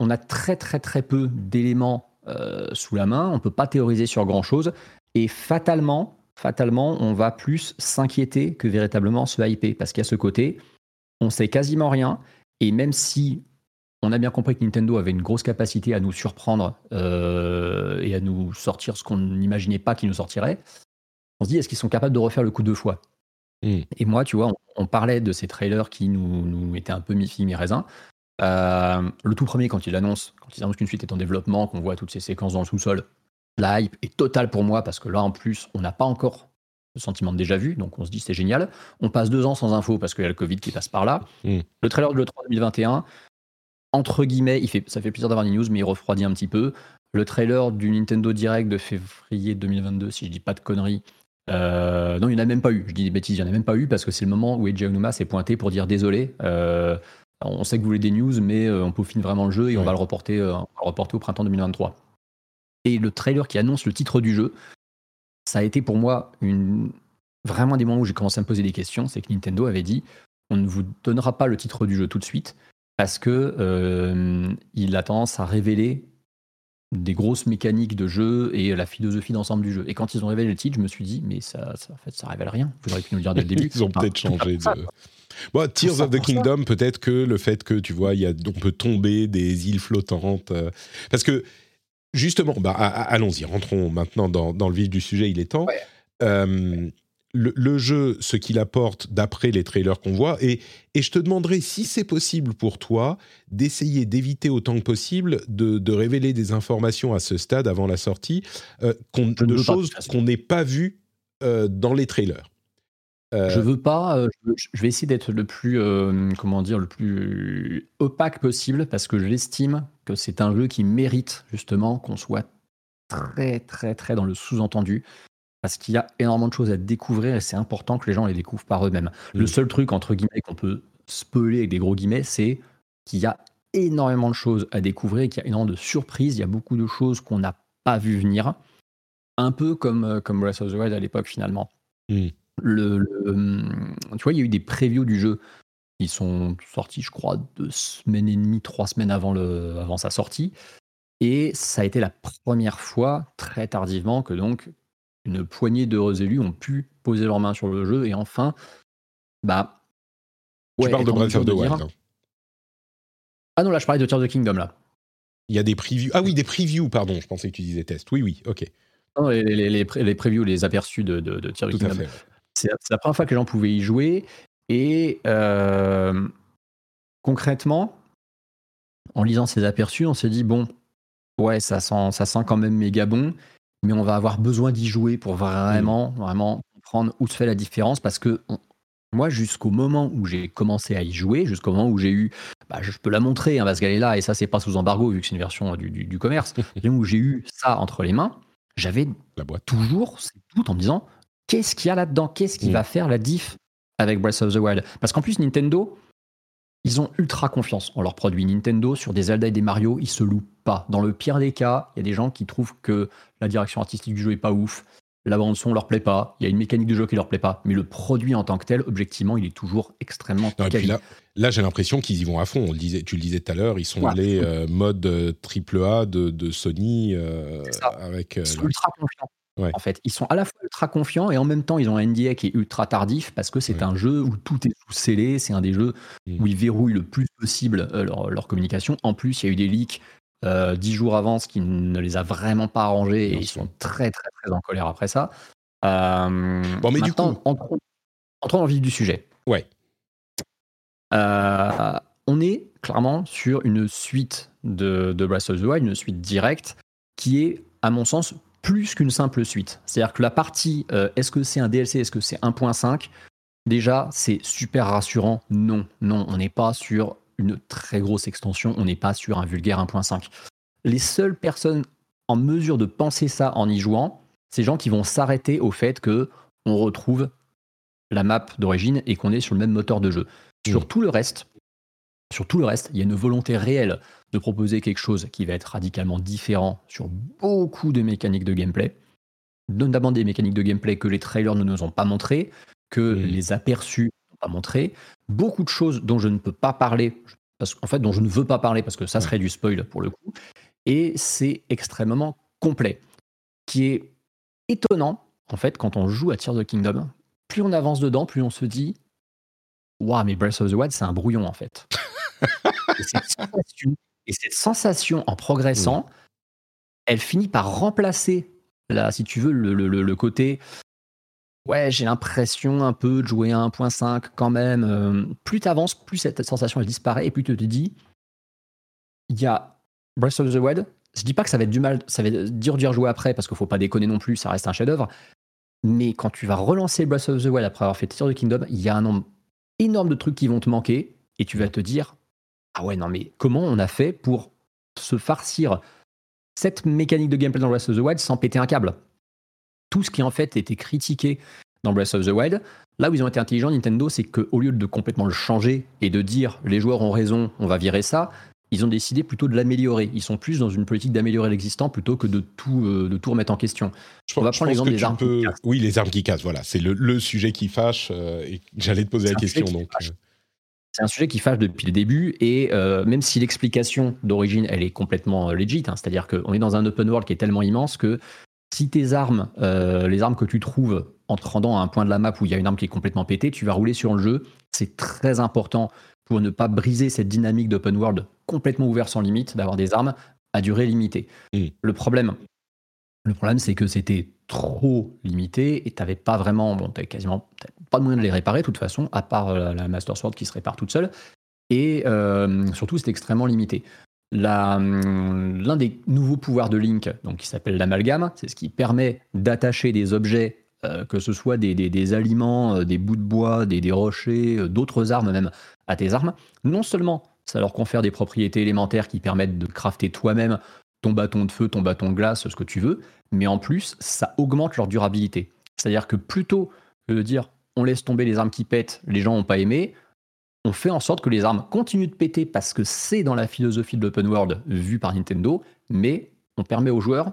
on a très très très peu d'éléments sous la main, on ne peut pas théoriser sur grand-chose, et fatalement, fatalement, on va plus s'inquiéter que véritablement se hyper, parce qu'il y a ce côté, on sait quasiment rien, et même si on a bien compris que Nintendo avait une grosse capacité à nous surprendre euh, et à nous sortir ce qu'on n'imaginait pas qu'ils nous sortiraient. On se dit, est-ce qu'ils sont capables de refaire le coup deux fois? Hmm. Et moi, tu vois, on, parlait de ces trailers qui nous, nous étaient un peu mi-fille, mi-raisin. Euh, le tout premier, quand quand ils annoncent qu'une suite est en développement, qu'on voit toutes ces séquences dans le sous-sol, la hype est totale pour moi parce que là, en plus, on n'a pas encore le sentiment de déjà vu, donc on se dit c'est génial. On passe deux ans sans info parce qu'il y a le Covid qui passe par là. Hmm. Le trailer de l'E3 2021, entre guillemets, il fait, ça fait plaisir d'avoir des news, mais il refroidit un petit peu. Le trailer du Nintendo Direct de février 2022, si je dis pas de conneries, euh, non, il n'y en a même pas eu. Je dis des bêtises, il n'y en a même pas eu parce que c'est le moment où Eiji Onuma s'est pointé pour dire désolé. Euh, on sait que vous voulez des news, mais euh, on peaufine vraiment le jeu et on va le reporter, reporter au printemps 2023. Et le trailer qui annonce le titre du jeu, ça a été pour moi une... vraiment des moments où j'ai commencé à me poser des questions. C'est que Nintendo avait dit on ne vous donnera pas le titre du jeu tout de suite parce que euh, il a tendance à révéler des grosses mécaniques de jeu et la philosophie d'ensemble du jeu. Et quand ils ont révélé le titre, je me suis dit, mais ça, ça, en fait, ça révèle rien. Vous auriez pu nous le dire dès le début. ils ont peut-être changé de. Bon, Tears of the Kingdom, peut-être que le fait que, tu vois, y a, on peut tomber des îles flottantes. Euh, parce que, justement, bah, allons-y, rentrons maintenant dans, dans, le vif du sujet, il est temps. Euh, le, jeu, ce qu'il apporte d'après les trailers qu'on voit, et, et, je te demanderai si c'est possible pour toi d'essayer d'éviter autant que possible de, révéler des informations à ce stade avant la sortie, euh, de choses qu'on n'ait pas vues euh, dans les trailers. Euh, je veux pas. je vais essayer d'être le plus, comment dire, le plus opaque possible parce que j'estime que c'est un jeu qui mérite justement qu'on soit très très très dans le sous-entendu parce qu'il y a énormément de choses à découvrir et c'est important que les gens les découvrent par eux-mêmes. Le seul truc, entre guillemets, qu'on peut spoiler avec des gros guillemets, c'est qu'il y a énormément de choses à découvrir, qu'il y a énormément de surprises, il y a beaucoup de choses qu'on n'a pas vu venir, un peu comme, euh, comme Breath of the Wild à l'époque finalement. Mm. Le, hum, tu vois, il y a eu des previews du jeu. Ils sont sortis, je crois, deux semaines et demie, trois semaines avant, le, avant sa sortie. Et ça a été la première fois, très tardivement, que donc une poignée d'heureux élus ont pu poser leurs mains sur le jeu et enfin, bah. tu parles de Breath of the Wild. Hein. Ah non, là je parlais de Tears of the Kingdom là. Il y a des previews. Ah oui, des previews, pardon. Je pensais que tu disais test. Oui, oui, ok. Non, les, les, les, previews, les aperçus de, de, de Tears of the Kingdom. C'est la première fois que les gens pouvaient y jouer. Et euh, concrètement, en lisant ces aperçus, on s'est dit bon, ouais, ça sent, ça sent quand même méga bon mais on va avoir besoin d'y jouer pour vraiment, vraiment comprendre où se fait la différence parce que moi, jusqu'au moment où j'ai commencé à y jouer, jusqu'au moment où j'ai eu, bah, je peux la montrer hein, parce qu'elle est là et ça, c'est pas sous embargo vu que c'est une version du, du, commerce, où j'ai eu ça entre les mains, j'avais la boîte. toujours ces doutes en me disant qu'est-ce qu'il y a là-dedans? Qu'est-ce qui mm. va faire la diff? Avec Breath of the Wild Parce qu'en plus, Nintendo, ils ont ultra confiance en leurs produits. Nintendo, sur des Zelda et des Mario, ils se louent pas. Dans le pire des cas, il y a des gens qui trouvent que la direction artistique du jeu est pas ouf, la bande son leur plaît pas, il y a une mécanique de jeu qui leur plaît pas, mais le produit en tant que tel, objectivement, il est toujours extrêmement non, là, là j'ai l'impression qu'ils y vont à fond. On le disait, tu le disais tout à l'heure, ils sont allés euh, mode euh, triple A de, de Sony euh, avec. ils sont ultra confiants. En fait, ils sont à la fois ultra confiants et en même temps, ils ont un NDA qui est ultra tardif parce que c'est un jeu où tout est sous scellé. C'est un des jeux mmh. où ils verrouillent le plus possible leur, leur, communication. En plus, il y a eu des leaks euh, dix jours avant, ce qui ne les a vraiment pas arrangés et ils sont très très très en colère après ça. Euh, bon, mais du coup, entrons, dans le vif du sujet. Ouais. Euh, on est clairement sur une suite de, de Breath of the Wild, une suite directe, qui est, à mon sens, plus qu'une simple suite. C'est-à-dire que la partie est-ce que c'est un DLC, est-ce que c'est 1.5 Déjà, c'est super rassurant. Non, non, on n'est pas sur une très grosse extension, on n'est pas sur un vulgaire 1.5. Les seules personnes en mesure de penser ça en y jouant, c'est gens qui vont s'arrêter au fait que on retrouve la map d'origine et qu'on est sur le même moteur de jeu. Sur tout le reste, sur tout le reste, il y a une volonté réelle de proposer quelque chose qui va être radicalement différent sur beaucoup de mécaniques de gameplay, notamment des mécaniques de gameplay que les trailers ne nous ont pas montré, que les aperçus pas montré. Beaucoup de choses dont je ne peux pas parler, parce qu'en fait, dont je ne veux pas parler parce que ça serait du spoil pour le coup. Et c'est extrêmement complet, qui est étonnant en fait quand on joue à Tears of the Kingdom. Plus on avance dedans, plus on se dit, waouh, mais Breath of the Wild, c'est un brouillon en fait. et, cette sensation, en progressant, mm. elle finit par remplacer, là, si tu veux, le, le côté Ouais, j'ai l'impression un peu de jouer à 1.5 quand même. Euh, plus tu avances, plus cette sensation elle disparaît et plus tu te dis, il y a Breath of the Wild. Je dis pas que ça va être du mal, ça va être dur dur jouer après parce qu'il faut pas déconner non plus, ça reste un chef-d'œuvre. Mais quand tu vas relancer Breath of the Wild après avoir fait Tears of the Kingdom, il y a un nombre énorme de trucs qui vont te manquer et tu vas te dire, ah ouais non mais comment on a fait pour se farcir cette mécanique de gameplay dans Breath of the Wild sans péter un câble? Tout ce qui en fait était critiqué dans Breath of the Wild. Là où ils ont été intelligents, Nintendo, c'est qu'au lieu de complètement le changer et de dire les joueurs ont raison, on va virer ça, ils ont décidé plutôt de l'améliorer. Ils sont plus dans une politique d'améliorer l'existant plutôt que de tout, euh, de tout remettre en question. Je on va prendre l'exemple des armes qui cassent. Oui, les armes qui cassent, voilà. C'est le, sujet qui fâche. Euh, et j'allais te poser la question. Donc, euh. C'est un sujet qui fâche depuis le début et même si l'explication d'origine elle est complètement legit, hein, c'est-à-dire qu'on est dans un open world qui est tellement immense que si tes armes, euh, les armes que tu trouves en te rendant à un point de la map où il y a une arme qui est complètement pétée, tu vas rouler sur le jeu. C'est très important pour ne pas briser cette dynamique d'open world complètement ouvert sans limite, d'avoir des armes à durée limitée. Le problème, le problème, c'est que c'était trop limité et tu n'avais pas vraiment, bon, tu quasiment pas de moyen de les réparer de toute façon, à part euh, la Master Sword qui se répare toute seule. Et euh, surtout, c'était extrêmement limité. Hum, l'un des nouveaux pouvoirs de Link, donc qui s'appelle l'amalgame, c'est ce qui permet d'attacher des objets, euh, que ce soit des, aliments, des bouts de bois, des, rochers, euh, d'autres armes même, à tes armes. Non seulement ça leur confère des propriétés élémentaires qui permettent de crafter toi-même ton bâton de feu, ton bâton de glace, ce que tu veux, mais en plus, ça augmente leur durabilité. C'est-à-dire que plutôt que de dire on laisse tomber les armes qui pètent, les gens n'ont pas aimé, on fait en sorte que les armes continuent de péter parce que c'est dans la philosophie de l'open world vue par Nintendo, mais on permet aux joueurs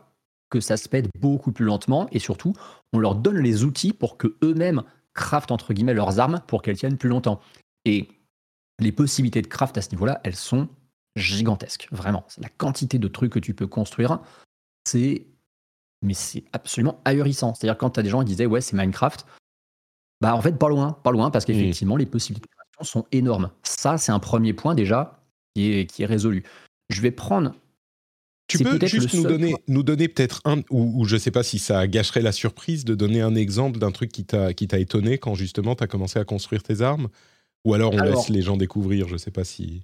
que ça se pète beaucoup plus lentement et surtout, on leur donne les outils pour que eux-mêmes craftent entre guillemets leurs armes pour qu'elles tiennent plus longtemps. Et les possibilités de craft à ce niveau-là, elles sont gigantesques, vraiment. La quantité de trucs que tu peux construire, c'est mais c'est absolument ahurissant. C'est-à-dire quand tu as des gens qui disaient ouais, c'est Minecraft, bah en fait pas loin, pas loin parce qu'effectivement les possibilités sont énormes. Ça, c'est un premier point déjà qui est, qui est résolu. Je vais prendre. Tu peux juste nous donner, nous donner peut-être un, ou, je ne sais pas si ça gâcherait la surprise, de donner un exemple d'un truc qui t'a étonné quand justement tu as commencé à construire tes armes Ou alors on laisse les gens découvrir, je ne sais pas si.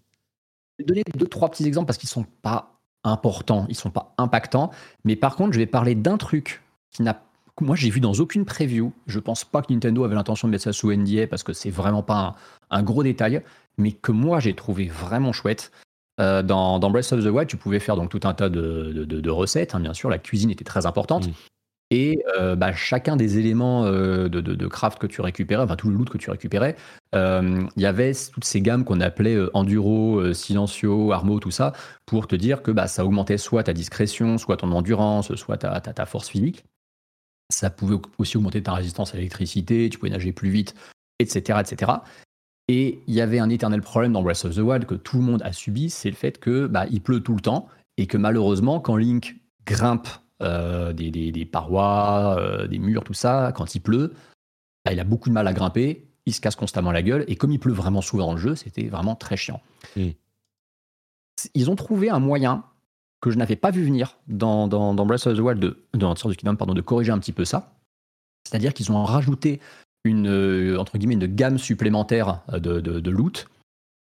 Vais donner deux, trois petits exemples parce qu'ils ne sont pas importants, ils ne sont pas impactants. Mais par contre, je vais parler d'un truc qui n'a moi, j'ai vu dans aucune preview. Je pense pas que Nintendo avait l'intention de mettre ça sous NDA parce que c'est vraiment pas un, gros détail, mais que moi j'ai trouvé vraiment chouette. Euh, dans, Breath of the Wild, tu pouvais faire donc tout un tas de, recettes. Hein, bien sûr, la cuisine était très importante. Mm. Et euh, bah, chacun des éléments euh, de, craft que tu récupérais, enfin tout le loot que tu récupérais, il y avait toutes ces gammes qu'on appelait enduro, silencio, armo, tout ça, pour te dire que bah, ça augmentait soit ta discrétion, soit ton endurance, soit ta force physique. Ça pouvait aussi augmenter ta résistance à l'électricité, tu pouvais nager plus vite, etc., etc. Et il y avait un éternel problème dans Breath of the Wild que tout le monde a subi, c'est le fait que bah, pleut tout le temps et que malheureusement, quand Link grimpe euh, des, parois, euh, des murs, tout ça, quand il pleut, bah, il a beaucoup de mal à grimper, il se casse constamment la gueule, et comme il pleut vraiment souvent dans le jeu, c'était vraiment très chiant. Mm. Ils ont trouvé un moyen que je n'avais pas vu venir dans, dans, Breath of the Wild, de, dans du Kingdom, pardon, de corriger un petit peu ça. C'est-à-dire qu'ils ont rajouté une, euh, entre guillemets, une gamme supplémentaire de, de, loot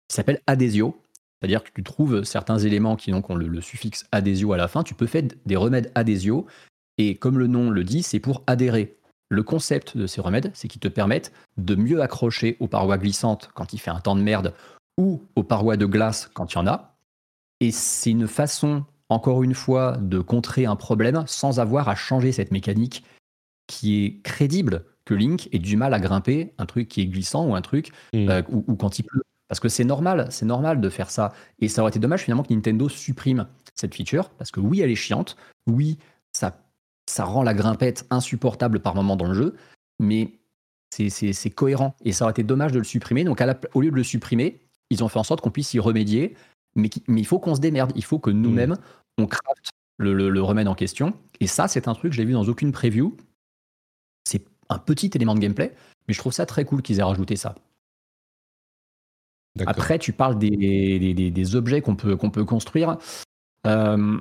qui s'appelle Adesio. C'est-à-dire que tu trouves certains éléments qui donc, ont le, suffixe Adesio à la fin. Tu peux faire des remèdes Adesio. Et comme le nom le dit, c'est pour adhérer. Le concept de ces remèdes, c'est qu'ils te permettent de mieux accrocher aux parois glissantes quand il fait un temps de merde ou aux parois de glace quand il y en a. Et c'est une façon encore une fois, de contrer un problème sans avoir à changer cette mécanique qui est crédible que Link ait du mal à grimper un truc qui est glissant ou un truc mm. euh, ou, quand il pleut. Parce que c'est normal, c'est normal de faire ça. Et ça aurait été dommage finalement que Nintendo supprime cette feature, parce que oui, elle est chiante, oui, ça, ça rend la grimpette insupportable par moment dans le jeu, mais c'est cohérent. Et ça aurait été dommage de le supprimer. Donc au lieu de le supprimer, ils ont fait en sorte qu'on puisse y remédier, mais, mais il faut qu'on se démerde. Il faut que nous-mêmes, on crafte le, remède en question. Et ça, c'est un truc que j'ai vu dans aucune preview. C'est un petit élément de gameplay, mais je trouve ça très cool qu'ils aient rajouté ça. Après, tu parles des, des, objets qu'on peut, qu'on peut construire. Euh,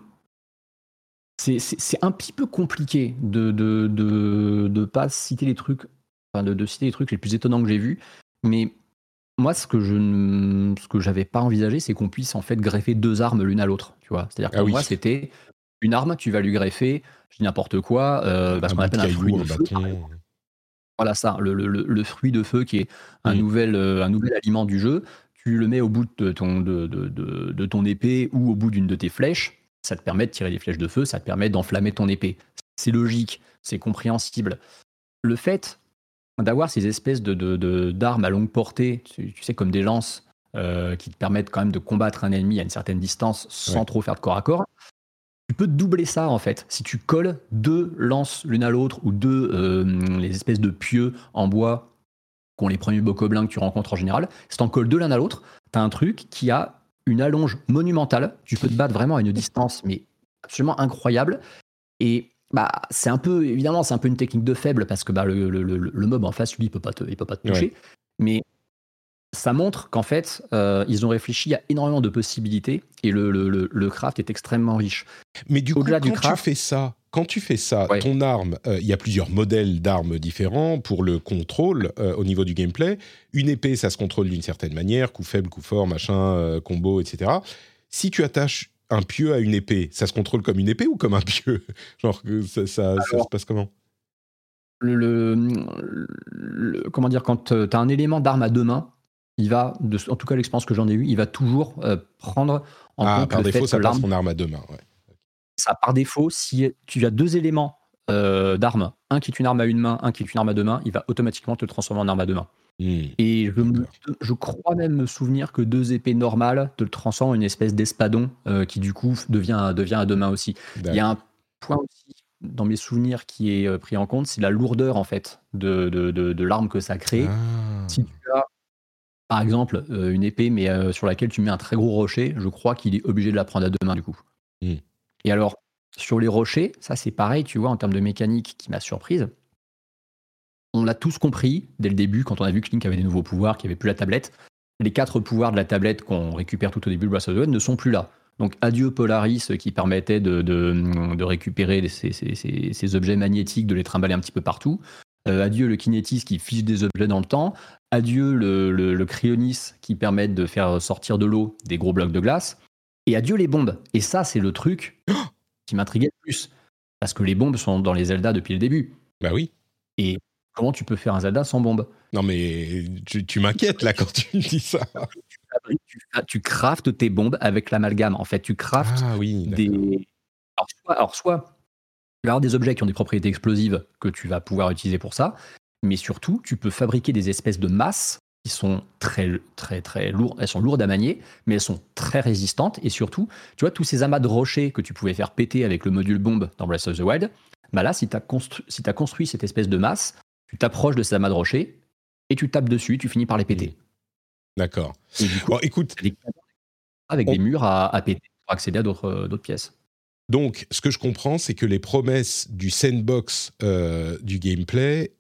c'est un petit peu compliqué de de, de, pas citer les trucs, enfin de, de, citer les trucs les plus étonnants que j'ai vus. Mais moi, ce que je ce que j'avais pas envisagé, c'est qu'on puisse en fait greffer deux armes l'une à l'autre. Tu vois, c'est-à-dire que ah moi, c'était une arme, tu vas lui greffer, je dis n'importe quoi, euh, ce qu'on appelle un fruit de feu. Voilà ça, le, le, le, fruit de feu qui est un, nouvel, euh, un nouvel aliment du jeu. Tu le mets au bout de ton, de, de, de ton épée ou au bout d'une de tes flèches ça te permet de tirer des flèches de feu, ça te permet d'enflammer ton épée. C'est logique, c'est compréhensible. Le fait d'avoir ces espèces de, d'armes à longue portée, tu, sais, comme des lances, euh, qui te permettent quand même de combattre un ennemi à une certaine distance sans trop faire de corps à corps, tu peux doubler ça en fait. Si tu colles deux lances l'une à l'autre ou deux euh, les espèces de pieux en bois qu'ont les premiers bocoblins que tu rencontres en général, si tu en colles deux l'un à l'autre, tu as un truc qui a une allonge monumentale. Tu peux te battre vraiment à une distance, mais absolument incroyable. Et bah, c'est un peu, évidemment, c'est un peu une technique de faible parce que bah, le, le, le, mob en face, lui, il peut pas te, il peut pas te toucher. Mais ça montre qu'en fait, euh, ils ont réfléchi à énormément de possibilités et le, le, craft est extrêmement riche. Mais du coup, quand du craft, tu fais ça, quand tu fais ça, ton arme, euh, il y a plusieurs modèles d'armes différents pour le contrôle euh, au niveau du gameplay. Une épée, ça se contrôle d'une certaine manière, coup faible, coup fort, machin, euh, combo, etc. Si tu attaches un pieu à une épée, ça se contrôle comme une épée ou comme un pieu? Genre, ça, ça, se passe comment? le, comment dire, quand tu as un élément d'arme à deux mains, il va, en tout cas l'expérience que j'en ai eue, il va toujours prendre en ah, compte par défaut, ça passe son arme à deux mains. Ouais ça par défaut, si tu as deux éléments euh, d'armes, un qui est une arme à une main, un qui est une arme à deux mains, il va automatiquement te transformer en arme à deux mains. Hmm. Et je, crois même me souvenir que deux épées normales te le transforment en une espèce d'espadon euh, qui du coup devient, devient à deux mains aussi. Il y a un point aussi dans mes souvenirs qui est euh, pris en compte, c'est la lourdeur en fait de, de, l'arme que ça crée. Ah. Si tu as par exemple une épée mais sur laquelle tu mets un très gros rocher, je crois qu'il est obligé de la prendre à deux mains du coup. Hmm. Et alors, sur les rochers, ça c'est pareil, tu vois, en termes de mécanique qui m'a surprise. On l'a tous compris dès le début, quand on a vu que Link avait des nouveaux pouvoirs, qu'il n'y avait plus la tablette. Les quatre pouvoirs de la tablette qu'on récupère tout au début de Breath of the Wild ne sont plus là. Donc adieu Polaris qui permettait de, de, récupérer ces, ces, objets magnétiques, de les trimballer un petit peu partout. Euh, adieu le Kinetis qui fiche des objets dans le temps. Adieu le, le, le Cryonis qui permet de faire sortir de l'eau des gros blocs de glace. Et adieu les bombes. Et ça, c'est le truc qui m'intriguait le plus. Parce que les bombes sont dans les Zelda depuis le début. Bah oui. Et comment tu peux faire un Zelda sans bombes? Non, mais tu, m'inquiètes là quand tu me dis ça. Tu, craftes tes bombes avec l'amalgame. En fait, tu craftes ah, oui, des. Alors soit, tu vas avoir des objets qui ont des propriétés explosives que tu vas pouvoir utiliser pour ça, mais surtout, tu peux fabriquer des espèces de masses qui sont très, très, très lourdes. Elles sont lourdes à manier, mais elles sont très résistantes. Et surtout, tu vois, tous ces amas de rochers que tu pouvais faire péter avec le module bombe dans Breath of the Wild, bah là, si tu as, constru si as construit cette espèce de masse, tu t'approches de ces amas de rochers et tu tapes dessus, tu finis par les péter. D'accord. écoute. Avec des murs à, à, péter pour accéder à d'autres pièces. Donc, ce que je comprends, c'est que les promesses du sandbox euh, du gameplay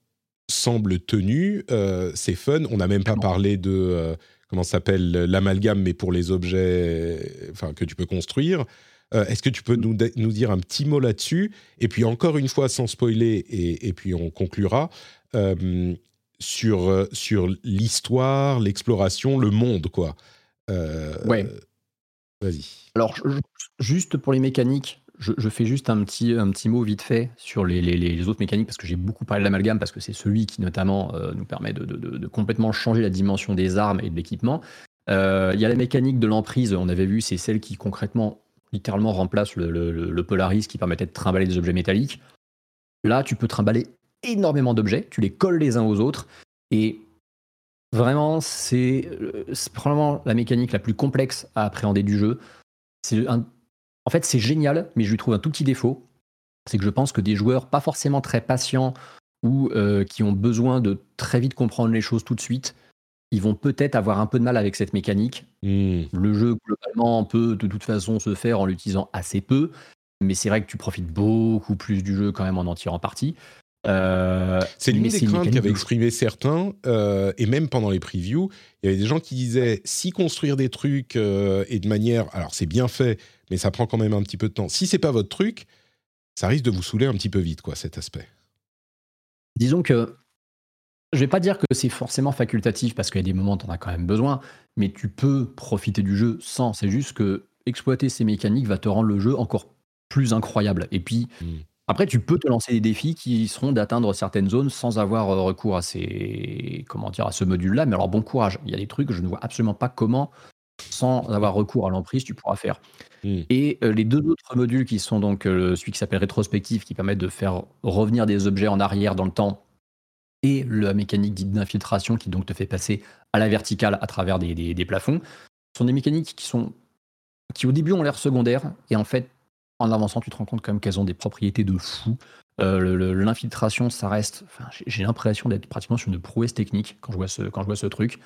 semble tenu. Euh, c'est fun. On n'a même pas parlé de euh, comment s'appelle l'amalgame, mais pour les objets, enfin que tu peux construire. Euh, est-ce que tu peux nous, nous, dire un petit mot là-dessus? Et puis encore une fois, sans spoiler, et, puis on conclura sur sur l'histoire, l'exploration, le monde, quoi. ouais. Vas-y. Alors, juste pour les mécaniques, je, fais juste un petit, un petit mot vite fait sur les, les, autres mécaniques parce que j'ai beaucoup parlé de l'amalgame parce que c'est celui qui notamment euh, nous permet de, de, complètement changer la dimension des armes et de l'équipement. Euh, il y a la mécanique de l'emprise, on avait vu, c'est celle qui concrètement, littéralement remplace le, le, Polaris qui permettait de trimballer des objets métalliques. Là, tu peux trimballer énormément d'objets, tu les colles les uns aux autres et vraiment, c'est euh, probablement la mécanique la plus complexe à appréhender du jeu. C'est un en fait, c'est génial, mais je lui trouve un tout petit défaut. C'est que je pense que des joueurs pas forcément très patients ou euh, qui ont besoin de très vite comprendre les choses tout de suite ils vont peut-être avoir un peu de mal avec cette mécanique. Hmm. Le jeu, globalement, peut de toute façon se faire en l'utilisant assez peu, mais c'est vrai que tu profites beaucoup plus du jeu quand même en en tirant parti. Euh, c'est l'une des craintes qu'avaient exprimé certains, euh, et même pendant les previews, il y avait des gens qui disaient si construire des trucs euh, et de manière, alors c'est bien fait, mais ça prend quand même un petit peu de temps. Si c'est pas votre truc, ça risque de vous saouler un petit peu vite, quoi, cet aspect. Disons que je vais pas dire que c'est forcément facultatif parce qu'il y a des moments où en as quand même besoin, mais tu peux profiter du jeu sans. C'est juste que exploiter ces mécaniques va te rendre le jeu encore plus incroyable. Et puis, hmm. Après, tu peux te lancer des défis qui seront d'atteindre certaines zones sans avoir euh, recours à ces, comment dire, à ce module-là. Mais alors, bon courage. Il y a des trucs que je ne vois absolument pas comment, sans avoir recours à l'emprise, tu pourras faire. Hmm. Et euh, les deux autres modules qui sont donc euh, celui qui s'appelle rétrospectif, qui permet de faire revenir des objets en arrière dans le temps et la mécanique d'infiltration qui donc te fait passer à la verticale à travers des, plafonds, sont des mécaniques qui sont qui au début ont l'air secondaires et en fait en avançant tu te rends compte quand même qu'elles ont des propriétés de fou. Euh, l'infiltration ça reste, j'ai l'impression d'être pratiquement sur une prouesse technique quand je vois ce, quand je vois ce truc.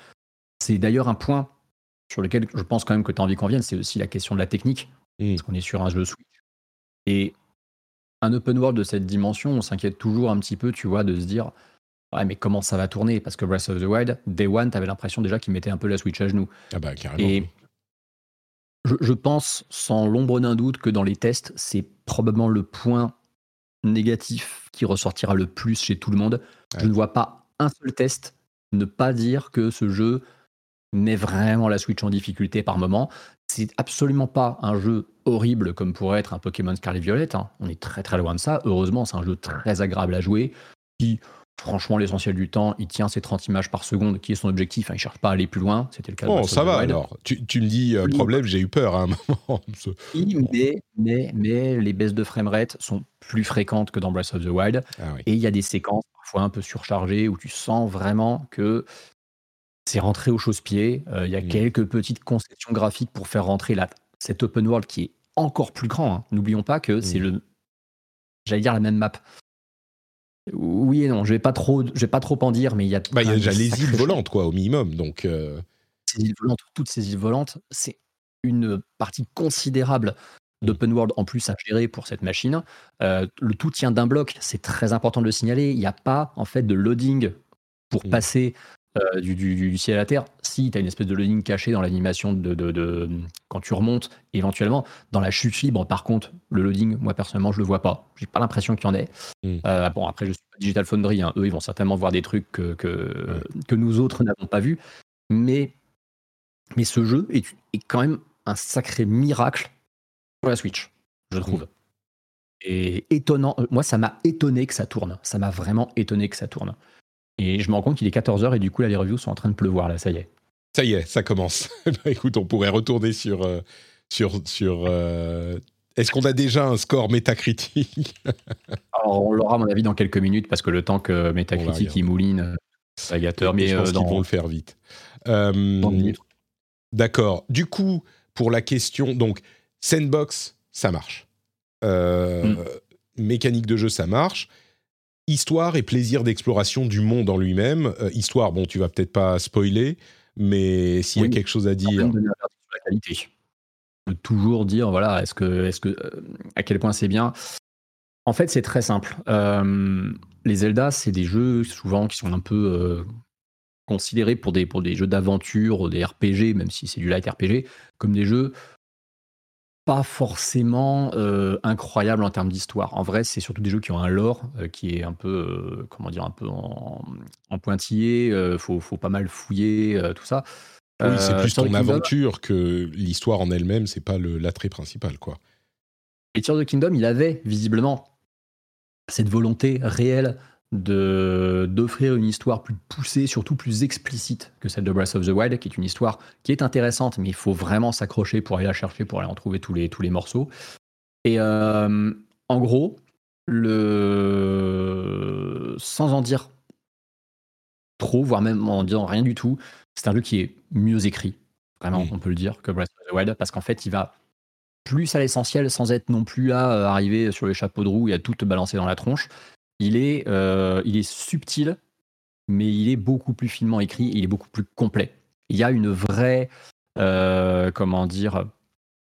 C'est d'ailleurs un point sur lequel je pense quand même que tu as envie qu'on vienne, c'est aussi la question de la technique, mmh. parce qu'on est sur un jeu Switch. Et un open world de cette dimension, on s'inquiète toujours un petit peu, tu vois, de se dire Ouais, mais comment ça va tourner? Parce que Breath of the Wild, Day One, t'avais l'impression déjà qu'il mettait un peu la Switch à genoux. Ah bah carrément. Et je, pense, sans l'ombre d'un doute, que dans les tests, c'est probablement le point négatif qui ressortira le plus chez tout le monde. Je ne vois pas un seul test ne pas dire que ce jeu met vraiment la Switch en difficulté par moment. C'est absolument pas un jeu horrible comme pourrait être un Pokémon Scarlet Violet. Hein. On est très très loin de ça. Heureusement, c'est un jeu très agréable à jouer qui Franchement, l'essentiel du temps, il tient ses 30 images par seconde, qui est son objectif. Hein, il ne cherche pas à aller plus loin. C'était le cas oh, ça va alors. Tu, me dis euh, problème, j'ai eu peur à un moment. mais, mais, mais, les baisses de framerate sont plus fréquentes que dans Breath of the Wild. Ah Et il y a des séquences parfois un peu surchargées où tu sens vraiment que c'est rentré au chausse-pied. Euh, il y a mm. quelques petites concessions graphiques pour faire rentrer la, cet open world qui est encore plus grand. Hein. N'oublions pas que c'est mm. le. J'allais dire la même map. Oui et non, je vais pas trop, je vais pas trop en dire, mais il y a. Bah, il y a déjà les îles volantes, quoi, au minimum. Donc. Euh. Ces îles volantes, toutes ces îles volantes, c'est une partie considérable d'open world en plus à gérer pour cette machine. Euh, le tout tient d'un bloc, c'est très important de le signaler. Il n'y a pas en fait de loading pour mmh. passer euh, du, ciel à la terre, si tu as une espèce de loading caché dans l'animation de, quand tu remontes, éventuellement. Dans la chute libre, par contre, le loading, moi personnellement, je le vois pas. J'ai pas l'impression qu'il y en ait. Hmm. Euh, bon, après, je suis pas Digital Foundry, hein. eux, ils vont certainement voir des trucs que, que, nous autres n'avons pas vus. Mais, mais ce jeu est, est, quand même un sacré miracle pour la Switch, je trouve. Hmm. Et étonnant, euh, moi, ça m'a étonné que ça tourne. Ça m'a vraiment étonné que ça tourne. Et je me rends compte qu'il est 14h et du coup, là, les reviews sont en train de pleuvoir, là, ça y est. Ça y est, ça commence. Bah, écoute, on pourrait retourner sur. Euh, sur, sur euh, Est-ce qu'on a déjà un score métacritique? Alors, on l'aura, à mon avis, dans quelques minutes, parce que le temps que métacritique il mouline, ça gâteur. Mais je pense euh, qu'ils vont le faire vite. D'accord. Du coup, pour la question, donc, Sandbox, ça marche. Hmm. Mécanique de jeu, ça marche histoire et plaisir d'exploration du monde en lui-même. Euh, histoire, bon, tu vas peut-être pas spoiler, mais s'il y a quelque chose à dire. La qualité. Toujours dire, voilà, est-ce que, est-ce que, euh, à quel point c'est bien. En fait, c'est très simple. Euh, les Zelda, c'est des jeux souvent qui sont un peu considérés pour des, pour des jeux d'aventure, des RPG, même si c'est du light RPG, comme des jeux pas forcément euh, incroyable en termes d'histoire. En vrai, c'est surtout des jeux qui ont un lore euh, qui est un peu, euh, comment dire, un peu en, pointillé. Il faut, pas mal fouiller, tout ça. Oui, c'est plus ton aventure que l'histoire en elle-même. C'est pas l'attrait principal, quoi. Et Tears of Kingdom, il avait visiblement cette volonté réelle d'offrir une histoire plus poussée, surtout plus explicite que celle de Breath of the Wild, qui est une histoire qui est intéressante, mais il faut vraiment s'accrocher pour aller la chercher, pour aller en trouver tous les, tous les morceaux. Et euh, en gros, le... sans en dire trop, voire même en disant rien du tout, c'est un jeu qui est mieux écrit, vraiment, on peut le dire, que Breath of the Wild, parce qu'en fait, il va plus à l'essentiel sans être non plus là, euh, arriver sur les chapeaux de roue et à tout te balancer dans la tronche il est, euh, il est subtil mais il est beaucoup plus finement écrit, il est beaucoup plus complet. Il y a une vraie, euh, comment dire,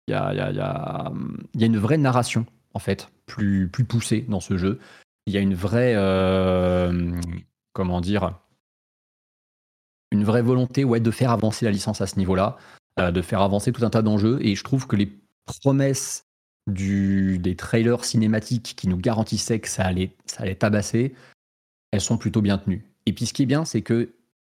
il y a, une vraie narration, en fait, plus, plus poussée dans ce jeu. Il y a une vraie, euh, comment dire, une vraie volonté ouais, de faire avancer la licence à ce niveau-là, de faire avancer tout un tas d'enjeux. Et je trouve que les promesses du, des trailers cinématiques qui nous garantissaient que ça allait, ça allait tabasser, elles sont plutôt bien tenues. Et puis ce qui est bien, c'est qu'il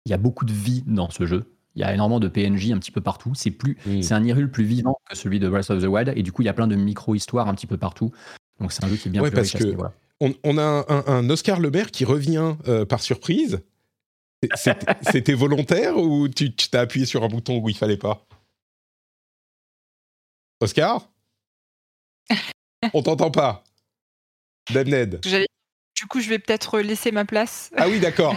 y a beaucoup de vie dans ce jeu. Il y a énormément de PNJ un petit peu partout. C'est plus, c'est un Hyrule plus vivant que celui de Breath of the Wild. Et du coup, il y a plein de micro-histoires un petit peu partout. Donc c'est un jeu qui est bien ouais, parce que on, a un, Oscar Le Maire qui revient euh, par surprise. C'était volontaire ou tu t'as appuyé sur un bouton où il fallait pas? Oscar? On t'entend pas. Ned. Du coup, je vais peut-être laisser ma place. Ah oui, d'accord.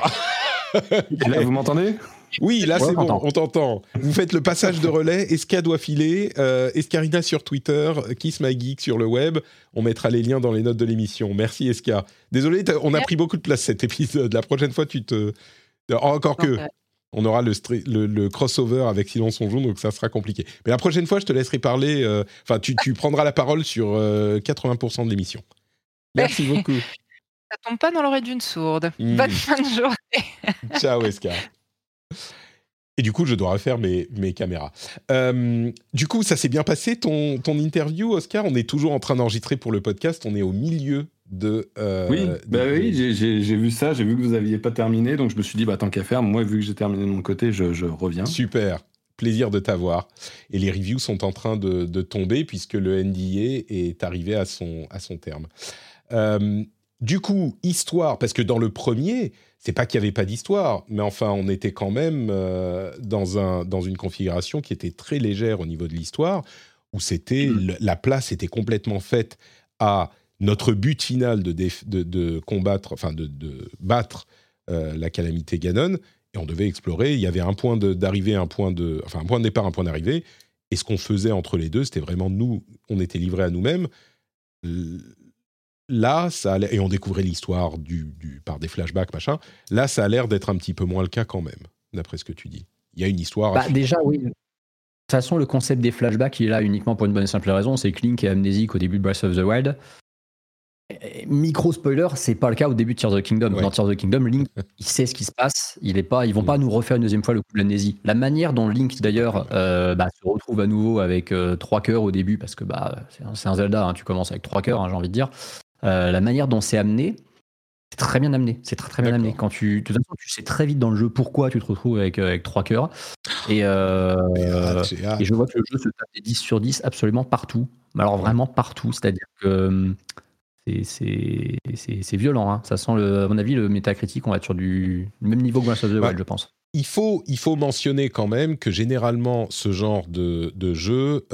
là, vous m'entendez? Oui, là c'est bon, on t'entend. Vous faites le passage de relais, Esca doit filer, euh, Escarina sur Twitter, Kiss My Geek sur le web. On mettra les liens dans les notes de l'émission. Merci Esca. Désolé, on a pris beaucoup de place cet épisode. La prochaine fois, tu te... Encore que... On aura le, le, crossover avec Silence on joue, donc ça sera compliqué. Mais la prochaine fois, je te laisserai parler. Euh, enfin, tu, prendras la parole sur 80% euh, de l'émission. Merci beaucoup. Ça tombe pas dans l'oreille d'une sourde. Hmm. Bonne fin de journée. Ciao, Esca. Et du coup, je dois refaire mes, mes caméras. Euh, du coup, ça s'est bien passé ton, ton interview, Oscar? On est toujours en train d'enregistrer pour le podcast. On est au milieu de. Euh, oui, bah oui j'ai vu ça. J'ai vu que vous n'aviez pas terminé. Donc, je me suis dit, bah, tant qu'à faire, moi, vu que j'ai terminé de mon côté, je, je reviens. Super. Plaisir de t'avoir. Et les reviews sont en train de, de, tomber puisque le NDA est arrivé à son, à son terme. Euh, du coup, histoire, parce que dans le premier, c'est pas qu'il n'y avait pas d'histoire, mais enfin, on était quand même euh, dans, un, dans une configuration qui était très légère au niveau de l'histoire, où c'était mm. la place était complètement faite à notre but final de, de, combattre, enfin de, battre euh, la calamité Ganon, et on devait explorer. Il y avait un point d'arrivée, un point de, enfin un point de départ, un point d'arrivée, et ce qu'on faisait entre les deux, c'était vraiment nous, on était livrés à nous-mêmes là, ça et on découvrait l'histoire du, par des flashbacks, machin. Là, ça a l'air d'être un petit peu moins le cas quand même, d'après ce que tu dis. Il y a une histoire. Bah, déjà, oui. De toute façon, le concept des flashbacks, il est là uniquement pour une bonne et simple raison c'est que Link est amnésique au début de Breath of the Wild. Micro spoiler, c'est pas le cas au début de Tears of the Kingdom. Dans Tears of the Kingdom, Link, il sait ce qui se passe. Il est pas, ils vont pas nous refaire une deuxième fois le coup de l'amnésie. La manière dont Link d'ailleurs euh, bah, se retrouve à nouveau avec euh, trois cœurs au début, parce que bah c'est un, Zelda, hein, tu commences avec trois cœurs, hein, j'ai envie de dire. Euh, la manière dont c'est amené, c'est très bien amené. C'est très très bien amené. Quand tu, de toute façon, tu sais très vite dans le jeu pourquoi tu te retrouves avec, euh, avec trois cœurs. Et, euh, et je vois que le jeu se tape des 10 sur 10 absolument partout. Alors vraiment partout. C'est-à-dire que c'est violent. Hein. Ça sent, le, à mon avis, le métacritique, on va être sur du même niveau que Breath of the Wild, je pense. Il faut, il faut mentionner quand même que généralement, ce genre de, de jeu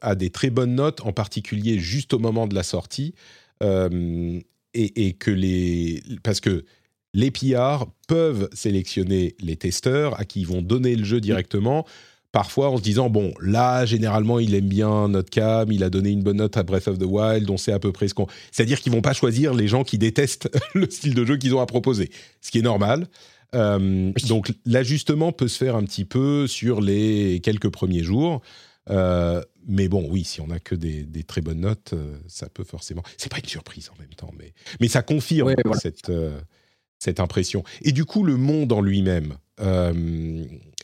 a des très bonnes notes, en particulier juste au moment de la sortie. Euh, et, que les. Parce que les PR peuvent sélectionner les testeurs à qui ils vont donner le jeu directement. Parfois en se disant, bon, là, généralement, il aime bien notre cam, il a donné une bonne note à Breath of the Wild, on sait à peu près ce qu'on. C'est-à-dire qu'ils vont pas choisir les gens qui détestent le style de jeu qu'ils ont à proposer, ce qui est normal. Euh, donc l'ajustement peut se faire un petit peu sur les quelques premiers jours. Euh, mais bon, oui, si on n'a que des, très bonnes notes, euh, ça peut forcément. C'est pas une surprise en même temps, mais, mais ça confirme cette, euh, cette impression. Et du coup, le monde en lui-même.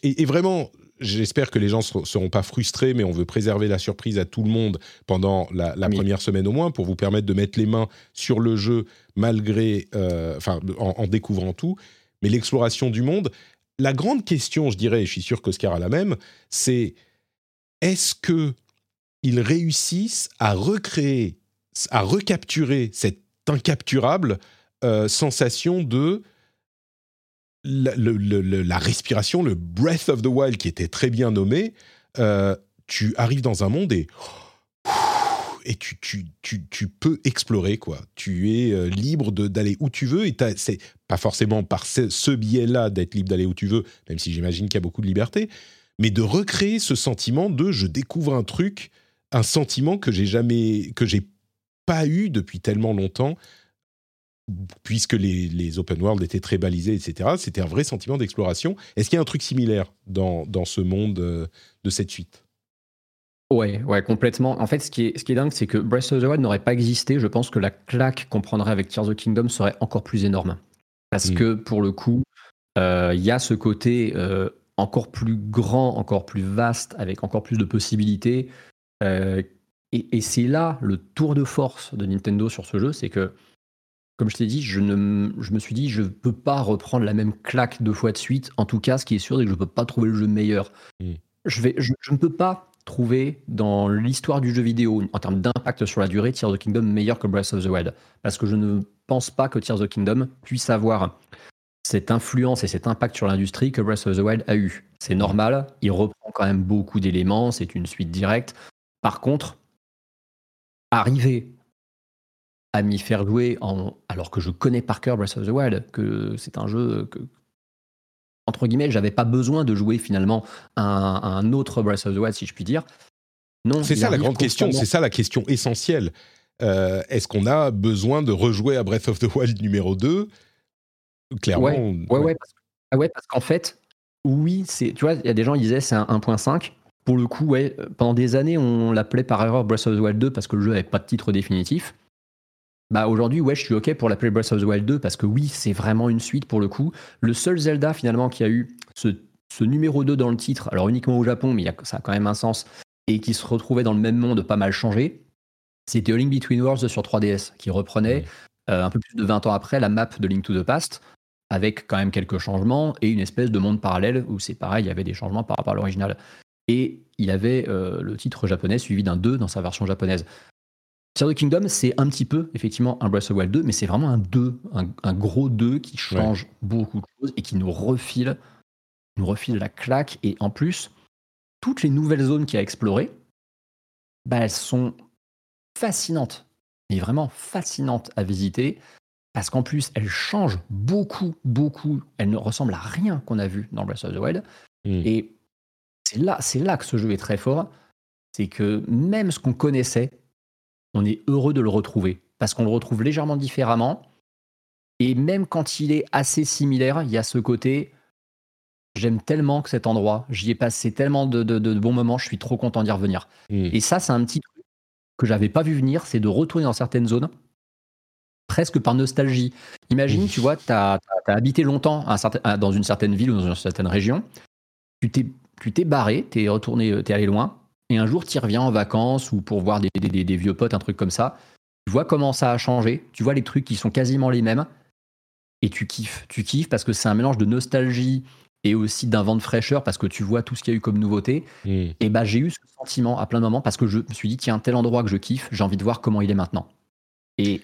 Et, vraiment, j'espère que les gens ne seront pas frustrés, mais on veut préserver la surprise à tout le monde pendant la, première semaine au moins pour vous permettre de mettre les mains sur le jeu malgré. Enfin, en, en découvrant tout. Mais l'exploration du monde. La grande question, je dirais, et je suis sûr qu'Oscar a la même, c'est est-ce que ils réussissent à recréer, à recapturer cette incapturable euh, sensation de la, respiration, le breath of the wild qui était très bien nommé. Euh, tu arrives dans un monde et tu, peux explorer quoi. Tu es euh, libre d'aller où tu veux et c'est pas forcément par ce, ce biais-là d'être libre d'aller où tu veux, même si j'imagine qu'il y a beaucoup de liberté, mais de recréer ce sentiment de je découvre un truc, un sentiment que j'ai jamais, que j'ai pas eu depuis tellement longtemps puisque les, open world étaient très balisés, etc. C'était un vrai sentiment d'exploration. Est-ce qu'il y a un truc similaire dans, dans ce monde de cette suite? Ouais, ouais, complètement. En fait, ce qui est, ce qui est dingue, c'est que Breath of the Wild n'aurait pas existé. Je pense que la claque qu'on prendrait avec Tears of the Kingdom serait encore plus énorme. Parce mm. que pour le coup, euh, il y a ce côté euh, encore plus grand, encore plus vaste, avec encore plus de possibilités. Euh, et, c'est là le tour de force de Nintendo sur ce jeu, c'est que, comme je t'ai dit, je, ne, je me suis dit, je ne peux pas reprendre la même claque deux fois de suite. En tout cas, ce qui est sûr, c'est que je ne peux pas trouver le jeu meilleur. Mm. Je, vais, je ne peux pas trouver dans l'histoire du jeu vidéo, en termes d'impact sur la durée, Tears of the Kingdom meilleur que Breath of the Wild. Parce que je ne pense pas que Tears of the Kingdom puisse avoir cette influence et cet impact sur l'industrie que Breath of the Wild a eu. C'est normal, il reprend quand même beaucoup d'éléments, c'est une suite directe. Par contre, arriver à m'y faire jouer en... alors que je connais par cœur Breath of the Wild, que c'est un jeu que, entre guillemets, j'avais pas besoin de jouer finalement un, un, autre Breath of the Wild, si je puis dire. Non, c'est ça la grande question, c'est ça la question essentielle. Euh, est-ce qu'on a besoin de rejouer à Breath of the Wild numéro 2 Clairement. Ouais, ouais, parce, ah ouais, parce qu'en fait, oui, c'est, tu vois, il y a des gens qui disaient c'est un 1.5. Pour le coup, ouais, pendant des années, on l'appelait par erreur Breath of the Wild 2 parce que le jeu n'avait pas de titre définitif. Bah aujourd'hui, ouais, je suis OK pour l'appeler Breath of the Wild 2 parce que oui, c'est vraiment une suite pour le coup. Le seul Zelda finalement qui a eu ce, numéro 2 dans le titre, alors uniquement au Japon, mais ça a quand même un sens, et qui se retrouvait dans le même monde pas mal changé, c'était A Link Between Worlds sur 3DS, qui reprenait euh, un peu plus de 20 ans après la map de Link to the Past, avec quand même quelques changements et une espèce de monde parallèle où c'est pareil, il y avait des changements par rapport à l'original. Et il avait euh, le titre japonais suivi d'un 2 dans sa version japonaise. Tears of the Kingdom, c'est un petit peu, effectivement, un Breath of the Wild 2, mais c'est vraiment un 2, un, gros 2 qui change beaucoup de choses et qui nous refile, nous refile la claque. Et en plus, toutes les nouvelles zones qu'il a explorées, bah, elles sont fascinantes, mais vraiment fascinantes à visiter, parce qu'en plus, elles changent beaucoup, beaucoup. Elles ne ressemblent à rien qu'on a vu dans Breath of the Wild. Hmm. Et c'est là, c'est là que ce jeu est très fort. C'est que même ce qu'on connaissait, on est heureux de le retrouver parce qu'on le retrouve légèrement différemment. Et même quand il est assez similaire, il y a ce côté j'aime tellement que cet endroit, j'y ai passé tellement de, bons moments, je suis trop content d'y revenir. Hmm. Et ça, c'est un petit truc que j'avais pas vu venir, c'est de retourner dans certaines zones, presque par nostalgie. Imagine, tu vois, tu as, habité longtemps dans une certaine ville ou dans une certaine région, tu t'es barré, tu es retourné, tu es allé loin, et un jour tu reviens en vacances ou pour voir des, vieux potes, un truc comme ça, tu vois comment ça a changé, tu vois les trucs qui sont quasiment les mêmes, et tu kiffes. Tu kiffes parce que c'est un mélange de nostalgie et aussi d'un vent de fraîcheur parce que tu vois tout ce qu'il y a eu comme nouveauté. Hmm. Et bah j'ai eu ce sentiment à plein de moments parce que je me suis dit, tiens, tel endroit que je kiffe, j'ai envie de voir comment il est maintenant. Et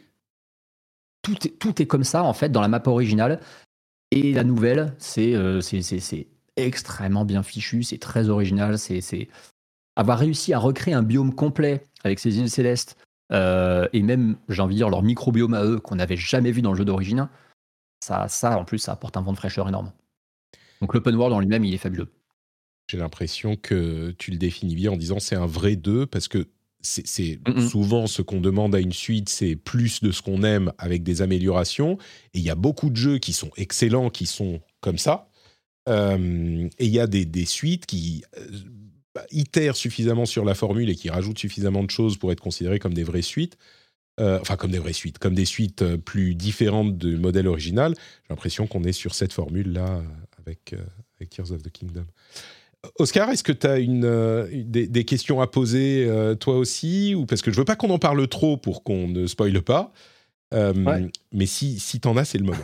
tout est, tout est comme ça, en fait, dans la map originale. Et la nouvelle, c'est euh, c'est extrêmement bien fichu, c'est très original, c'est avoir réussi à recréer un biome complet avec ces îles célestes, euh, et même, j'ai envie de dire, leur microbiome à eux qu'on n'avait jamais vu dans le jeu d'origine, ça, ça, en plus, ça apporte un vent de fraîcheur énorme. Donc l'open world en lui-même, il est fabuleux. J'ai l'impression que tu le définis bien en disant c'est un vrai 2 parce que c'est souvent ce qu'on demande à une suite, c'est plus de ce qu'on aime avec des améliorations. Et il y a beaucoup de jeux qui sont excellents, qui sont comme ça. Euh, et il y a des, des suites qui euh, itèrent suffisamment sur la formule et qui rajoutent suffisamment de choses pour être considérées comme des vraies suites, euh, enfin comme des vraies suites, comme des suites euh, plus différentes du modèle original, j'ai l'impression qu'on est sur cette formule-là avec, euh, avec, Tears of the Kingdom. Oscar, est-ce que tu as une, des, questions à poser toi aussi? Ou Parce que je veux pas qu'on en parle trop pour qu'on ne spoile pas. Mais si, si tu en as, c'est le moment.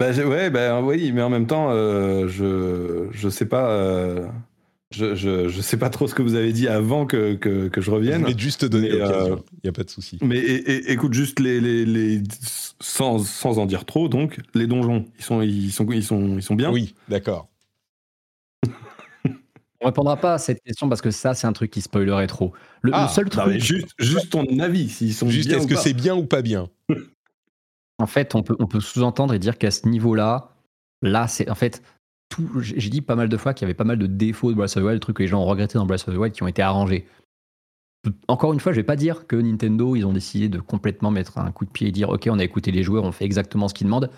Bah, ouais, bah, oui, mais en même temps, je je sais pas. Je, je, sais pas trop ce que vous avez dit avant que, que, je revienne. Mais juste te donner l'occasion, il n'y a pas de souci. Mais écoute, juste les, les, les sans, sans, en dire trop, donc, les donjons, ils sont, ils sont, ils sont, ils sont bien Oui, d'accord. On répondra pas à cette question parce que ça, c'est un truc qui spoilerait trop. Le, ah, seul truc. juste, juste ton avis, s'ils sont juste est-ce que c'est bien ou pas bien? En fait, on peut, on peut sous-entendre et dire qu'à ce niveau-là, là, c'est en fait, j'ai dit pas mal de fois qu'il y avait pas mal de défauts de Breath of the Wild, trucs que les gens ont regretté dans Breath of the Wild qui ont été arrangés. encore une fois, je vais pas dire que Nintendo, ils ont décidé de complètement mettre un coup de pied et dire ok, on a écouté les joueurs, on fait exactement ce qu'ils demandent.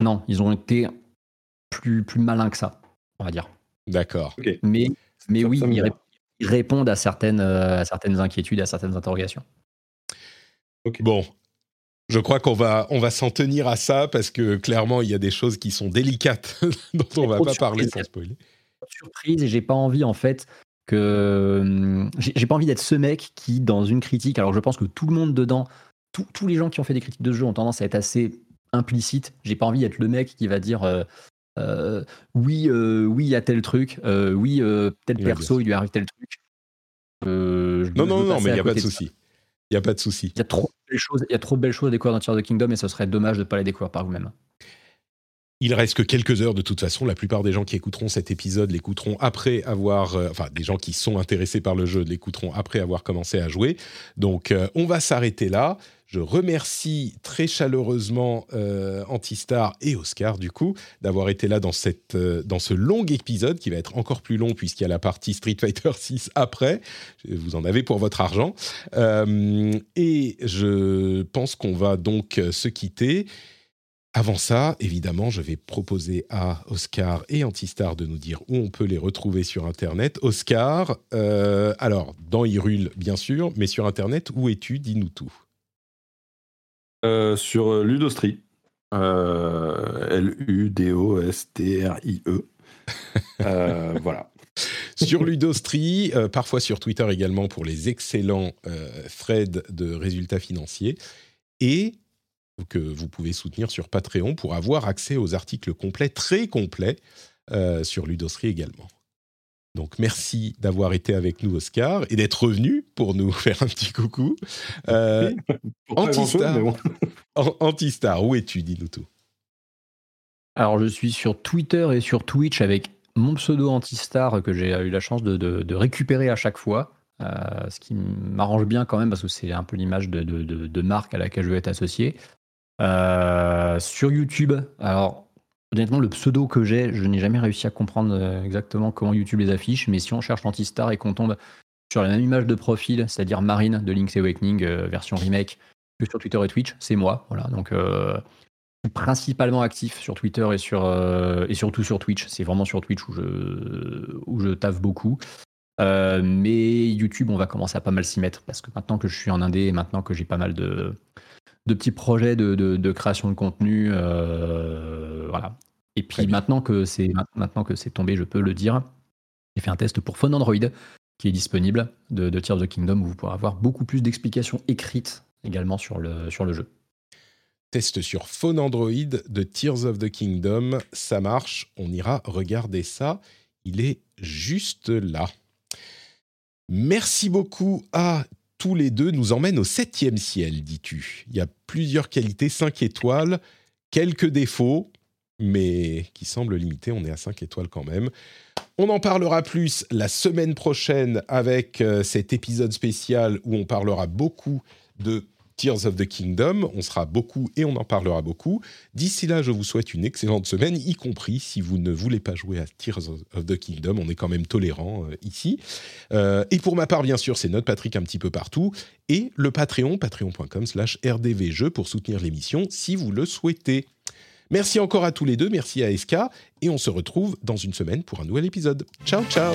Non, ils ont été plus, plus malins que ça, on va dire. D'accord. Mais, mais oui, ils, répondent à certaines, à certaines inquiétudes, à certaines interrogations. Bon, je crois qu'on va, on va s'en tenir à ça parce que clairement, il y a des choses qui sont délicates dont on va pas parler sans spoiler. Surprise et j'ai pas envie en fait que hum, j'ai pas envie d'être ce mec qui dans une critique. Alors je pense que tout le monde dedans, tous les gens qui ont fait des critiques de jeu ont tendance à être assez implicites. J'ai pas envie d'être le mec qui va dire euh, euh, oui, euh, oui, il y a tel truc, oui, tel perso, il lui arrive tel truc. non, non, non, mais il n'y a pas de souci. Il n'y a pas de souci. Il y a trop de choses, il y a trop de belles choses à découvrir dans Tears of the Kingdom et ce serait dommage de ne pas les découvrir par vous-même. Il reste que quelques heures de toute façon. La plupart des gens qui écouteront cet épisode l'écouteront après avoir, euh, enfin des gens qui sont intéressés par le jeu l'écouteront après avoir commencé à jouer. Donc euh, on va s'arrêter là. Je remercie très chaleureusement euh, Antistar et Oscar du coup d'avoir été là dans cette dans ce long épisode qui va être encore plus long puisqu'il y a la partie Street Fighter 6 après. Vous en avez pour votre argent. et je pense qu'on va donc se quitter. Avant ça, évidemment, je vais proposer à Oscar et Antistar de nous dire où on peut les retrouver sur Internet. Oscar, euh, alors, dans Hyrule, bien sûr, mais sur Internet, où es-tu? Dis-nous tout. Euh, sur Ludostri. Euh, L-U-D-O-S-T-R-I-E. voilà. sur Ludostri, parfois sur Twitter également pour les excellents threads de résultats financiers. Et que vous pouvez soutenir sur Patreon pour avoir accès aux articles complets, très complets, euh, sur Ludosserie également. Donc merci d'avoir été avec nous, Oscar, et d'être revenu pour nous faire un petit coucou. Euh, Antistar, Antistar, où es-tu Dis-nous tout. Alors je suis sur Twitter et sur Twitch avec mon pseudo Antistar que j'ai eu la chance de, récupérer à chaque fois. Euh, ce qui m'arrange bien quand même parce que c'est un peu l'image de, de, marque à laquelle je veux être associé. Euh, sur YouTube, alors honnêtement, le pseudo que j'ai, je n'ai jamais réussi à comprendre euh, exactement comment YouTube les affiche, mais si on cherche Antistar et qu'on tombe sur la même image de profil, c'est-à-dire Marine de Link's Awakening euh, version remake, que sur Twitter et Twitch, c'est moi. Voilà, donc principalement actif sur Twitter et, sur, et surtout sur Twitch. C'est vraiment sur Twitch où je, où je taffe beaucoup. mais YouTube, on va commencer à pas mal s'y mettre parce que maintenant que je suis en indé et maintenant que j'ai pas mal de, de petits projets de, création de contenu. Euh, voilà. Et puis maintenant que c'est maintenant que c'est tombé, je peux le dire. J'ai fait un test pour Phone Android qui est disponible de, Tears of the Kingdom où vous pourrez avoir beaucoup plus d'explications écrites également sur le, sur le jeu. Test sur Phone Android de Tears of the Kingdom, ça marche, on ira regarder ça. Il est juste là. Merci beaucoup à tous les deux nous emmènent au septième ciel, dis-tu. Il y a plusieurs qualités, cinq étoiles, quelques défauts, mais qui semblent limités. On est à cinq étoiles quand même. On en parlera plus la semaine prochaine avec euh, cet épisode spécial où on parlera beaucoup de Tears of the Kingdom. On sera beaucoup et on en parlera beaucoup. D'ici là, je vous souhaite une excellente semaine, y compris si vous ne voulez pas jouer à Tears of the Kingdom. On est quand même tolérant euh, ici. Euh, et pour ma part, bien sûr, c'est notre Patrick un petit peu partout. Et le Patreon, patreon.com slash rdvjeux pour soutenir l'émission si vous le souhaitez. Merci encore à tous les deux, merci à SK, et on se retrouve dans une semaine pour un nouvel épisode. Ciao, ciao